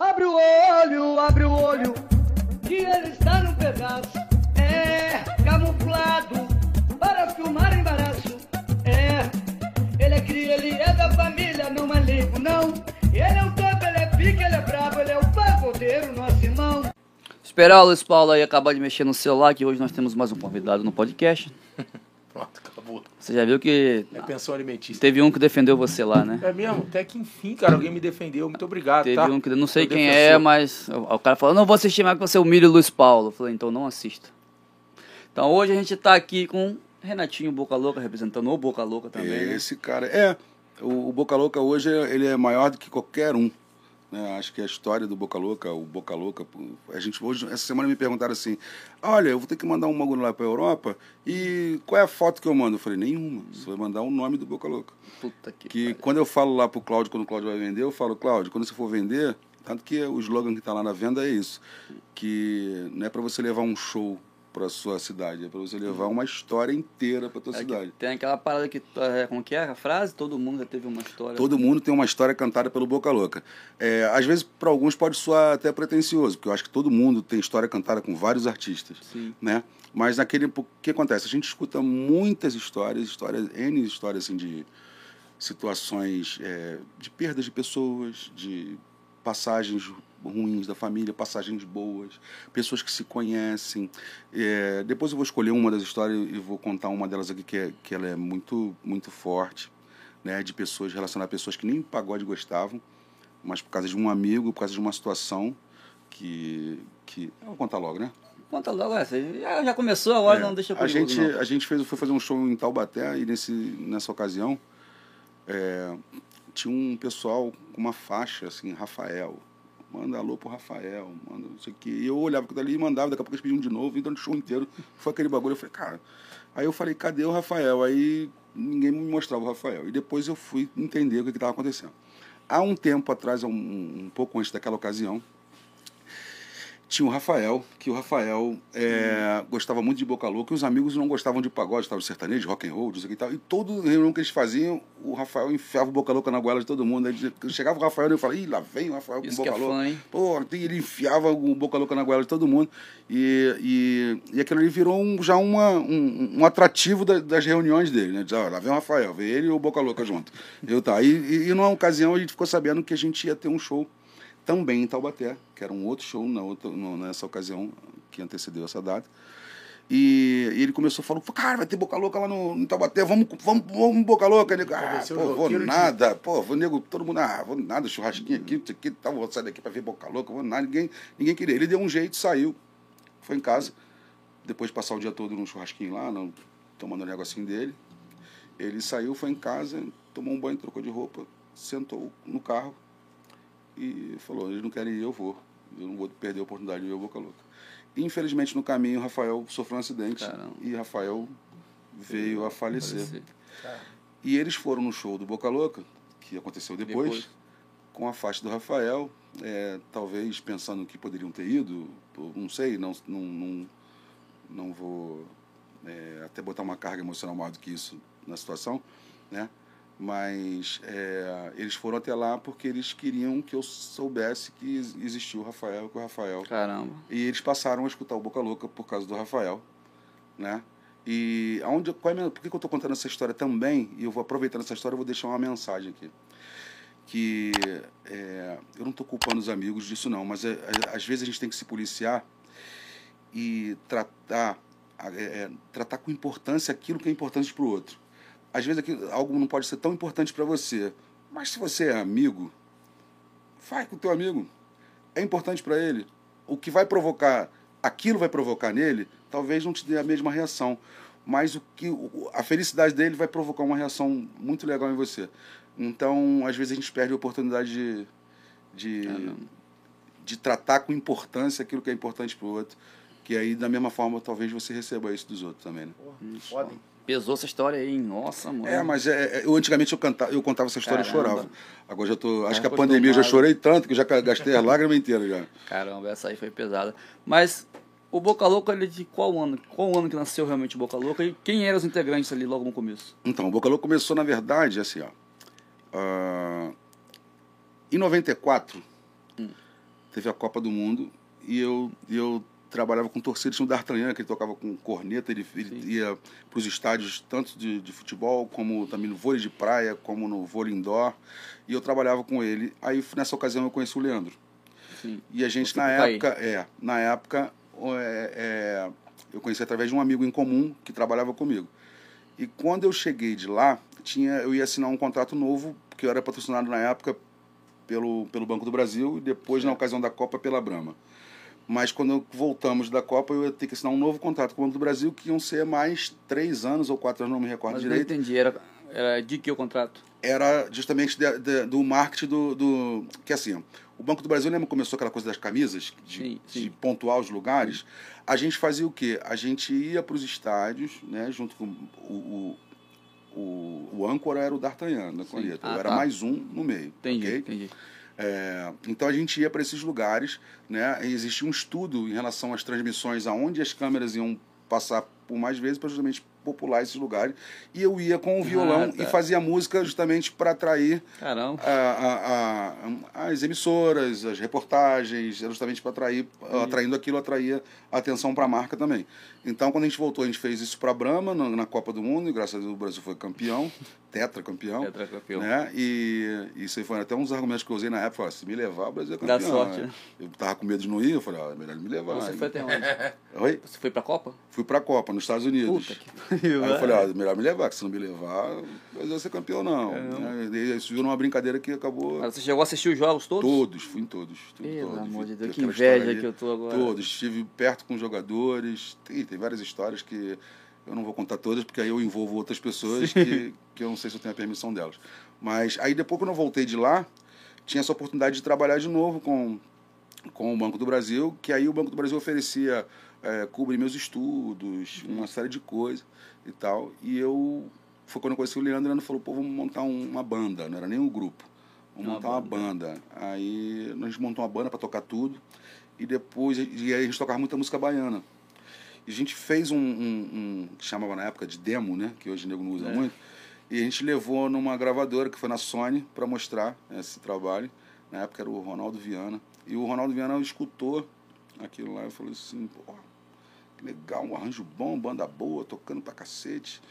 Abre o olho, abre o olho, que ele está num pedaço. É camuflado para filmar embaraço. É, ele é cria, ele é da família, não é limpo, não. Ele é o topo, ele é pique, ele é brabo, ele é o pagodeiro, nosso irmão. Esperar o Luiz Paulo aí acabar de mexer no celular, que hoje nós temos mais um convidado no podcast. Pronto. Você já viu que É pensão alimentícia. teve um que defendeu você lá, né? É mesmo? Até que enfim, cara, alguém me defendeu. Muito obrigado, Teve tá? um que não sei Sou quem defensor. é, mas o, cara falou, não vou assistir mais que você humilha o Luiz Paulo. Eu falei, então não assista. Então hoje a gente tá aqui com Renatinho Boca Louca, representando o Boca Louca também, né? Esse cara. É, o, o Boca Louca hoje ele é maior do que qualquer um. Né? Acho que a história do Boca Louca, o Boca Louca. A gente, hoje, essa semana me perguntaram assim: olha, eu vou ter que mandar um bagulho lá pra Europa e qual é a foto que eu mando? Eu falei: nenhuma. Você vai mandar o nome do Boca Louca. Puta que, Que pariu. quando eu falo lá pro Cláudio, quando o Cláudio vai vender, eu falo: Cláudio, quando você for vender, tanto que o slogan que tá lá na venda é isso: que não é para você levar um show para sua cidade, é para você levar uma história inteira para tua É cidade. tem aquela parada que, é, como que é a frase? Todo mundo já teve uma história. Todo mundo tem uma história cantada pelo Boca Louca. É, às vezes, para alguns, pode soar até pretencioso, porque eu acho que todo mundo tem história cantada com vários artistas. Sim. Né? Mas naquele. O que acontece? A gente escuta muitas histórias, histórias, N histórias assim, de situações é, de perdas de pessoas, de passagens ruins da família, passagens boas, pessoas que se conhecem. É, depois eu vou escolher uma das histórias e vou contar uma delas aqui que, é, que ela é muito, muito forte, né? De pessoas relacionadas a pessoas que nem pagode gostavam, mas por causa de um amigo, por causa de uma situação que. que eu vou contar logo, né? Conta logo essa. Já, já começou agora, É, não deixa a curioso, gente não. A gente fez, foi fazer um show em Taubaté e nesse, nessa ocasião é, tinha um pessoal com uma faixa assim, Rafael. Manda alô pro Rafael, manda não sei o quê. E eu olhava aquilo ali e mandava, daqui a pouco eles pediam de novo, então o show inteiro. Foi aquele bagulho, eu falei, cara. Aí eu falei, cadê o Rafael? Aí ninguém me mostrava o Rafael. E depois eu fui entender o que estava acontecendo. Há um tempo atrás, um, um pouco antes daquela ocasião, tinha o Rafael, que o Rafael é, gostava muito de Boca Louca, e os amigos não gostavam de pagode, estavam de sertanejo, rock and roll, não sei o que e tal. E todo reunião que eles faziam, o Rafael enfiava o Boca Louca na goela de todo mundo. Aí chegava o Rafael e eu falava, ih, lá vem o Rafael com Isso Boca é Louca. fã, hein? Pô, ele enfiava o Boca Louca na goela de todo mundo. E, e, e aquilo ali virou um- já uma, um, um atrativo da- das reuniões dele, né? Diz, ó, lá vem o Rafael, vem ele e o Boca Louca junto. Eu tá. E, e, e numa ocasião a gente ficou sabendo que a gente ia ter um show também em Taubaté, que era um outro show na outra, no- nessa ocasião que antecedeu essa data. E, e ele começou falar, cara, vai ter Boca Louca lá no, em Taubaté, vamos, vamos, vamos Boca Louca. Nego, ah, pô, vou roqueiro de- nada, pô, vou nego, todo mundo, ah, vou nada, churrasquinho aqui, não sei o que, vou sair daqui pra ver Boca Louca, vou nada, ninguém, ninguém queria. Ele deu um jeito, saiu, foi em casa, depois de passar o dia todo num churrasquinho lá, no, tomando o negocinho dele, ele saiu, foi em casa, tomou um banho, trocou de roupa, sentou no carro, e falou: eles não querem ir, eu vou. Eu não vou perder a oportunidade de ver o Boca Louca. Infelizmente, no caminho, o Rafael sofreu um acidente Caramba. e Rafael veio a falecer. Falecer. E eles foram no show do Boca Louca, que aconteceu depois, Depois. com a faixa do Rafael, é, talvez pensando que poderiam ter ido, não sei, não, não, não, não vou é, até botar uma carga emocional maior do que isso na situação, né? Mas é, eles foram até lá porque eles queriam que eu soubesse que ex- existiu o Rafael, que o Rafael Caramba. e eles passaram a escutar o Boca Louca por causa do Rafael, né? E aonde, qual é minha- por que, que eu estou contando essa história também? E eu vou aproveitando essa história, eu vou deixar uma mensagem aqui. Que é, eu não estou culpando os amigos disso não, mas é, é, às vezes a gente tem que se policiar e tratar, é, é, tratar com importância aquilo que é importante para o outro. Às vezes aquilo, algo não pode ser tão importante para você, mas se você é amigo, vai com o teu amigo. É importante para ele. O que vai provocar, aquilo vai provocar nele, talvez não te dê a mesma reação. Mas o que a felicidade dele vai provocar uma reação muito legal em você. Então, às vezes a gente perde a oportunidade de, de, Caramba. de tratar com importância aquilo que é importante para o outro. Que aí, da mesma forma, talvez você receba isso dos outros também, né? Porra, hein? Pesou essa história aí? Nossa, mano. É, mas é, é, eu antigamente eu, cantava, eu contava essa história e Caramba. chorava. Agora já tô. Acho que a pandemia eu já chorei tanto que eu já gastei a lágrima inteira já. Caramba, essa aí foi pesada. Mas o Boca Louca, ele é de qual ano? Qual ano que nasceu realmente o Boca Louca? E quem eram os integrantes ali logo no começo? Então, o Boca Louca começou, na verdade, assim, ó. ah, em 94, teve a Copa do Mundo e eu, e eu trabalhava com torcida, tinha o D'Artagnan, que ele tocava com corneta, ele, ele ia para os estádios tanto de, de futebol, como também no vôlei de praia, como no vôlei indoor, e eu trabalhava com ele. Aí nessa ocasião eu conheci o Leandro. Sim. E a gente Você na aí. época, é, na época é, é, eu conheci através de um amigo em comum que trabalhava comigo. E quando eu cheguei de lá, tinha, eu ia assinar um contrato novo, porque eu era patrocinado na época pelo, pelo Banco do Brasil e depois, na ocasião da Copa, pela Brahma. Mas quando voltamos da Copa, eu ia ter que assinar um novo contrato com o Banco do Brasil, que iam ser mais três anos ou quatro anos, não me recordo Mas não direito. entendi, era, era de que o contrato? Era justamente de- de- do marketing do, do. Que assim, o Banco do Brasil lembra começou aquela coisa das camisas, de, Sim, sim. de pontuar os lugares? A gente fazia o quê? A gente ia para os estádios, né, junto com o. o o, o âncora era o D'Artagnan, da Corneta. Ah, eu era tá. mais um no meio. Entendi, ok? entendi. É, então a gente ia para esses lugares, né? E existia um estudo em relação às transmissões, aonde as câmeras iam passar por mais vezes para justamente popular esses lugares. E eu ia com o violão tá. e fazia música justamente para atrair a- a- a- as emissoras, as reportagens, justamente para atrair, atraindo aquilo, atraía atenção para a marca também. Então, quando a gente voltou, a gente fez isso para a Brahma na, na Copa do Mundo, e graças a Deus o Brasil foi campeão, tetracampeão. Tetracampeão. Né? E isso aí foi até dos argumentos que eu usei na época. Falei, se me levar, o Brasil é campeão. Dá sorte, né? Eu tava com medo de não ir, eu falei, ó, é melhor me levar. Você Aí- foi até onde? Oi? Você foi pra Copa? Fui pra Copa, nos Estados Unidos. Puta que. Aí eu falei, ó, melhor me levar, que se não me levar, eu não vou ser campeão, não. E Isso virou uma brincadeira que acabou. Mas você chegou a assistir os jogos todos? Todos, fui em todos. Pelo todos. amor de Deus, que inveja que eu tô agora. Todos. Estive perto com jogadores. Tem, tem várias histórias que eu não vou contar todas, porque aí eu envolvo outras pessoas que, que eu não sei se eu tenho a permissão delas. Mas aí depois, quando eu voltei de lá, tinha essa oportunidade de trabalhar de novo com, com o Banco do Brasil, que aí o Banco do Brasil oferecia é, cobrir meus estudos, uma série de coisas e tal. E eu foi quando eu conheci o Leandro, o Leandro falou, pô, vamos montar um- uma banda, não era nem um grupo. Vamos Uma montar uma banda. Aí a gente montou uma banda para tocar tudo. E depois, e aí a gente tocava muita música baiana. E a gente fez um, um, um que chamava na época de demo, né? Que hoje o nego não usa É. muito. E a gente levou numa gravadora, que foi na Sony, para mostrar esse trabalho. Na época era o Ronaldo Viana. E o Ronaldo Viana escutou aquilo lá e falou assim, pô, que legal, um arranjo bom, banda boa, tocando pra cacete.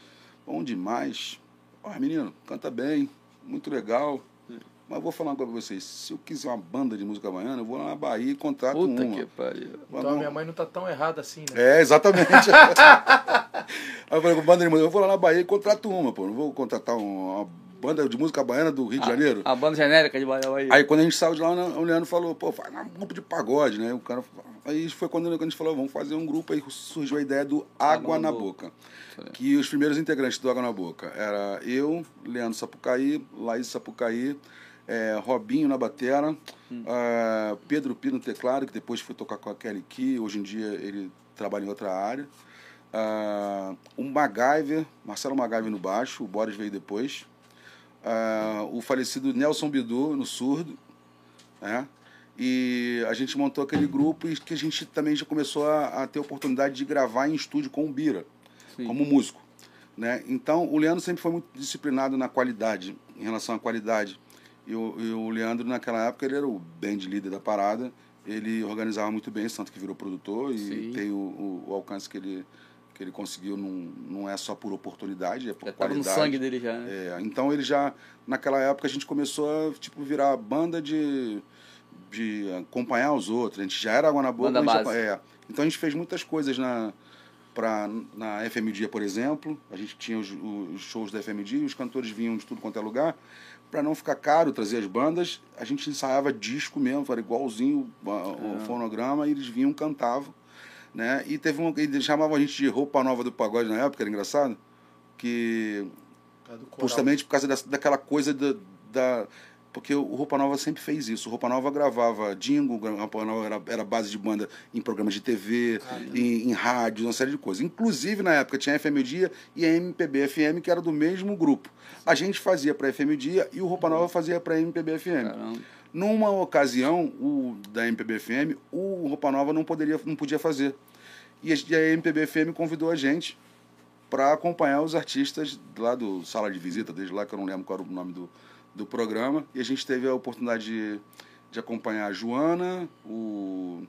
Bom demais. Ó, menino, canta bem, muito legal. Mas vou falar uma coisa pra vocês. Se eu quiser uma banda de música baiana, eu vou lá na Bahia e contrato Puta uma. que pariu. Então a minha mãe não tá tão errada assim, né? É, exatamente. Aí eu falei com banda de música, eu vou lá na Bahia e contrato uma, pô. Não vou contratar uma, uma banda de música baiana do Rio de Janeiro. A banda genérica de Bahia. Aí quando a gente saiu de lá, o Leandro falou, pô, faz um grupo de pagode, né? O cara, aí foi quando a gente falou, vamos fazer um grupo, aí surgiu a ideia do Água, na, Boca. Que os primeiros integrantes do Água na Boca era eu, Leandro Sapucaí, Laís Sapucaí, eh, Robinho na batera, ah, Pedro Pino no teclado, que depois foi tocar com a Kelly Key, hoje em dia ele trabalha em outra área. Ah, o MacGyver, Marcelo MacGyver no baixo, o Boris veio depois. Ah, o falecido Nelson Bidu no surdo, né? E a gente montou aquele grupo e que a gente também já começou a, a ter a oportunidade de gravar em estúdio com o Bira, Sim. como músico, né? Então o Leandro sempre foi muito disciplinado na qualidade, em relação à qualidade. E o, e o Leandro naquela época ele era o band líder da parada, ele organizava muito bem, tanto que virou produtor e Sim. tem o, o, o alcance que ele que ele conseguiu não, não é só por oportunidade, é por Já tava no qualidade. sangue dele já, né? É, então ele já, naquela época, a gente começou a tipo, virar banda de, de acompanhar os outros. A gente já era água na boca. Banda a base. é. Então a gente fez muitas coisas na, pra, na FM Dia, por exemplo. A gente tinha os, os shows da FM Dia, os cantores vinham de tudo quanto é lugar. Para não ficar caro trazer as bandas, a gente ensaiava disco mesmo, era igualzinho o fonograma, e eles vinham, cantavam. Né? E teve um. Eles chamavam a gente de roupa nova do pagode na época, era engraçado. Que justamente por causa dessa, daquela coisa da, da- Porque o Roupa Nova sempre fez isso. O Roupa Nova gravava jingle, o Roupa Nova era, era base de banda em programas de TV, em, em rádio, uma série de coisas. Inclusive, na época, tinha a FM Dia e a MPB FM, que era do mesmo grupo. A gente fazia para FM Dia e o Roupa Nova fazia para MPB FM. Caramba. Numa ocasião, o da MPB FM, o Roupa Nova não, poderia, não podia fazer. E a e a MPB FM convidou a gente para acompanhar os artistas lá do Sala de Visita, desde lá que eu não lembro qual era o nome do, do programa. E a gente teve a oportunidade de, de acompanhar a Joana, o,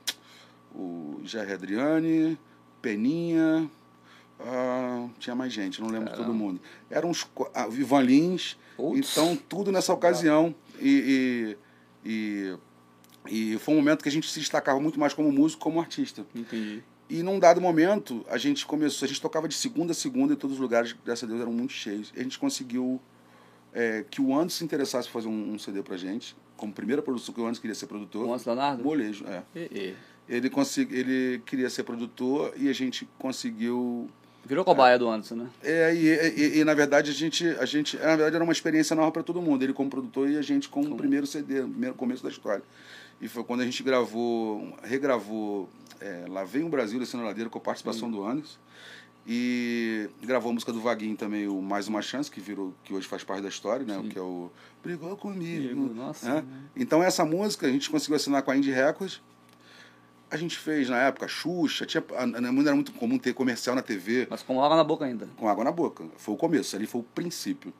o Jair Adriane, Peninha, ah, tinha mais gente, não lembro de todo mundo. Eram uns ah, Ivan Lins, então tudo nessa ocasião. E, e, e, e foi um momento que a gente se destacava muito mais como músico, como artista. Entendi. E num dado momento, a gente começou, a gente tocava de segunda a segunda e todos os lugares, graças a Deus, eram muito cheios. E a gente conseguiu é, que o Anderson se interessasse fazer um, um CD pra gente, como primeira produção, que o Anderson queria ser produtor. O Anderson Leonardo? Molejo, é. E- e. Ele, consegui, ele queria ser produtor e a gente conseguiu. Virou cobaia do Anderson, né? É, e, e- e, na verdade a gente, a gente. Na verdade era uma experiência nova para todo mundo. Ele como produtor e a gente como primeiro CD, primeiro começo da história. E foi quando a gente gravou, regravou é, Lá Vem o Brasil, a Ladeira, com a participação do Anderson. E gravou a música do Vaguinho também, o Mais Uma Chance, que virou, que hoje faz parte da história, né? Sim. Que é o Brigou Comigo. Nossa, né? né? Então essa música a gente conseguiu assinar com a Indie Records. A gente fez na época Xuxa, tinha, não era muito comum ter comercial na TV Mas com água na boca ainda. com água na boca. Foi o começo, ali foi o princípio.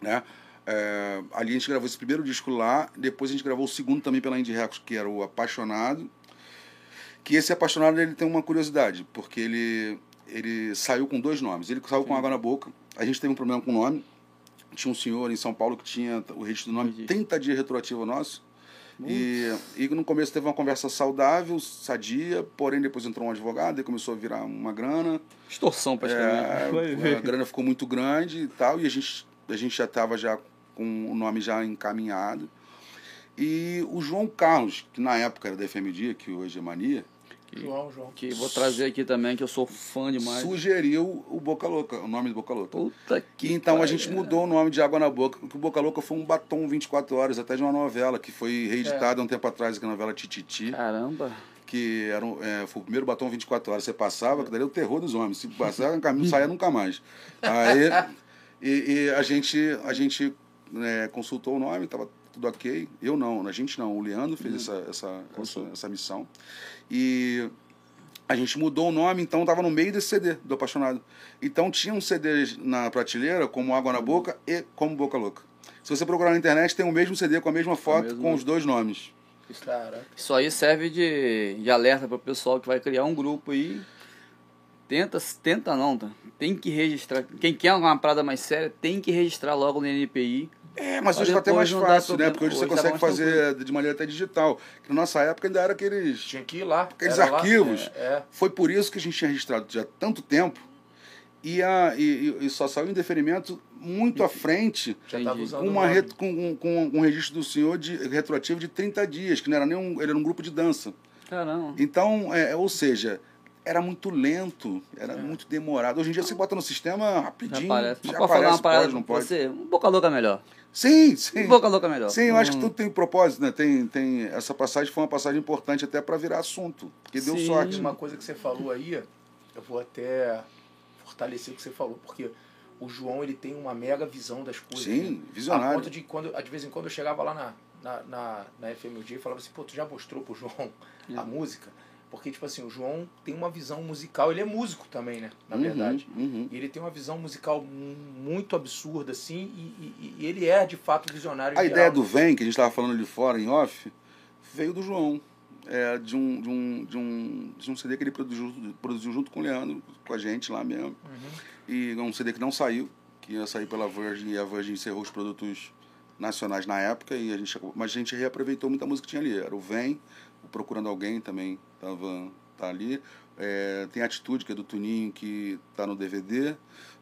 Né? É, ali a gente gravou esse primeiro disco lá, depois a gente gravou o segundo também pela Indie Records, que era o Apaixonado. Que esse Apaixonado ele tem uma curiosidade, porque ele, ele saiu com dois nomes. Ele saiu com água na boca, a gente teve um problema com o nome. Tinha um senhor em São Paulo que tinha o registro do nome Entendi. 30 dias retroativo nosso. E, e no começo teve uma conversa saudável, sadia, porém depois entrou um advogado e começou a virar uma grana. Extorsão, praticamente. É, a grana ficou muito grande e tal, e a gente, a gente já estava já com o nome já encaminhado. E o João Carlos, que na época era da FMD, que hoje é Mania, João, João. Que vou trazer aqui também, que eu sou fã demais. sugeriu o Boca Louca, o nome do Boca Louca. Puta que Que então a pariu. gente mudou o nome de Água na Boca, porque o Boca Louca foi um batom 24 horas, até de uma novela, que foi reeditada há um tempo atrás, que é a novela Tititi. Caramba. que era, um- é, foi o primeiro batom 24 horas. Você passava, que daí era o terror dos homens. Se passava, no caminho, não saía nunca mais. Aí e, e a gente, a gente né, consultou o nome, estava tudo ok. Eu não, a gente não. O Leandro fez essa, essa, essa, essa missão. E a gente mudou o nome, então estava no meio desse CD do Apaixonado. Então tinha um CD na prateleira, como Água na Boca e como Boca Louca. Se você procurar na internet, tem o mesmo CD com a mesma foto, mesmo- com os dois nomes. Caraca. Isso aí serve de, de alerta para o pessoal que vai criar um grupo aí. Tenta, tenta não, tá? Tem que registrar. Quem quer uma parada mais séria, tem que registrar logo no NPI. É, mas hoje está até mais fácil, né? Porque hoje você tá consegue mais fazer de maneira até digital. Que na nossa época ainda era aqueles. Tinha que ir lá. Aqueles Era lá, arquivos. É, é. Foi por isso que a gente tinha registrado já há tanto tempo. E, a, e, e- só saiu em deferimento muito à frente Já uma ret- com, com, com um registro do senhor de retroativo de 30 dias, que não era nem um. Ele era um grupo de dança. Caramba. Então, é, ou seja, era muito lento, era É. muito demorado. Hoje em dia você bota no sistema Já rapidinho. aparece. Mas já pode falar aparece, uma parada pode, não pode. você? Um boca louca melhor. Sim, sim. Boca louca melhor. Sim, eu acho que Hum. tudo tem propósito, né? Tem, tem, essa passagem foi uma passagem importante até para virar assunto, porque deu Sim. sorte. Uma coisa que você falou aí, eu vou até fortalecer o que você falou, porque o João ele tem uma mega visão das coisas. Sim, né? A visionário. ponto de quando, de vez em quando eu chegava lá na, na, na, na FMG e falava assim, pô, tu já mostrou pro João a música? Porque, tipo assim, o João tem uma visão musical, ele é músico também, né? Na Uhum, verdade. uhum. E ele tem uma visão musical mu- muito absurda, assim, e, e- e ele é, de fato, visionário. A ideia geral. do Vem, que a gente estava falando ali fora, em off, veio do João. É, de, um, de, um, de, um, de um CD que ele produziu, produziu junto com o Leandro, com a gente lá mesmo. Uhum. E um CD que não saiu, que ia sair pela Virgin, e a Virgin encerrou os produtos nacionais na época, e a gente, mas a gente reaproveitou muita música que tinha ali. Era o Vem, Procurando Alguém também tava, tá ali. É, tem Atitude, que é do Tuninho, que tá no DVD.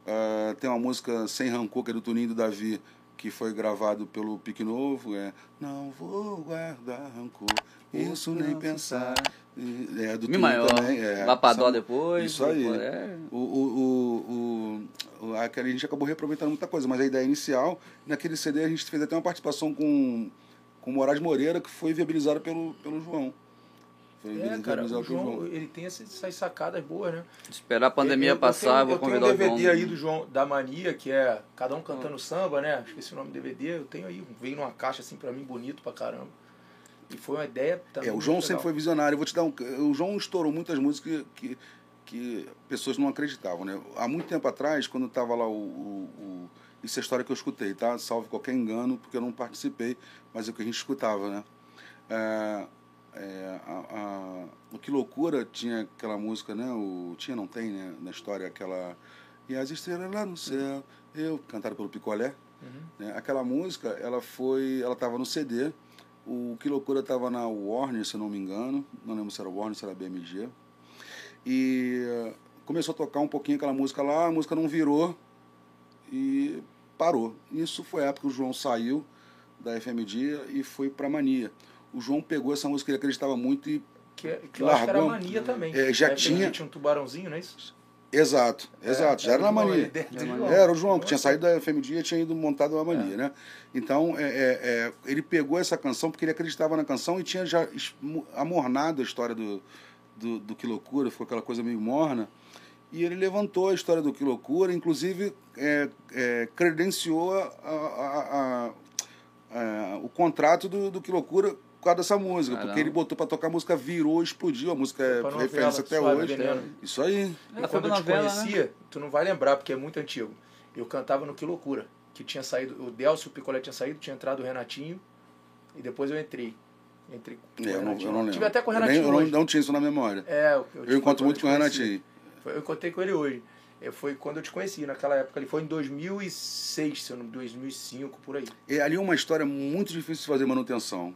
Ah, tem uma música Sem Rancor, que é do Tuninho e do Davi, que foi gravado pelo Pique Novo. É Não vou guardar rancor, isso nem pensar. E- É, do Mi maior. também. É, Lá pra dó Essa- depois. Isso aí. depois- É. o, o, o, o, aquele, a gente acabou reaproveitando muita coisa, mas a ideia inicial, naquele CD a gente fez até uma participação com, com o Moraes Moreira, que foi viabilizada pelo, pelo João. Foi É, cara, viabilizado o pelo João, ele tem essas, essas sacadas boas, né? Esperar a pandemia Eu- eu passar, tenho, vou eu tenho convidar um o DVD João. aí do João, da Mania, que é cada um cantando samba, né? Esqueci o nome do DVD, eu tenho aí, veio numa caixa assim pra mim, bonito pra caramba. E foi uma ideia também. É, o João legal. sempre foi visionário. Eu vou te dar um. O João estourou muitas músicas que, que, que pessoas não acreditavam, né? Há muito tempo atrás, quando estava lá o, o, o- Isso é a história que eu escutei, tá? Salve qualquer engano, porque eu não participei, mas é o que a gente escutava, né? É, é, a, a- o Que Loucura tinha aquela música, né? O, tinha, não tem, né? Na história, aquela. E as estrelas lá no céu, eu, cantada pelo Picolé. né? Aquela música, ela foi. Ela estava no CD. O Que Loucura estava na Warner, se eu não me engano. Não lembro se era Warner, se era BMG. E eh, começou a tocar um pouquinho aquela música lá, a música não virou e parou. Isso foi a época que o João saiu da FMD e foi pra Mania. O João pegou essa música que ele acreditava muito e. Que, que eu acho que era Largou. mania também. É, já Aí tinha- Tinha um tubarãozinho, não é isso? Exato, exato, já era na João, Mania. Era João. Era o João, que tinha saído da FMD e tinha ido montado uma mania, né? Então, é, é, é, ele pegou essa canção porque ele acreditava na canção e tinha já amornado a história do, do, do Que Loucura, ficou aquela coisa meio morna. E ele levantou a história do Que Loucura, inclusive é, é, credenciou a- a- a- a- o contrato do, do Que Loucura por causa dessa música, porque ele botou pra tocar a música, virou, explodiu, a música é referência até hoje. Isso aí. E Ela quando eu te novela, né? conhecia, tu não vai lembrar, porque é muito antigo. Eu cantava no Que Loucura, que tinha saído, o Delcio, o Picolé tinha saído, tinha entrado o Renatinho, e depois eu entrei. O É, eu, não, Renatinho. eu não lembro. Tive até com o Eu nem- Renatinho eu não, tinha isso na memória. É, eu, Eu, encontro muito com o. Renatinho. Eu encontrei com ele hoje. É, Foi quando eu te conheci, naquela época. Ele foi em 2006, se eu não 2005, por aí. E ali é uma história muito difícil de fazer manutenção.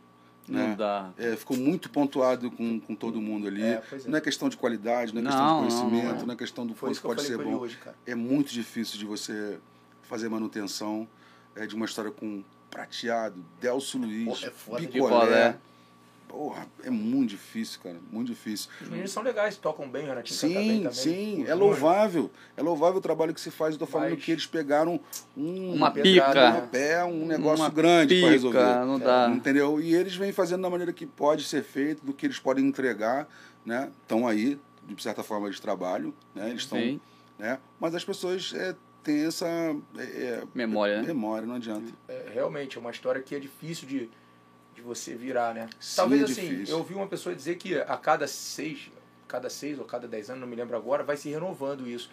Não Né? dá. É, ficou muito pontuado com, com todo mundo ali. É, é. Não é questão de qualidade, não é Não, questão de conhecimento, não não é. é, questão do Foi quanto pode ser bom. hoje. É muito difícil de você fazer manutenção é, de uma história com Prateado, Delcio Luiz, Pô, é foda Picolé. Picolé. Porra, é muito difícil, cara. Muito difícil. Os meninos são legais, tocam bem, o Renatinho canta bem Sim, também. sim, é louvável. É louvável o trabalho que se faz. Eu tô falando Mas- que eles pegaram um, Uma pica. né? pé, um negócio Uma grande para resolver. Pica, não dá. Entendeu? E eles vêm fazendo da maneira que pode ser feito, do que eles podem entregar, né? Estão aí, de certa forma, eles trabalham, né? Eles estão, né? Mas as pessoas é, têm essa é, é, Memória, né? memória, não adianta. É, realmente, é uma história que é difícil de, de você virar, né? Sim, Talvez é assim, eu ouvi uma pessoa dizer que a cada seis, cada seis ou cada dez anos, não me lembro agora, vai se renovando isso.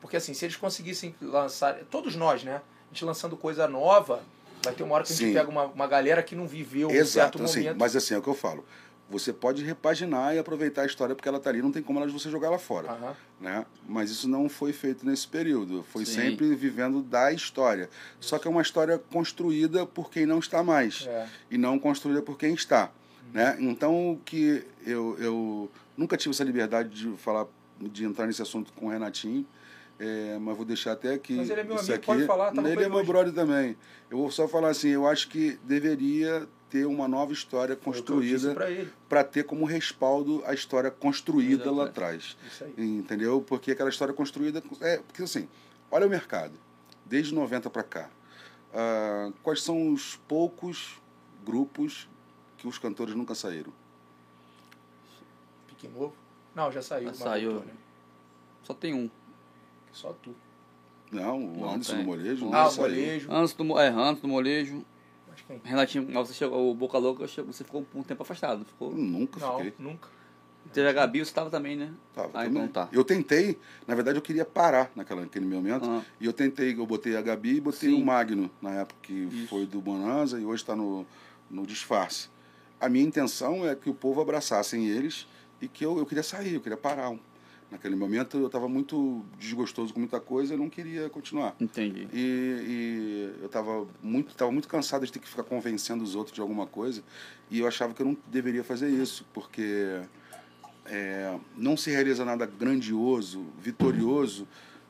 Porque assim, se eles conseguissem lançar, todos nós, né? A gente lançando coisa nova, vai ter uma hora que a gente Sim. pega uma, uma galera que não viveu um Exato, certo assim, momento. mas assim, é o que eu falo. Você pode repaginar e aproveitar a história porque ela está ali, não tem como ela você jogar ela fora. Aham. né? Mas isso não foi feito nesse período. Foi Sim. sempre vivendo da história. Só que é uma história construída por quem não está mais É. e não construída por quem está, né? Então o que eu, eu nunca tive essa liberdade de falar, de entrar nesse assunto com o Renatinho. é, mas vou deixar até aqui. Mas ele é meu amigo, aqui. pode falar, com Ele é meu brother também. Eu vou só falar assim, eu acho que deveria ter uma nova história construída para ter como respaldo a história construída lá atrás. Isso aí. Entendeu? Porque aquela história construída. É, porque assim, olha o mercado. Desde 90 para cá. Ah, quais são os poucos grupos que os cantores nunca saíram? Pique novo. Não, já saiu. Já saiu. né? Só tem um. Só tu. Não, o Não Anderson tem. do Molejo Ah, o saiu. molejo. Antes do, é, antes do molejo. Quem? Renatinho, você chegou, o Boca Louca, você ficou um tempo afastado. Ficou. Nunca Não, fiquei. nunca. Teve a Gabi, você estava também, né? Tava Ah, também. então tá. Eu tentei, na verdade eu queria parar naquela, naquele momento. Ah. E eu tentei, eu botei a Gabi e botei Sim. o Magno, na época que Isso. foi do Bonanza e hoje está no, no disfarce. A minha intenção é que o povo abraçassem eles e que eu, eu queria sair, eu queria parar. Naquele momento eu estava muito desgostoso com muita coisa e não queria continuar. Entendi. E, e eu estava muito, tava muito cansado de ter que ficar convencendo os outros de alguma coisa. E eu achava que eu não deveria fazer isso, porque é, não se realiza nada grandioso, vitorioso,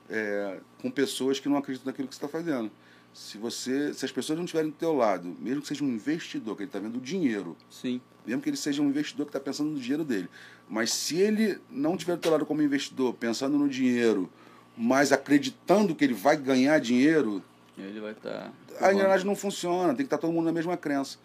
é, com pessoas que não acreditam naquilo que você está fazendo. Se, você, se as pessoas não estiverem do teu lado, mesmo que seja um investidor, que ele está vendo o dinheiro, Sim. mesmo que ele seja um investidor que está pensando no dinheiro dele, mas se ele não estiver do teu lado como investidor, pensando no dinheiro, mas acreditando que ele vai ganhar dinheiro, Ele vai estar. a engrenagem não funciona, tem que estar todo mundo na mesma crença.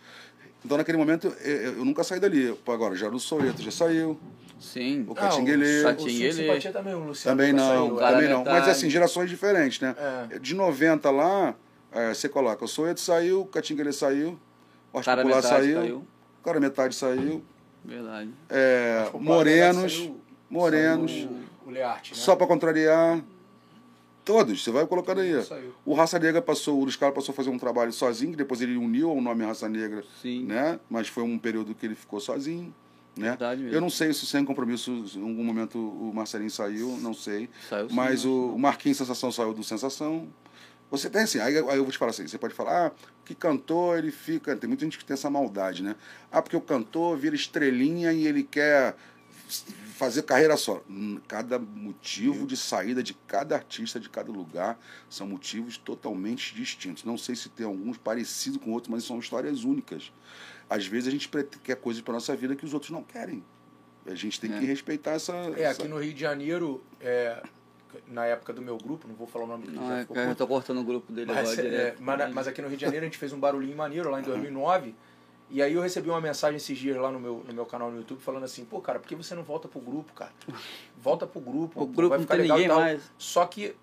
Então, naquele momento, eu, eu nunca saí dali. Pô, Agora, já no Soeto já saiu, Sim. o Catinguelê Ah, o, o Catinguelê. Também, o Luciano. também não, saiu, também não. Mas metade. assim, gerações diferentes, né? É. De 90 lá, é, você coloca, o Soeto saiu, o Catinguelê saiu, o metade saiu, o Cara Metade saiu, Verdade. é, Morenos, Saiu- Morenos, saiu O, o Learte, né? só para contrariar, Todos, você vai colocando aí. Saiu. O Raça Negra passou, o Luiz Carlos passou a fazer um trabalho sozinho, que depois ele uniu ao nome Raça Negra, Sim. né? Mas foi um período que ele ficou sozinho, né? Verdade mesmo. Eu não sei se sem compromisso, em algum momento o Marcelinho saiu, não sei. Saiu sim, mas acho. o, o Marquinhos Sensação saiu do Sensação. Você tem assim, aí, aí eu vou te falar assim, você pode falar, ah, que cantor ele fica. Tem muita gente que tem essa maldade, né? Ah, porque o cantor vira estrelinha e ele quer fazer carreira só. Hum, Cada motivo de saída de cada artista de cada lugar são motivos totalmente distintos. Não sei se tem alguns parecidos com outros, mas são histórias únicas. Às vezes a gente quer coisas para nossa vida que os outros não querem. A gente tem É. que respeitar essa. É, essa- aqui no Rio de Janeiro, é, na época do meu grupo, não vou falar o nome Não, já é, ficou cara, eu tô cortando o grupo dele mas, agora é, direto. mas, mas aqui no Rio de Janeiro a gente fez um barulhinho maneiro lá em 2009. E aí eu recebi uma mensagem esses dias lá no meu, no meu canal no YouTube falando assim, pô, cara, por que você não volta pro grupo, cara? Volta pro grupo, O grupo vai ficar legal e tal. mais. Só que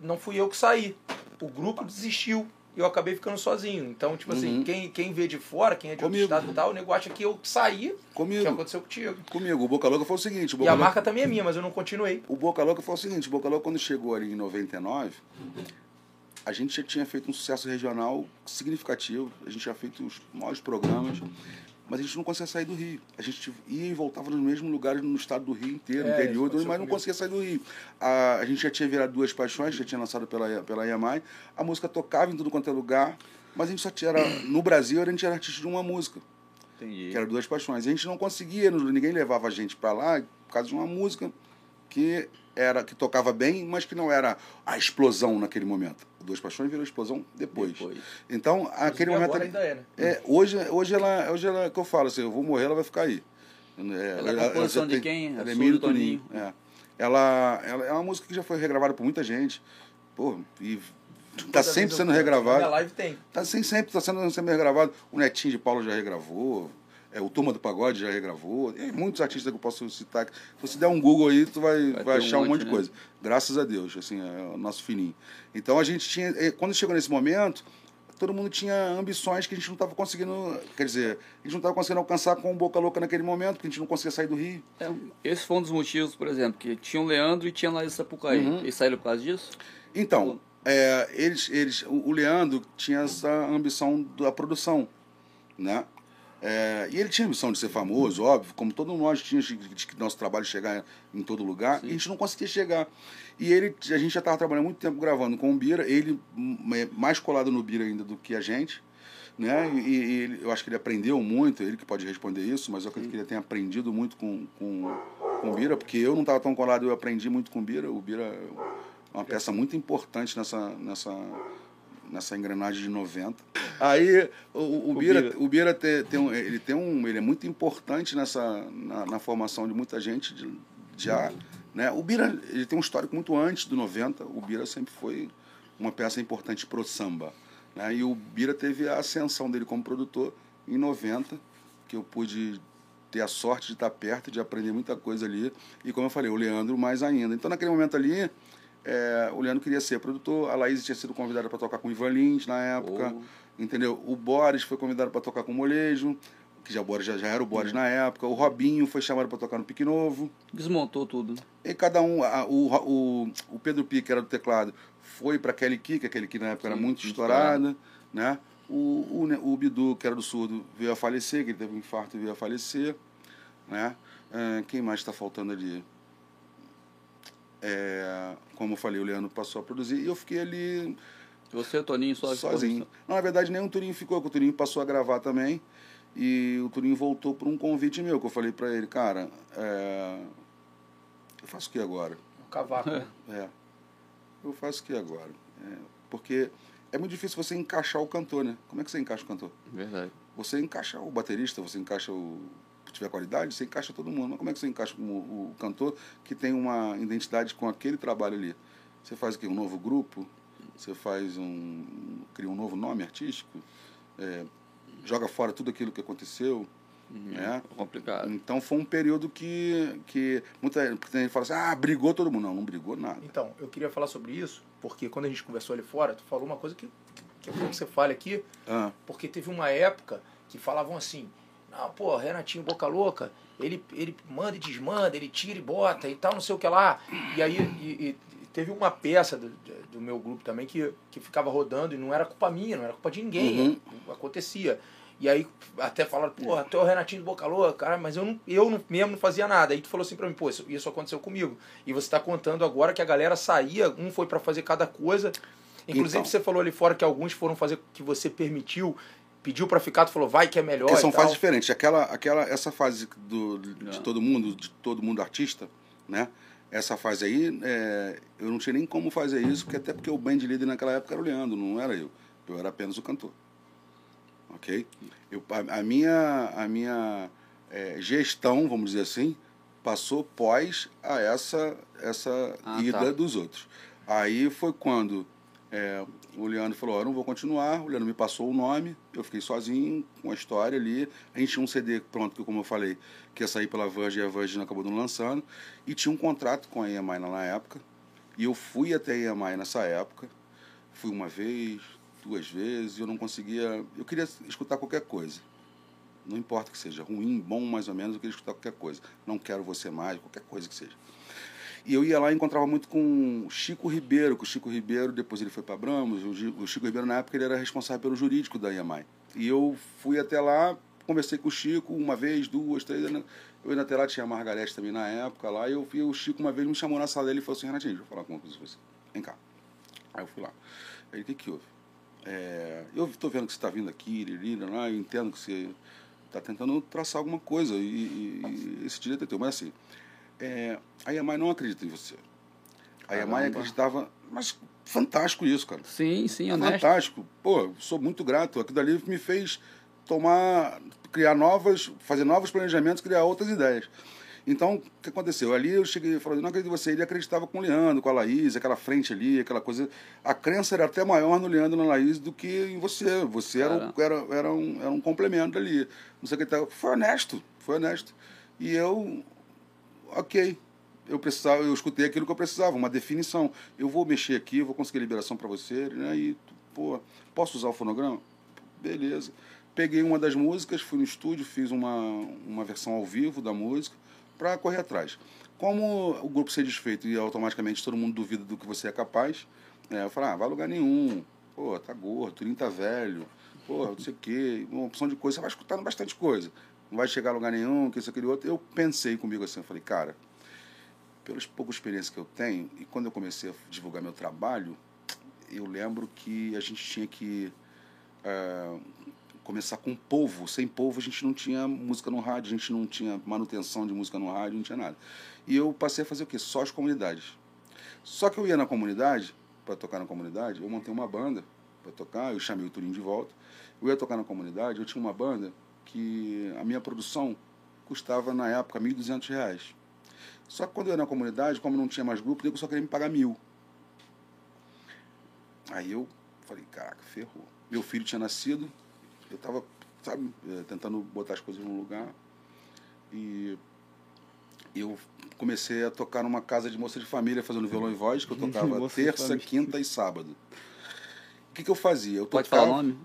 não fui eu que saí. O grupo desistiu. E eu acabei ficando sozinho. Então, tipo assim, Uhum. quem, quem vê de fora, quem é de Comigo. outro estado e tal, o nego acha que eu saí, que Comigo. aconteceu contigo. Comigo. O Boca Louca foi o seguinte. O E Boca a Louca- marca também é minha, mas eu não continuei. O Boca Louca foi o seguinte, o Boca Louca quando chegou ali em 99, a gente já tinha feito um sucesso regional significativo, a gente já feito os maiores programas, mas a gente não conseguia sair do Rio. A gente ia e voltava nos mesmos lugares no estado do Rio inteiro, É, interior, aconteceu mas não comigo. conseguia sair do Rio. A, a gente já tinha virado Duas Paixões, já tinha lançado pela, pela EMI, a música tocava em tudo quanto é lugar, mas a gente só tinha, era, no Brasil, a gente era artista de uma música Entendi. que era Duas Paixões. A gente não conseguia, não- ninguém levava a gente para lá por causa de uma música que era que tocava bem, mas que não era a explosão naquele momento. Duas Paixões virou explosão depois. Depois. Então, aquele E momento agora ainda é, né? é, hoje, hoje ela, hoje ela, que eu falo assim, eu vou morrer, ela vai ficar aí. É, Ela é composição já de quem? Ela A é Toninho. É. Ela, ela é uma música que já foi regravada por muita gente. Pô, e tá sempre sendo Na regravada. live tem. Tá sem, sempre tá sendo sempre regravado. O Netinho de Paulo já regravou. É, o Turma do Pagode já regravou. E muitos artistas que eu posso citar. Se você der um Google aí, tu vai, Vai vai, um achar um monte, de né? coisa. Graças a Deus, assim, é o nosso fininho. Então a gente tinha. eh, Quando chegou nesse momento, todo mundo tinha ambições que a gente não estava conseguindo. Quer dizer, a gente não estava conseguindo alcançar com Boca Louca naquele momento, porque a gente não conseguia sair do Rio. É, esse foi um dos motivos, por exemplo, que tinha o Leandro e tinha Larissa Sapucaí. Uhum. Eles saíram por causa disso? Então, é, eles, eles, o o Leandro tinha essa ambição da produção, né? É, e ele tinha a ambição de ser famoso, óbvio, como todos nós tínhamos, de, que nosso trabalho chegar em todo lugar, e a gente não conseguia chegar. E ele, a gente já estava trabalhando muito tempo gravando com o Bira, ele hum, é mais colado no Bira ainda do que a gente, né? E, e ele- eu acho que ele aprendeu muito, ele que pode responder isso, mas eu acredito que ele tenha aprendido muito com, com, com o Bira, porque eu não estava tão colado, eu aprendi muito com o Bira. O Bira é uma peça muito importante nessa, nessa, nessa engrenagem de 90. Aí o, o, O Bira, Bira. o Bira tem, tem um, ele tem um, ele é muito importante nessa na, na formação de muita gente de, já, né? O Bira, ele tem um histórico muito antes do 90. O Bira sempre foi uma peça importante pro samba, né? E o Bira teve a ascensão dele como produtor em 90, que eu pude ter a sorte de estar perto, de aprender muita coisa ali. E como eu falei, o Leandro mais ainda. Então naquele momento ali, é, o Leandro queria ser produtor, a Laís tinha sido convidada para tocar com o Ivan Lins na época, Oh. entendeu? O Boris foi convidado para tocar com o Molejo, que já, Boris, já, já era o Boris na época. O Robinho foi chamado para tocar no Pique Novo. Desmontou tudo. E cada um, a- o, o, o Pedro Pique, que era do teclado, foi para Kelly Key, que a Kelly Key na época era Sim, muito muito estourada, né? O, o, Ne- o Bidu, que era do surdo, veio a falecer, que ele teve um infarto e veio a falecer, né? Ah, quem mais está faltando ali? É, como eu falei, o Leandro passou a produzir e eu fiquei ali Você, o Toninho, só sozinho. Não, na verdade, nem o Turinho ficou, que o Turinho passou a gravar também. E o Turinho voltou por um convite meu, que eu falei para ele, cara, é, eu faço o que agora? O cavaco. né? É. Eu faço o que agora? É, porque é muito difícil você encaixar o cantor, né? Como é que você encaixa o cantor? Verdade. Você encaixa o baterista, você encaixa o. Se tiver qualidade, você encaixa todo mundo. Mas como é que você encaixa o, o cantor que tem uma identidade com aquele trabalho ali? Você faz o quê? Um novo grupo? Você faz um. cria um novo nome artístico? É, joga fora tudo aquilo que aconteceu? né? É complicado. Então foi um período que. que muita porque tem gente que fala assim, ah, brigou todo mundo. Não, não brigou nada. Então, eu queria falar sobre isso, porque quando a gente conversou ali fora, tu falou uma coisa que, que eu quero que você fale aqui, Ah, porque teve uma época que falavam assim, não, pô, Renatinho Boca Louca, ele, ele manda e desmanda, ele tira e bota e tal, não sei o que lá. E aí e, e teve uma peça do, do meu grupo também que, que ficava rodando e não era culpa minha, não era culpa de ninguém. Uhum. Acontecia. E aí até falaram, pô, até o Renatinho do Boca Louca, cara, mas eu, não, eu não, mesmo não fazia nada. Aí tu falou assim pra mim, pô, isso, isso aconteceu comigo. E você tá contando agora que a galera saía, um foi para fazer cada coisa. Inclusive Então. você falou ali fora que alguns foram fazer que você permitiu, pediu para ficar, tu falou, vai que é melhor. Porque são e tal. fases diferentes. Aquela, aquela, essa fase do, de Não. todo mundo, de todo mundo artista, né? Essa fase aí, é, eu não tinha nem como fazer isso, porque até porque o band líder naquela época era o Leandro, não era eu. Eu era apenas o cantor. Ok? Eu, a, a minha, a minha é, gestão, vamos dizer assim, passou pós a essa, essa Ah, ida tá. dos outros. Aí foi quando é, o Leandro falou, eu não vou continuar, o Leandro me passou o nome, eu fiquei sozinho com a história ali. A gente tinha um CD pronto, que como eu falei, que ia sair pela Virgin e a Virgin acabou não lançando. E tinha um contrato com a EMI na época. E eu fui até a EMI nessa época. Fui uma vez, duas vezes, eu não conseguia. Eu queria escutar qualquer coisa. Não importa que seja ruim, bom, mais ou menos, eu queria escutar qualquer coisa. Não quero você mais, qualquer coisa que seja. E eu ia lá e encontrava muito com Chico Ribeiro, que o Chico Ribeiro, depois ele foi para Bramos, o Chico Ribeiro na época ele era responsável pelo jurídico da IAMAI. E eu fui até lá, conversei com o Chico uma vez, duas, três, eu ainda até lá tinha a Margarete também na época lá, e eu vi o Chico uma vez me chamou na sala dele e falou assim, Renatinho, deixa eu falar com uma coisa você. Vem cá. Aí eu fui lá. Aí, o que que houve? É, eu estou vendo que você está vindo aqui, lirira, lá, eu entendo que você está tentando traçar alguma coisa, e, e- e esse direito é teu, mas assim, é, a Yamai não acredita em você. A Yamai acreditava, mas fantástico isso, cara. Sim, sim, honesto. Fantástico. Pô, sou muito grato. Aquilo dali me fez tomar, criar novas, fazer novos planejamentos, criar outras ideias. Então, o que aconteceu? Ali eu cheguei e falei, não acredito em você. Ele acreditava com o Leandro, com a Laís, aquela frente ali, aquela coisa. A crença era até maior no Leandro e na Laís do que em você. Você era, era, era, um, era um complemento ali. Não sei o que tal. Foi honesto, foi honesto. E eu, ok. Eu precisava, eu escutei aquilo que eu precisava, uma definição. Eu vou mexer aqui, vou conseguir liberação para você, né? E, pô, posso usar o fonograma? Beleza. Peguei uma das músicas, fui no estúdio, fiz uma, uma versão ao vivo da música para correr atrás. Como o grupo ser desfeito e automaticamente todo mundo duvida do que você é capaz, né, eu falei, ah, vai lugar nenhum. Pô, tá gordo, 30 velho, pô, não sei o quê, uma opção de coisa, você vai escutando bastante coisa. Não vai chegar a lugar nenhum, que isso, aquele outro. Eu pensei comigo assim, eu falei, cara, pelas poucas experiências que eu tenho, e quando eu comecei a divulgar meu trabalho, eu lembro que a gente tinha que eh, começar com povo. Sem povo a gente não tinha música no rádio, a gente não tinha manutenção de música no rádio, não tinha nada. E eu passei a fazer o quê? Só as comunidades. Só que eu ia na comunidade, para tocar na comunidade, eu montei uma banda para tocar, eu chamei o Turinho de volta. Eu ia tocar na comunidade, eu tinha uma banda que a minha produção custava na época 1.200 reais. Só que quando eu ia na comunidade, como não tinha mais grupo, eu só queria me pagar mil. Aí eu falei, caraca, ferrou. Meu filho tinha nascido, eu estava, sabe, eh, tentando botar as coisas no lugar. E eu comecei a tocar numa casa de moça de família, fazendo violão e voz, que eu tocava terça, quinta e sábado. O que, que eu fazia? Eu Pode tocava, falar o nome?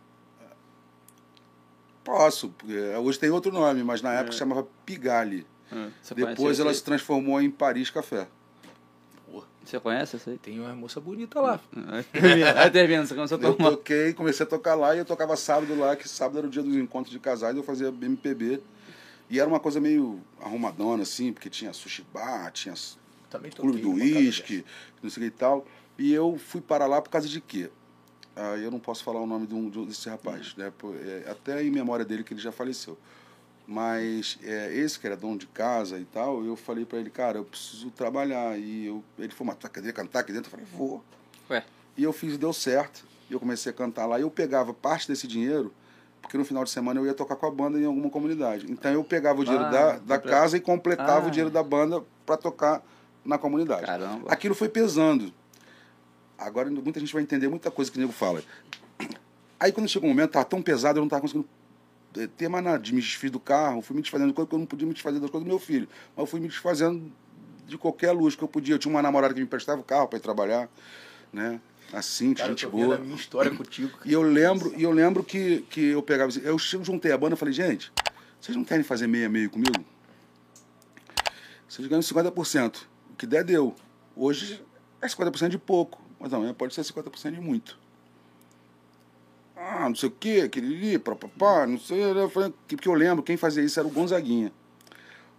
Posso, porque hoje tem outro nome, mas na época É. chamava Pigalle. Você Depois ela se transformou em Paris Café. Você conhece essa aí? Tem uma moça bonita lá. Aí termina, aí termina, você começou a Eu tomar. toquei, comecei a tocar lá e eu tocava sábado lá, que sábado era o dia dos encontros de casais, eu fazia MPB. E era uma coisa meio arrumadona, assim, porque tinha sushi bar, tinha Também clube do uísque, não sei o que e tal. E eu fui para lá por causa de quê? Ah, eu não posso falar o nome de um, de- desse rapaz, né? É, até em memória dele que ele já faleceu. Mas é, esse que era dono de casa e tal, eu falei para ele, cara, eu preciso trabalhar. E eu, ele falou, mas tu vai querer cantar aqui dentro? Eu falei, vou. Ué, E eu fiz e deu certo. E eu comecei a cantar lá. E eu pegava parte desse dinheiro, porque no final de semana eu ia tocar com a banda em alguma comunidade. Então eu pegava o dinheiro Ah, da, da comple- casa e completava Ah. o dinheiro da banda para tocar na comunidade. caramba. Aquilo foi pesando. Agora muita gente vai entender muita coisa que o nego fala. Aí quando chegou um momento, estava tão pesado, eu não estava conseguindo eh, ter mais nada. De me desfiz do carro, fui me desfazendo de coisas que eu não podia me desfazer das coisas do meu filho. Mas eu fui me desfazendo de qualquer luz que eu podia. Eu tinha uma namorada que me emprestava o carro para ir trabalhar, né? Assim, Cara, gente boa. a minha história contigo. E eu lembro, e eu lembro que, que eu pegava. Eu juntei a banda e falei, gente, vocês não querem fazer meia meio comigo? Vocês ganham 50%. O que der, deu. Hoje É 50% de pouco, mas amanhã pode ser 50% de muito. Ah, não sei o quê, aquele papapá, não sei. Falei, porque eu lembro, quem fazia isso era o Gonzaguinha.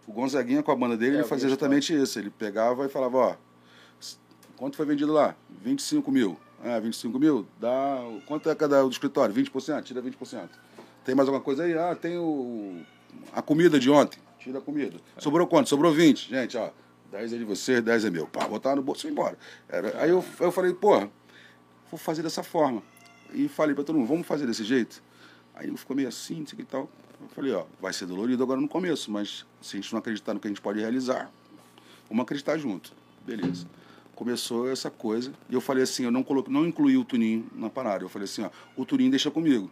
O Gonzaguinha com a banda dele, É, ele fazia exatamente isso. Ele pegava e falava, ó, quanto foi vendido lá? 25 mil. Ah, 25 mil? Dá. Quanto é cada do escritório? 20%? Tira 20%. Tem mais alguma coisa aí? Ah, tem o. A comida de ontem. Tira a comida. Sobrou quanto? Sobrou 20. Gente, ó. 10 é de você, 10 é meu. Pá, botar no bolso e embora. Era, aí eu, eu falei, porra, vou fazer dessa forma. E falei pra todo mundo, vamos fazer desse jeito? Aí eu ficou meio assim, não sei o que e tal. Eu falei, ó, vai ser dolorido agora no começo, mas se a gente não acreditar no que a gente pode realizar, vamos acreditar junto. Beleza. Começou essa coisa. E eu falei assim, eu não, coloquei, não incluí o Tuninho na parada. Eu falei assim, ó, o Tuninho deixa comigo.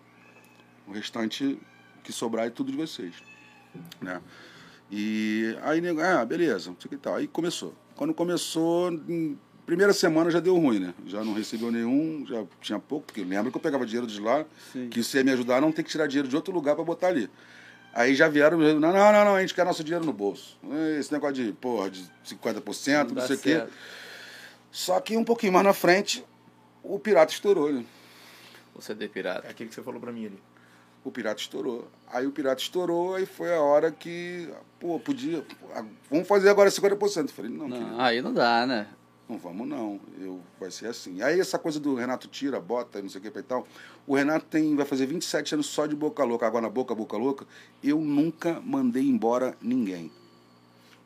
O restante que sobrar é tudo de vocês. Né? E aí, nego, ah, beleza, não sei o que tal. Aí começou. Quando começou, em primeira semana já deu ruim, né? Já não recebeu nenhum, já tinha pouco, porque lembra que eu pegava dinheiro de lá, Sim. que isso ia me ajudar a não ter que tirar dinheiro de outro lugar para botar ali. Aí já vieram, não, não, não, não, a gente quer nosso dinheiro no bolso. Esse negócio de, porra, de 50%, não, dá sei o quê. Só que um pouquinho mais na frente, o pirata estourou, né? O CD pirata. É aquele que você falou pra mim ali. O pirata estourou. Aí o pirata estourou, aí foi a hora que, pô, podia, pô, vamos fazer agora 50%. Eu falei, não, querido, Não, aí não dá, né? não vamos não, eu, vai ser assim. Aí essa coisa do Renato tira, bota, não sei o que e tal. O Renato tem, vai fazer 27 anos só de boca louca, agora na boca, boca louca. Eu nunca mandei embora ninguém.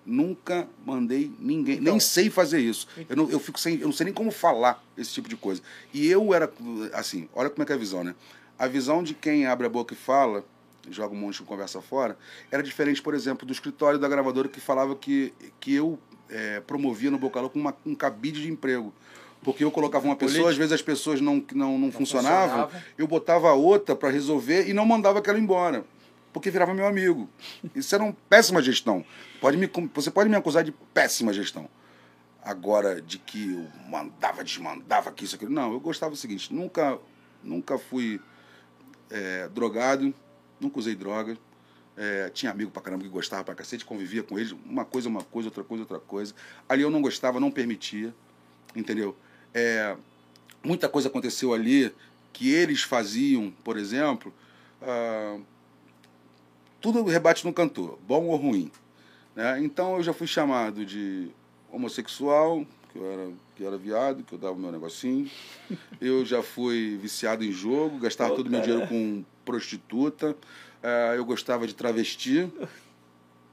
Nunca mandei ninguém. Então- nem sei fazer isso. Eu não, eu fico sem, eu não sei nem como falar esse tipo de coisa. E eu era, assim, olha como é que é a visão, né? A visão de quem abre a boca e fala, joga um monte de conversa fora, era diferente, por exemplo, do escritório da gravadora que falava que, que eu eh, promovia no Boca Louca um cabide de emprego. Porque eu colocava uma pessoa, às vezes as pessoas não, não, não, funcionavam, funcionavam. eu botava outra para resolver e não mandava aquela embora. Porque virava meu amigo. Isso era uma péssima gestão. Pode me, você pode me acusar de péssima gestão. Agora, de que eu mandava, desmandava, que isso, aquilo. Não, eu gostava do seguinte: nunca, nunca fui é, drogado, nunca usei droga. É, tinha amigo pra caramba que gostava pra cacete, convivia com eles. Uma coisa, uma coisa, outra coisa, outra coisa. Ali eu não gostava, não permitia. Entendeu? É, muita coisa aconteceu ali que eles faziam, por exemplo. ah, tudo rebate no cantor, bom ou ruim. Né? Então eu já fui chamado de homossexual, que eu era, que eu era viado, que eu dava o meu negocinho. Eu já fui viciado em jogo, gastava Pô, todo o meu dinheiro com prostituta. Ah, eu gostava de travesti.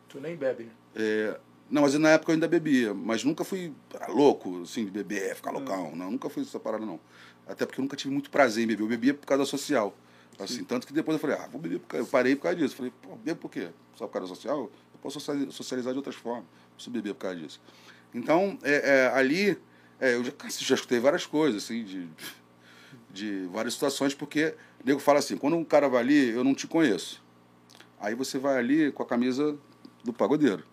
Tu nem bebe, né? É, não, mas na época eu ainda bebia, mas nunca fui louco, assim, de beber, ficar loucão. Não, nunca fui essa parada, não. Até porque eu nunca tive muito prazer em beber. Eu bebia por causa social. Assim, tanto que depois eu falei, ah, vou beber por causa. Eu parei por causa disso. Falei, pô, bebo por quê? Só por causa social? Eu posso sociali- socializar de outras formas. Preciso beber por causa disso. Então, é, é, ali, é, eu já, já escutei várias coisas, assim, de, de várias situações, porque o nego fala assim, quando um cara vai ali, eu não te conheço. Aí você vai ali com a camisa do pagodeiro.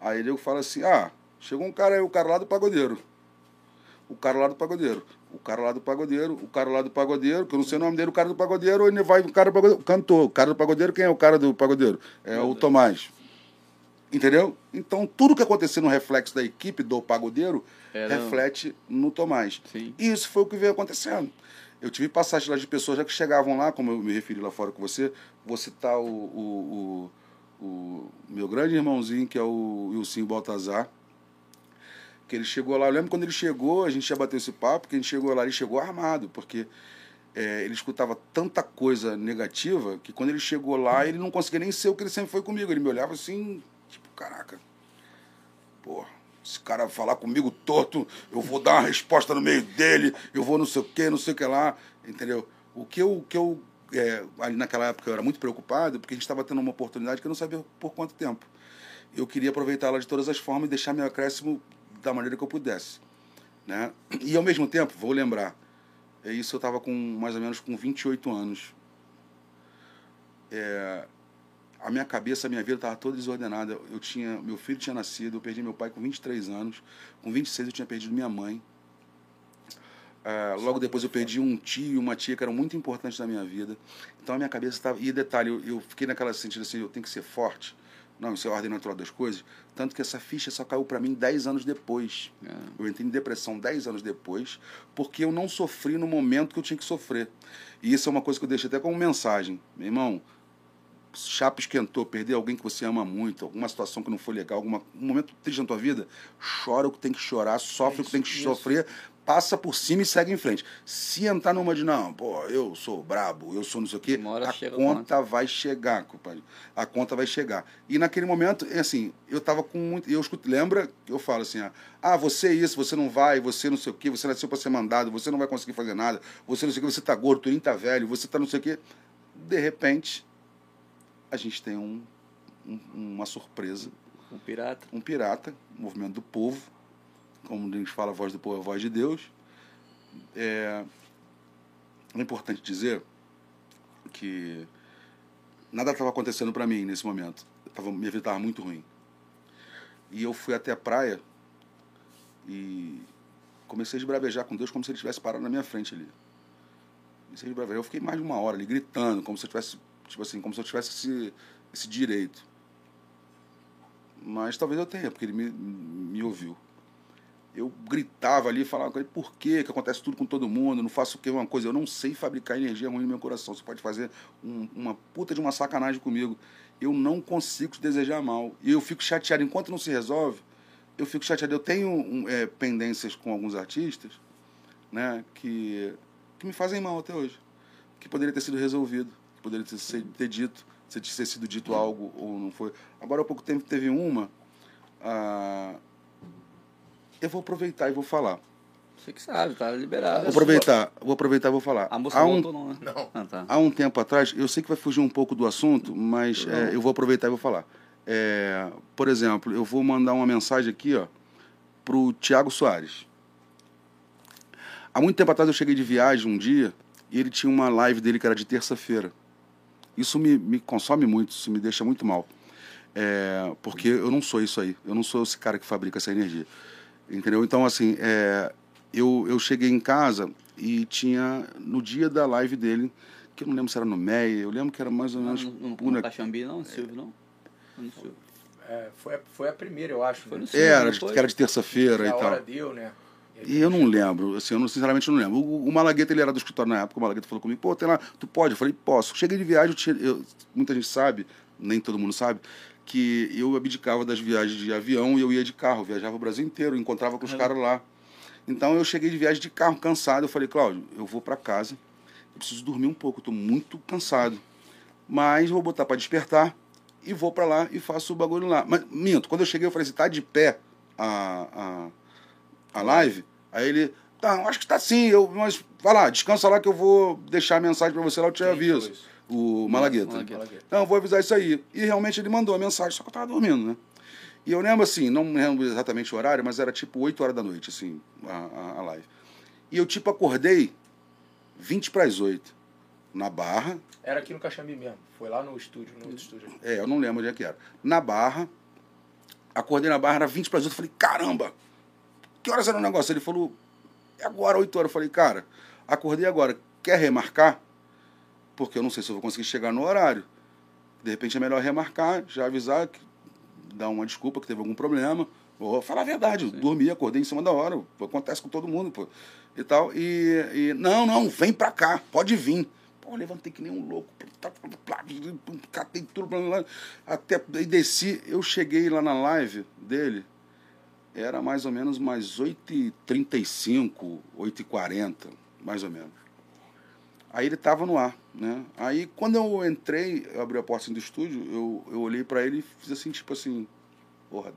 Aí ele fala assim: ah, chegou um cara aí, o cara lá do pagodeiro. O cara lá do pagodeiro. O cara lá do pagodeiro, o cara lá do pagodeiro, que eu não sei o nome dele, o cara do pagodeiro, ele vai o cara do pagodeiro, cantor. O cara do pagodeiro, quem é o cara do pagodeiro? É o Tomás. Entendeu? Então, tudo que acontecer no reflexo da equipe do pagodeiro Era- reflete no Tomás. Sim. E isso foi o que veio acontecendo. Eu tive passagem lá de pessoas já que chegavam lá, como eu me referi lá fora com você, vou citar o, o, o, o meu grande irmãozinho, que é o Wilson Baltazar, que ele chegou lá, eu lembro quando ele chegou, a gente já bateu esse papo, que a gente chegou lá, ele chegou armado, porque é, ele escutava tanta coisa negativa que quando ele chegou lá, ele não conseguia nem ser o que ele sempre foi comigo. Ele me olhava assim, caraca, porra, esse cara falar comigo torto, eu vou dar uma resposta no meio dele, eu vou não sei o que, não sei o que lá, entendeu? O que eu, o que eu é, ali naquela época eu era muito preocupado, porque a gente estava tendo uma oportunidade que eu não sabia por quanto tempo. Eu queria aproveitá-la de todas as formas e deixar meu acréscimo da maneira que eu pudesse. Né? E ao mesmo tempo, vou lembrar, é isso eu estava com mais ou menos com 28 anos. É, a minha cabeça, a minha vida estava toda desordenada. Eu tinha, meu filho tinha nascido, eu perdi meu pai com 23 anos. Com 26 eu tinha perdido minha mãe. É, logo depois eu perdi um tio e uma tia que eram muito importantes na minha vida. Então a minha cabeça estava. E detalhe, eu, eu fiquei naquela sentido assim: eu tenho que ser forte, Não, isso é a ordem natural das coisas. Tanto que essa ficha só caiu para mim 10 anos depois. É. Eu entrei em depressão 10 anos depois, porque eu não sofri no momento que eu tinha que sofrer. E isso é uma coisa que eu deixo até como mensagem. Meu irmão, chapa esquentou, perder alguém que você ama muito, alguma situação que não foi legal, alguma, um momento triste na tua vida, chora o que tem que chorar, sofre o que tem que Isso, sofrer, passa por cima e segue em frente. Se entrar numa de, não, pô, eu sou brabo, eu sou não sei o quê, a conta vai chegar, compadre. A conta vai chegar. E naquele momento, é assim, eu tava com muito. Eu escuto, lembra que eu falo assim, ah, ah, você é isso, você não vai, você não sei o quê, você nasceu para ser mandado, você não vai conseguir fazer nada, você não sei o quê, você tá gordo, tu tá velho, você tá não sei o quê. De repente, a gente tem um, um- uma surpresa O pirata. um pirata, um movimento do povo, como a gente fala, a voz do povo é a voz de Deus. É, é importante dizer que nada estava acontecendo para mim nesse momento. Eu tava, minha vida estava muito ruim. E eu fui até a praia e comecei a esbravejar com Deus como se ele tivesse parado na minha frente ali. Comecei a esbravejar. Eu fiquei mais de uma hora ali gritando, como se eu tivesse, tipo assim, como se eu tivesse esse, esse direito. Mas talvez eu tenha, porque ele me, me ouviu. Eu gritava ali, falava com ele, por quê? que acontece tudo com todo mundo, não faço o que uma coisa, eu não sei fabricar energia ruim no meu coração. Você pode fazer um- uma puta de uma sacanagem comigo. Eu não consigo te desejar mal. E eu fico chateado. Enquanto não se resolve, eu fico chateado. Eu tenho um, é, pendências com alguns artistas né, que, que me fazem mal até hoje. Que poderia ter sido resolvido, poderia ter, ser- ter dito, se ter sido dito algo ou não foi. Agora há pouco tempo teve uma. ah, eu vou aproveitar e vou falar. Você que sabe, tá liberado. Vou aproveitar, vou aproveitar e vou falar. A moça há, não um, voltou não, né? Não. Ah, tá. há um tempo atrás, eu sei que vai fugir um pouco do assunto, mas é, eu vou aproveitar e vou falar. É, por exemplo, eu vou mandar uma mensagem aqui ó, para o Tiago Soares. Há muito tempo atrás eu cheguei de viagem um dia e ele tinha uma live dele que era de terça-feira. Isso me, me consome muito, isso me deixa muito mal. É, porque eu não sou isso aí. Eu não sou esse cara que fabrica essa energia. Entendeu? Então, assim, é, eu, eu cheguei em casa e tinha, no dia da live dele, que eu não lembro se era no Meia, eu lembro que era mais ou Não, menos. no, no, por no aqui. Caxambi não, Silvio não? Foi no Silvio. É, foi, a, foi a primeira, eu acho. Foi né? no Silvio, Era, não acho foi? que era de terça-feira e a tal. hora deu, né? E eu não lembro, assim, eu não, sinceramente não lembro. O, o Malagueta, ele era do escritório na época, o Malagueta falou comigo, pô, tem lá, tu pode? Eu falei, posso. Cheguei de viagem, eu tinha, eu- muita gente sabe, nem todo mundo sabe, que eu abdicava das viagens de avião e eu ia de carro, viajava o Brasil inteiro, encontrava com os Uhum. caras lá. Então eu cheguei de viagem de carro, cansado, eu falei, Cláudio, eu vou para casa, eu preciso dormir um pouco, eu tô muito cansado. Mas vou botar para despertar e vou para lá e faço o bagulho lá. Mas, minto, quando eu cheguei, eu falei assim, tá de pé a, a, a live? Aí ele, tá, acho que tá sim, eu, mas vai lá, descansa lá que eu vou deixar a mensagem para você lá, eu te Quem aviso. O Malagueta. Malagueta. Malagueta. Não, eu vou avisar isso aí. E realmente ele mandou a mensagem, só que eu tava dormindo, né? E eu lembro assim, não lembro exatamente o horário, mas era tipo 8 horas da noite, assim, a, a, a live. E eu tipo acordei 20 para as 8, na Barra, Era aqui no Caxambi mesmo. Foi lá no estúdio, no outro estúdio. é, eu não lembro onde é que era. Na Barra, acordei na Barra, era 20 para as 8, falei, caramba, que horas era o negócio? Ele falou, é agora, 8 horas. Eu falei, cara, acordei agora, quer remarcar? Porque eu não sei se eu vou conseguir chegar no horário. De repente é melhor remarcar, já avisar, que, dar uma desculpa que teve algum problema. Vou falar a verdade, dormi, acordei em cima da hora, acontece com todo mundo, pô. E tal. E, e não, não, vem pra cá, pode vir. Pô, eu levantei que nem um louco, catei tudo, blá, blá, blá, até e desci. Eu cheguei lá na live dele, era mais ou menos mais 8h35, 8h40, mais ou menos. Aí ele tava no ar, né? Aí quando eu entrei, eu abri a porta assim, do estúdio, eu, eu olhei para ele e fiz assim, tipo assim, porra,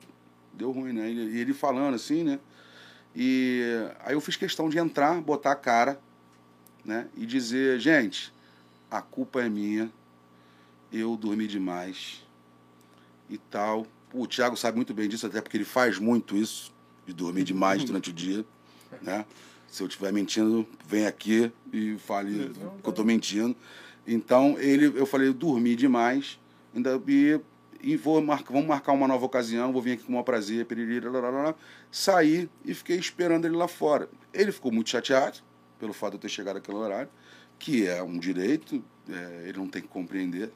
deu ruim, né? E ele, ele falando assim, né? E aí eu fiz questão de entrar, botar a cara, né? E dizer, gente, a culpa é minha, eu dormi demais e tal. O Thiago sabe muito bem disso, até porque ele faz muito isso, de dormir demais durante o dia, né? Se eu estiver mentindo, vem aqui e fale que eu estou mentindo. Então, ele, eu falei, eu dormi demais, ainda e, e vou marcar, vamos marcar uma nova ocasião, vou vir aqui com o maior prazer, piriri, lá, lá, lá, lá. saí e fiquei esperando ele lá fora. Ele ficou muito chateado pelo fato de eu ter chegado naquele horário, que é um direito, é, ele não tem que compreender,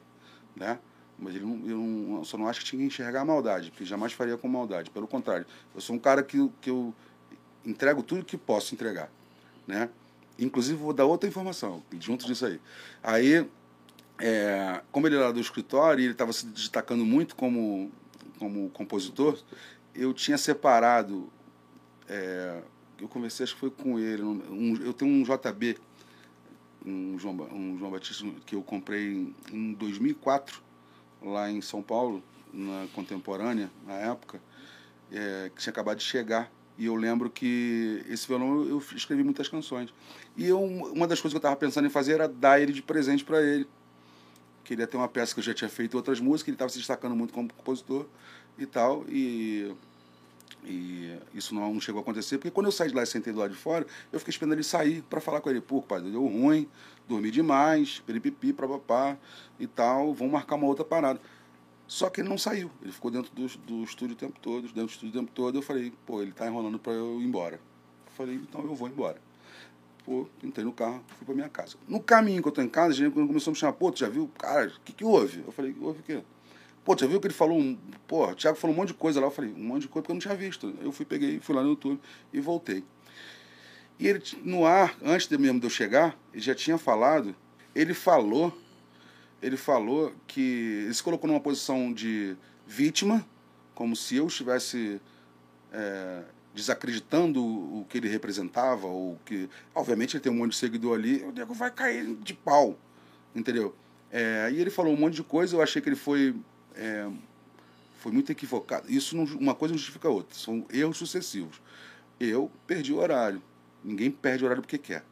né? Mas ele não, eu, não, só não acho que tinha que enxergar a maldade, porque jamais faria com maldade. Pelo contrário, eu sou um cara que, que eu entrego tudo que posso entregar, né? Inclusive vou dar outra informação junto disso aí. Aí, é, como ele era do escritório e ele estava se destacando muito como como compositor, eu tinha separado. É, eu conversei, acho que foi com ele. Um, eu tenho um JB, um João, um João Batista, que eu comprei em 2004, lá em São Paulo, na contemporânea, na época, é, que tinha acabado de chegar. E eu lembro que esse violão eu escrevi muitas canções. E eu, uma das coisas que eu estava pensando em fazer era dar ele de presente para ele. Queria ter uma peça que eu já tinha feito outras músicas, ele estava se destacando muito como compositor e tal. E, e isso não chegou a acontecer, porque quando eu saí de lá e sentei do lado de fora, eu fiquei esperando ele sair para falar com ele. Pô, pai, deu ruim, dormi demais, peripipi, papapá e tal, vamos marcar uma outra parada. Só que ele não saiu, ele ficou dentro do, do estúdio o tempo todo, dentro do estúdio o tempo todo. Eu falei, pô, ele tá enrolando para eu ir embora. Eu falei, então eu vou embora. Pô, entrei no carro, fui para minha casa. No caminho que eu tô em casa, a gente começou a me chamar, pô, tu já viu? Cara, o que que houve? Eu falei, houve o quê? Pô, já viu que ele falou, um, pô, o Thiago falou um monte de coisa lá. Eu falei, um monte de coisa porque eu não tinha visto. Eu fui, peguei, fui lá no YouTube e voltei. E ele, no ar, antes de mesmo de eu chegar, ele já tinha falado, ele falou ele falou que ele se colocou numa posição de vítima, como se eu estivesse é, desacreditando o que ele representava, ou que, obviamente, ele tem um monte de seguidor ali, o nego vai cair de pau, entendeu? É, e ele falou um monte de coisa, eu achei que ele foi, é, foi muito equivocado. Isso não, uma coisa não justifica a outra, são erros sucessivos. Eu perdi o horário, ninguém perde o horário porque quer.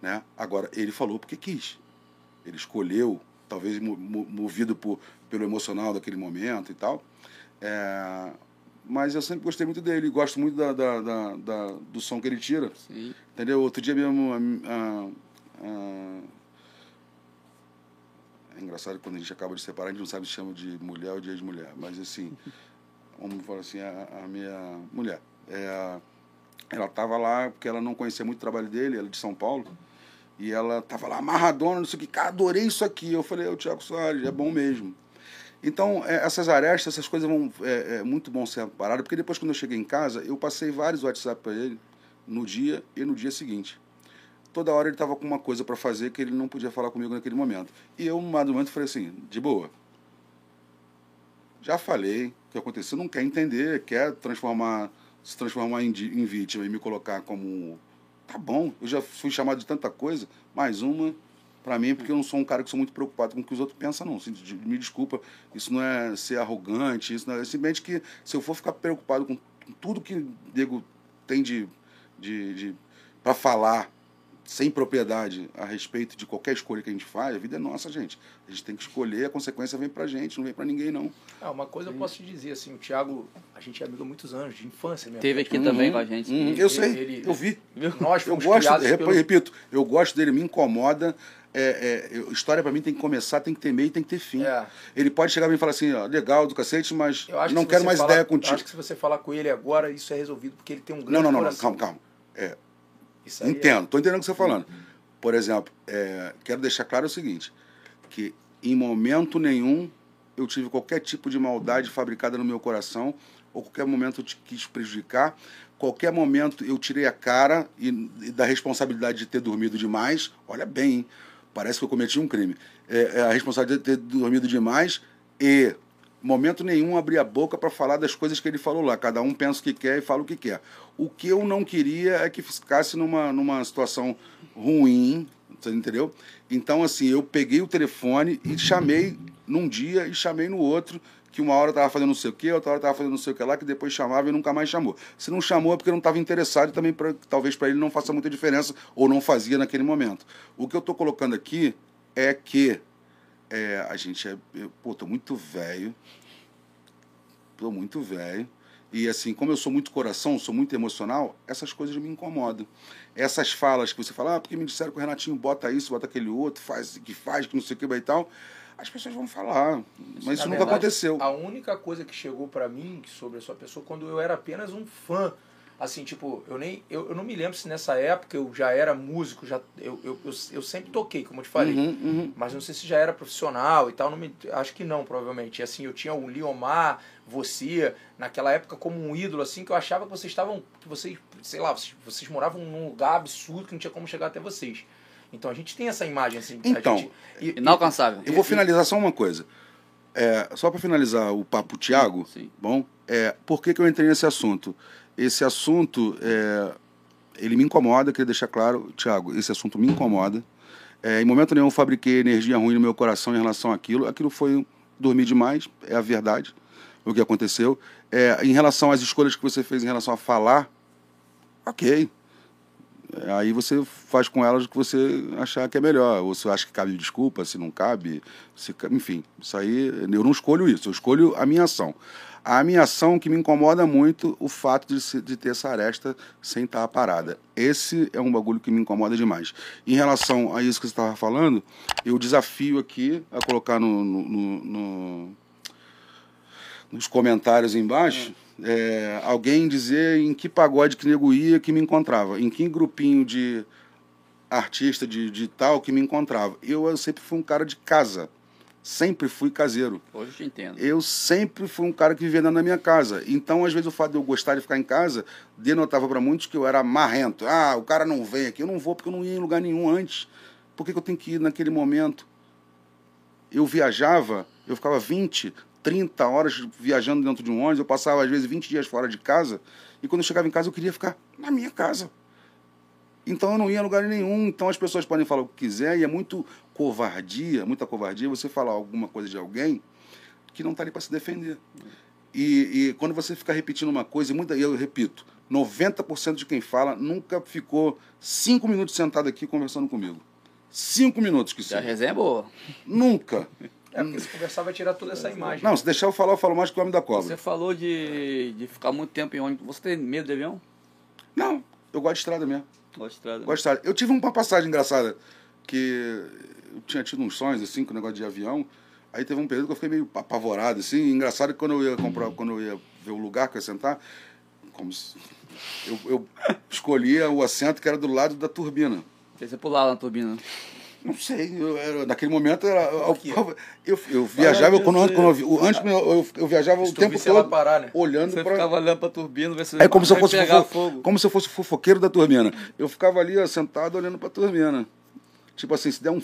Né? Agora, ele falou porque quis. Ele escolheu talvez movido por, pelo emocional daquele momento e tal. É, mas eu sempre gostei muito dele, gosto muito da, da, da, da do som que ele tira. Sim. Entendeu? Outro dia mesmo. A, a, é engraçado quando a gente acaba de separar, a gente não sabe se chama de mulher ou de ex-mulher. Mas assim, vamos falar assim, a, a minha mulher. É, ela estava lá porque ela não conhecia muito o trabalho dele, ela é de São Paulo. E ela tava lá amarradona, não sei o que, cara, adorei isso aqui. Eu falei, o Tiago Soares, é bom mesmo. Então, é, essas arestas, essas coisas vão. É, é muito bom ser parado, porque depois, quando eu cheguei em casa, eu passei vários WhatsApp para ele no dia e no dia seguinte. Toda hora ele estava com uma coisa para fazer que ele não podia falar comigo naquele momento. E eu, num momento, falei assim: de boa. Já falei o que aconteceu, não quer entender, quer transformar, se transformar em, em vítima e me colocar como tá bom, eu já fui chamado de tanta coisa, mais uma para mim, porque eu não sou um cara que sou muito preocupado com o que os outros pensam, não. Me desculpa, isso não é ser arrogante, isso não é simplesmente que se eu for ficar preocupado com tudo que nego tem de, de, de para falar sem propriedade a respeito de qualquer escolha que a gente faz, a vida é nossa, gente. A gente tem que escolher, a consequência vem pra gente, não vem pra ninguém, não. Ah, uma coisa eu posso te dizer, assim, o Thiago, a gente é amigo há muitos anos, de infância mesmo. Teve aqui uhum, também com a gente. Uhum, eu sei, ele, eu vi. Nós eu gosto, pelo... repito, eu gosto dele, me incomoda. É, é, história para mim tem que começar, tem que ter meio, tem que ter fim. É. Ele pode chegar e falar assim, ó, legal do cacete, mas não que quero mais falar, ideia contigo. acho que se você falar com ele agora, isso é resolvido, porque ele tem um grande Não, não, não, não calma, calma. É, Entendo, estou entendendo o que você está falando. Uhum. Por exemplo, é, quero deixar claro o seguinte, que em momento nenhum eu tive qualquer tipo de maldade fabricada no meu coração, ou qualquer momento eu te quis prejudicar, qualquer momento eu tirei a cara e, e da responsabilidade de ter dormido demais, olha bem, hein? parece que eu cometi um crime, é, é a responsabilidade de ter dormido demais e momento nenhum abrir a boca para falar das coisas que ele falou lá. Cada um pensa o que quer e fala o que quer. O que eu não queria é que ficasse numa, numa situação ruim, entendeu? Então, assim, eu peguei o telefone e chamei num dia e chamei no outro, que uma hora estava fazendo não sei o que, outra hora estava fazendo não sei o que lá, que depois chamava e nunca mais chamou. Se não chamou é porque não estava interessado também pra, talvez para ele não faça muita diferença ou não fazia naquele momento. O que eu estou colocando aqui é que é, a gente é. Eu, pô, tô muito velho. Tô muito velho. E assim, como eu sou muito coração, sou muito emocional, essas coisas me incomodam. Essas falas que você fala, ah, porque me disseram que o Renatinho bota isso, bota aquele outro, faz que faz, que não sei o que e tal. As pessoas vão falar, mas isso Na nunca verdade, aconteceu. A única coisa que chegou para mim sobre a sua pessoa, quando eu era apenas um fã Assim, tipo, eu nem. Eu, eu não me lembro se nessa época eu já era músico, já, eu, eu, eu, eu sempre toquei, como eu te falei. Uhum, uhum. Mas não sei se já era profissional e tal, não me, acho que não, provavelmente. E, assim, eu tinha o Liomar, você, naquela época como um ídolo, assim, que eu achava que vocês estavam, que vocês, sei lá, vocês, vocês moravam num lugar absurdo que não tinha como chegar até vocês. Então a gente tem essa imagem, assim. a Então, gente- e- Inalcançável. Eu vou finalizar só uma coisa. É, só para finalizar o papo Tiago, Sim. bom, é, por que, que eu entrei nesse assunto? Esse assunto, é, ele me incomoda, queria deixar claro, Tiago, esse assunto me incomoda. É, em momento nenhum fabriquei energia ruim no meu coração em relação àquilo. Aquilo foi dormir demais, é a verdade, o que aconteceu. É, em relação às escolhas que você fez em relação a falar, ok. É, Aí você faz com elas o que você achar que é melhor. Ou se acha que cabe desculpa, se não cabe. Se, enfim, isso aí eu não escolho isso, eu escolho a minha ação. A minha ação que me incomoda muito o fato de, de ter essa aresta sem estar parada. Esse é um bagulho que me incomoda demais. Em relação a isso que você estava falando, eu desafio aqui a colocar no- no- no, nos comentários embaixo, é, alguém dizer em que pagode que nego ia que me encontrava, em que grupinho de artista de, de tal que me encontrava. Eu, eu sempre fui um cara de casa, sempre fui caseiro. Hoje eu te entendo. Eu sempre fui um cara que vivia dentro da minha casa. Então, às vezes, o fato de eu gostar de ficar em casa denotava para muitos que eu era marrento. Ah, o cara não vem aqui. Eu não vou porque eu não ia em lugar nenhum antes. Por que, que eu tenho que ir naquele momento? Eu viajava, eu ficava 20, 30 horas viajando dentro de um ônibus. Eu passava, às vezes, 20 dias fora de casa. E quando eu chegava em casa, eu queria ficar na minha casa. Então eu não ia a lugar nenhum. Então as pessoas podem falar o que quiser e é muito covardia, muita covardia você falar alguma coisa de alguém que não está ali para se defender. E, e quando você fica repetindo uma coisa, e muita, eu repito, 90% de quem fala nunca ficou cinco minutos sentado aqui conversando comigo. Cinco minutos que A seja. resenha é boa. Nunca. É, porque se conversar vai tirar toda essa imagem. Não, se deixar eu falar, eu falo mais que o homem da Você cobra. falou de, de ficar muito tempo em ônibus. Você tem medo de avião? Não, eu gosto de estrada mesmo. Gosto de estrada. Gosto de estrada. Eu tive uma passagem engraçada que eu tinha tido uns sonhos assim com o negócio de avião. Aí teve um período que eu fiquei meio apavorado assim. Engraçado que quando eu ia comprar, quando eu ia ver o lugar que eu ia sentar, como se- eu, eu escolhia o assento que era do lado da turbina. Você pulava na turbina. Não sei, eu, era- naquele momento era, eu, eu, eu viajava, eu, quando, quando eu, antes eu, eu, eu viajava o tempo todo parar, né? olhando Você para ficava olhando pra turbina, ver se É como se eu fosse pegar fofo- fogo. como se eu fosse fofoqueiro da turbina. Eu ficava ali ó, sentado olhando pra turbina. Tipo assim, se der um.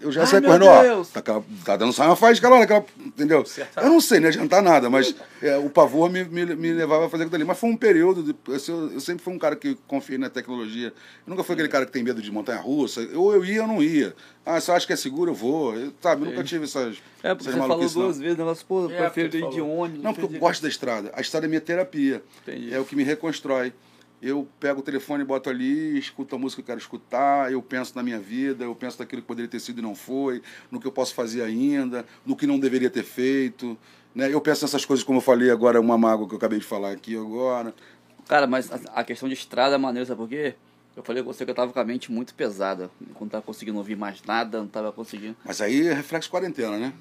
Eu já Ai, meu correndo, ó. Tá, aquela- tá dando só uma faísca lá naquela. Entendeu? Certo. Eu não sei, não ia adiantar nada, mas é, o pavor me, me, me levava a fazer aquilo ali. Mas foi um período. De, eu, eu sempre fui um cara que confiei na tecnologia. Eu nunca fui aquele cara que tem medo de montanha russa. Ou eu ia ou não ia. Ah, se eu acho que é seguro, eu vou. Eu, sabe, eu nunca tive essas. É, porque essas você falou maluquices, não. duas vezes o negócio, pô, eu É, prefiro ir de ônibus. Não, porque eu gosto da estrada. A estrada é minha terapia. Entendi. É o que me reconstrói. Eu pego o telefone, boto ali, escuto a música que eu quero escutar, eu penso na minha vida, eu penso naquilo que poderia ter sido e não foi, no que eu posso fazer ainda, no que não deveria ter feito. Né? Eu penso nessas coisas, como eu falei agora, uma mágoa que eu acabei de falar aqui agora. Cara, mas a, questão de estrada é maneira, sabe por quê? Eu falei com você que eu tava com a mente muito pesada. Não tava conseguindo ouvir mais nada, não tava conseguindo. Mas aí é reflexo quarentena, né?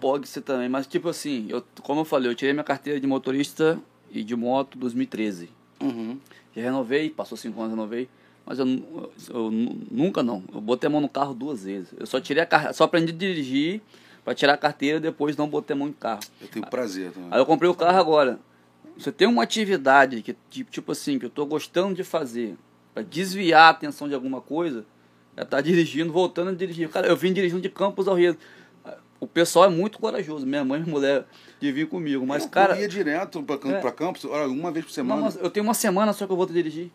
Pode ser também, mas tipo assim, eu, como eu falei, eu tirei minha carteira de motorista e de moto em 2013. Uhum. Já renovei, passou cinco anos, renovei. Mas eu, eu nu- nunca não. Eu botei a mão no carro duas vezes. Eu só tirei a car... só aprendi a dirigir pra tirar a carteira depois não botei a mão no carro. Eu tenho prazer também. Aí eu comprei o carro agora. Você tem uma atividade que tipo, assim, que eu tô gostando de fazer, pra desviar a atenção de alguma coisa, é estar dirigindo, voltando a dirigir. Cara, eu vim dirigindo de Campos ao Rio. O pessoal é muito corajoso, minha mãe e minha mulher de vir comigo, mas eu, cara, eu ia direto pra, Cam- É. pra Campos, olha, uma vez por não, semana. mas eu tenho uma semana só que eu vou dirigir.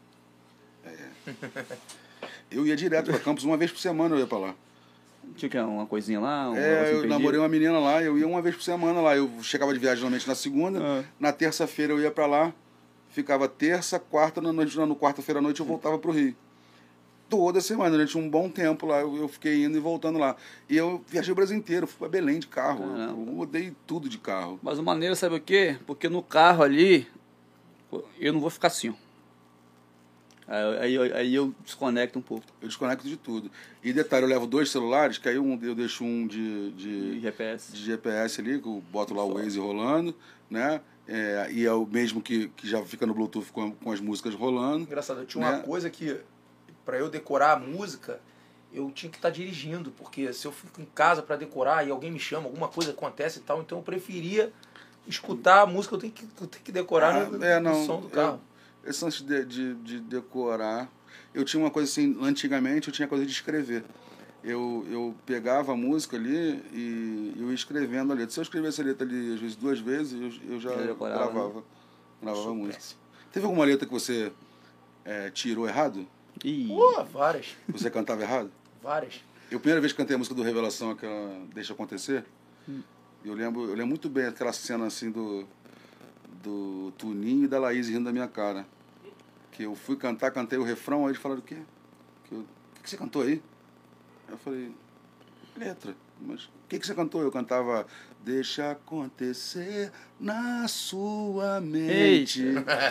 Eu ia direto pra Campos, uma vez por semana eu ia pra lá. Tinha que uma coisinha lá, um É, eu namorei uma menina lá, eu ia uma vez por semana lá. Eu chegava de viagem normalmente na segunda, Ah. na terça-feira eu ia pra lá, ficava terça, quarta, na noite, no quarta-feira à noite eu voltava pro Rio. Toda semana, durante um bom tempo lá, eu, fiquei indo e voltando lá. E eu viajei o Brasil inteiro, fui pra Belém de carro. Eu, Caramba. eu odeio tudo de carro. Mas o maneiro, sabe o quê? Porque no carro ali, eu não vou ficar assim. Aí, aí, aí eu desconecto um pouco Eu desconecto de tudo. E detalhe, eu levo dois celulares, que aí um, eu deixo um de, de de, GPS. de GPS ali, que eu boto lá o Waze rolando, né? É, e é o mesmo que, que já fica no Bluetooth com, com as músicas rolando. Engraçado, eu tinha uma Né? coisa que, pra eu decorar a música, eu tinha que estar dirigindo, porque se eu fico em casa pra decorar e alguém me chama, alguma coisa acontece e tal, então eu preferia escutar a música, eu tenho que, eu tenho que decorar Ah, no, é, no não, som do eu- carro. Esse lance de, de, de decorar. Eu tinha uma coisa assim, antigamente eu tinha coisa de escrever. Eu, eu pegava a música ali e eu ia escrevendo a letra. Se eu escrevesse a letra ali, às vezes, duas vezes, eu, eu já decorava, né? gravava, gravava a música. péssimo. Teve alguma letra que você é, tirou errado? Ih, Pô, várias, Você cantava errado? várias. Eu, a primeira vez que cantei a música do Revelação, aquela Deixa Acontecer, eu lembro, eu lembro muito bem aquela cena assim do, do Tuninho e da Laís rindo da minha cara. Que eu fui cantar, cantei o refrão, aí eles falaram, o quê? Que eu, o que, que você cantou aí? Eu falei, letra. Mas o que, que você cantou? Eu cantava Deixa acontecer na sua mente.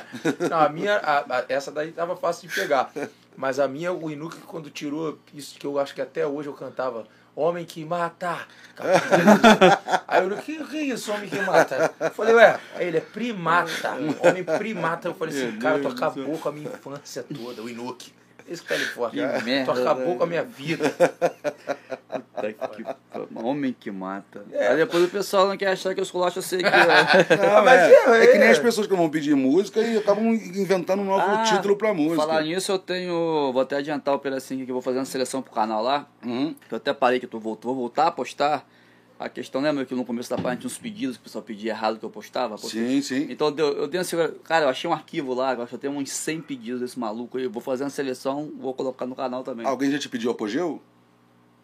Não, a minha, a- a- essa daí tava fácil de pegar. Mas a minha, o Inuki, quando tirou isso que eu acho que até hoje eu cantava, Homem que mata. Aí o Inuki, que, que é isso, Homem que mata? Eu falei, ué, aí ele é primata. Homem primata. Eu falei assim, cara, tu acabou com a minha infância toda, o Inuki. Esse que tá fora. Que Tu merda, acabou né? com a minha vida. Puta que Homem que mata. É. Aí depois o pessoal não quer achar que eu esculacho aqui, ó. Não, mas é, é, é que nem é. as pessoas que vão pedir música e acabam inventando um novo Ah, título pra música. Falar nisso, eu tenho. Vou até adiantar o pedacinho que eu vou fazer uma seleção pro canal lá. Uhum. Que eu até parei que eu tô, vou, vou voltar a postar. A questão, lembra que no começo da página tinha uns pedidos que o pessoal pedia errado que eu postava? Sim, Postei. sim. Então eu, eu dei uma segura- Cara, eu achei um arquivo lá, eu acho que eu tenho uns 100 pedidos desse maluco aí. Eu vou fazer uma seleção, vou colocar no canal também. Alguém já te pediu apogeu?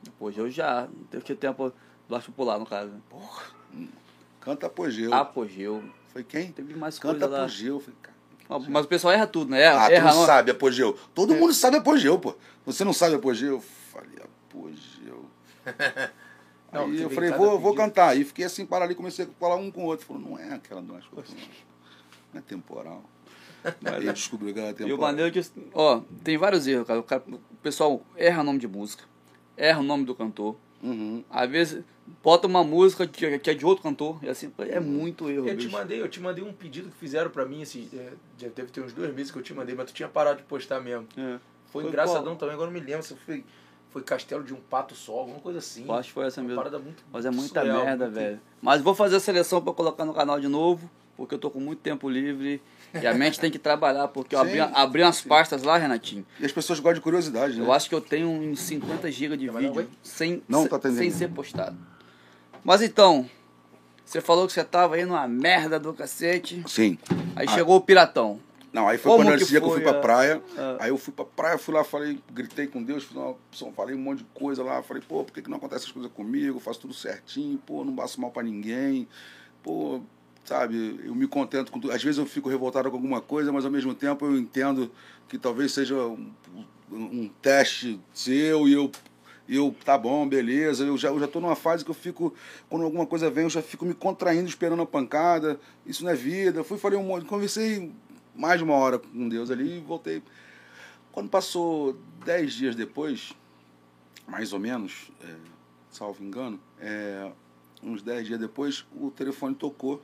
Depois eu já. Não teve que tempo baixo pular, no caso. Canta apogeu. Apogeu. Foi quem? Teve mais Canta coisa lá. apogeu. Falei, cara. Mas o pessoal erra tudo, né? Erra, Ah, tu erra não não- sabe apogeu. Todo mundo sabe apogeu, pô. Você não sabe apogeu? Eu falei, apogeu. Não, Aí eu falei, vou, vou cantar. Aí fiquei assim, parado ali, comecei a falar um com o outro. Falou, não é aquela do Nasco, não. Não é temporal. Aí descobriu que era E o temporal. maneiro que. Ó, tem vários erros, cara. O, cara. o pessoal erra o nome de música, erra o nome do cantor. Uhum. Às vezes bota uma música que, que é de outro cantor. E assim, é muito erro. Eu te mandei, eu te mandei um pedido que fizeram pra mim, assim, é, já deve ter uns dois meses que eu te mandei, mas tu tinha parado de postar mesmo. É. Foi, Foi engraçadão qual? também, agora não me lembro se foi, foi Castelo de um Pato Só, alguma coisa assim. Eu acho que foi essa mesmo. parada muito Mas é muita surreal, merda, muito- velho. Mas vou fazer a seleção pra colocar no canal de novo, porque eu tô com muito tempo livre. E a mente tem que trabalhar, porque eu abri, Sim, abri umas pastas lá, Renatinho. E as pessoas gostam de curiosidade, né? Eu acho que eu tenho uns 50 GB de um vídeo sem, Não sem, tá sem ser postado. Mas então, você falou que você tava aí numa merda do cacete. Sim. Aí Ah. chegou o piratão. Não, aí foi Como quando que esse dia que eu fui pra praia. a- Aí eu fui pra praia, fui lá, falei, gritei com Deus, falei um monte de coisa lá. Falei, pô, por que, que não acontece as coisas comigo? Eu faço tudo certinho, pô, não faço mal pra ninguém. Pô, sabe, eu me contento com tudo. Às vezes eu fico revoltado com alguma coisa, mas ao mesmo tempo eu entendo que talvez seja um, um teste seu e eu. Eu, tá bom, beleza. Eu já, eu já tô numa fase que eu fico, quando alguma coisa vem, eu já fico me contraindo, esperando a pancada. Isso não é vida. Fui, falei um monte, conversei mais de uma hora com Deus ali e voltei. Quando passou dez dias depois, mais ou menos, é, salvo engano, é, uns dez dias depois, o telefone tocou.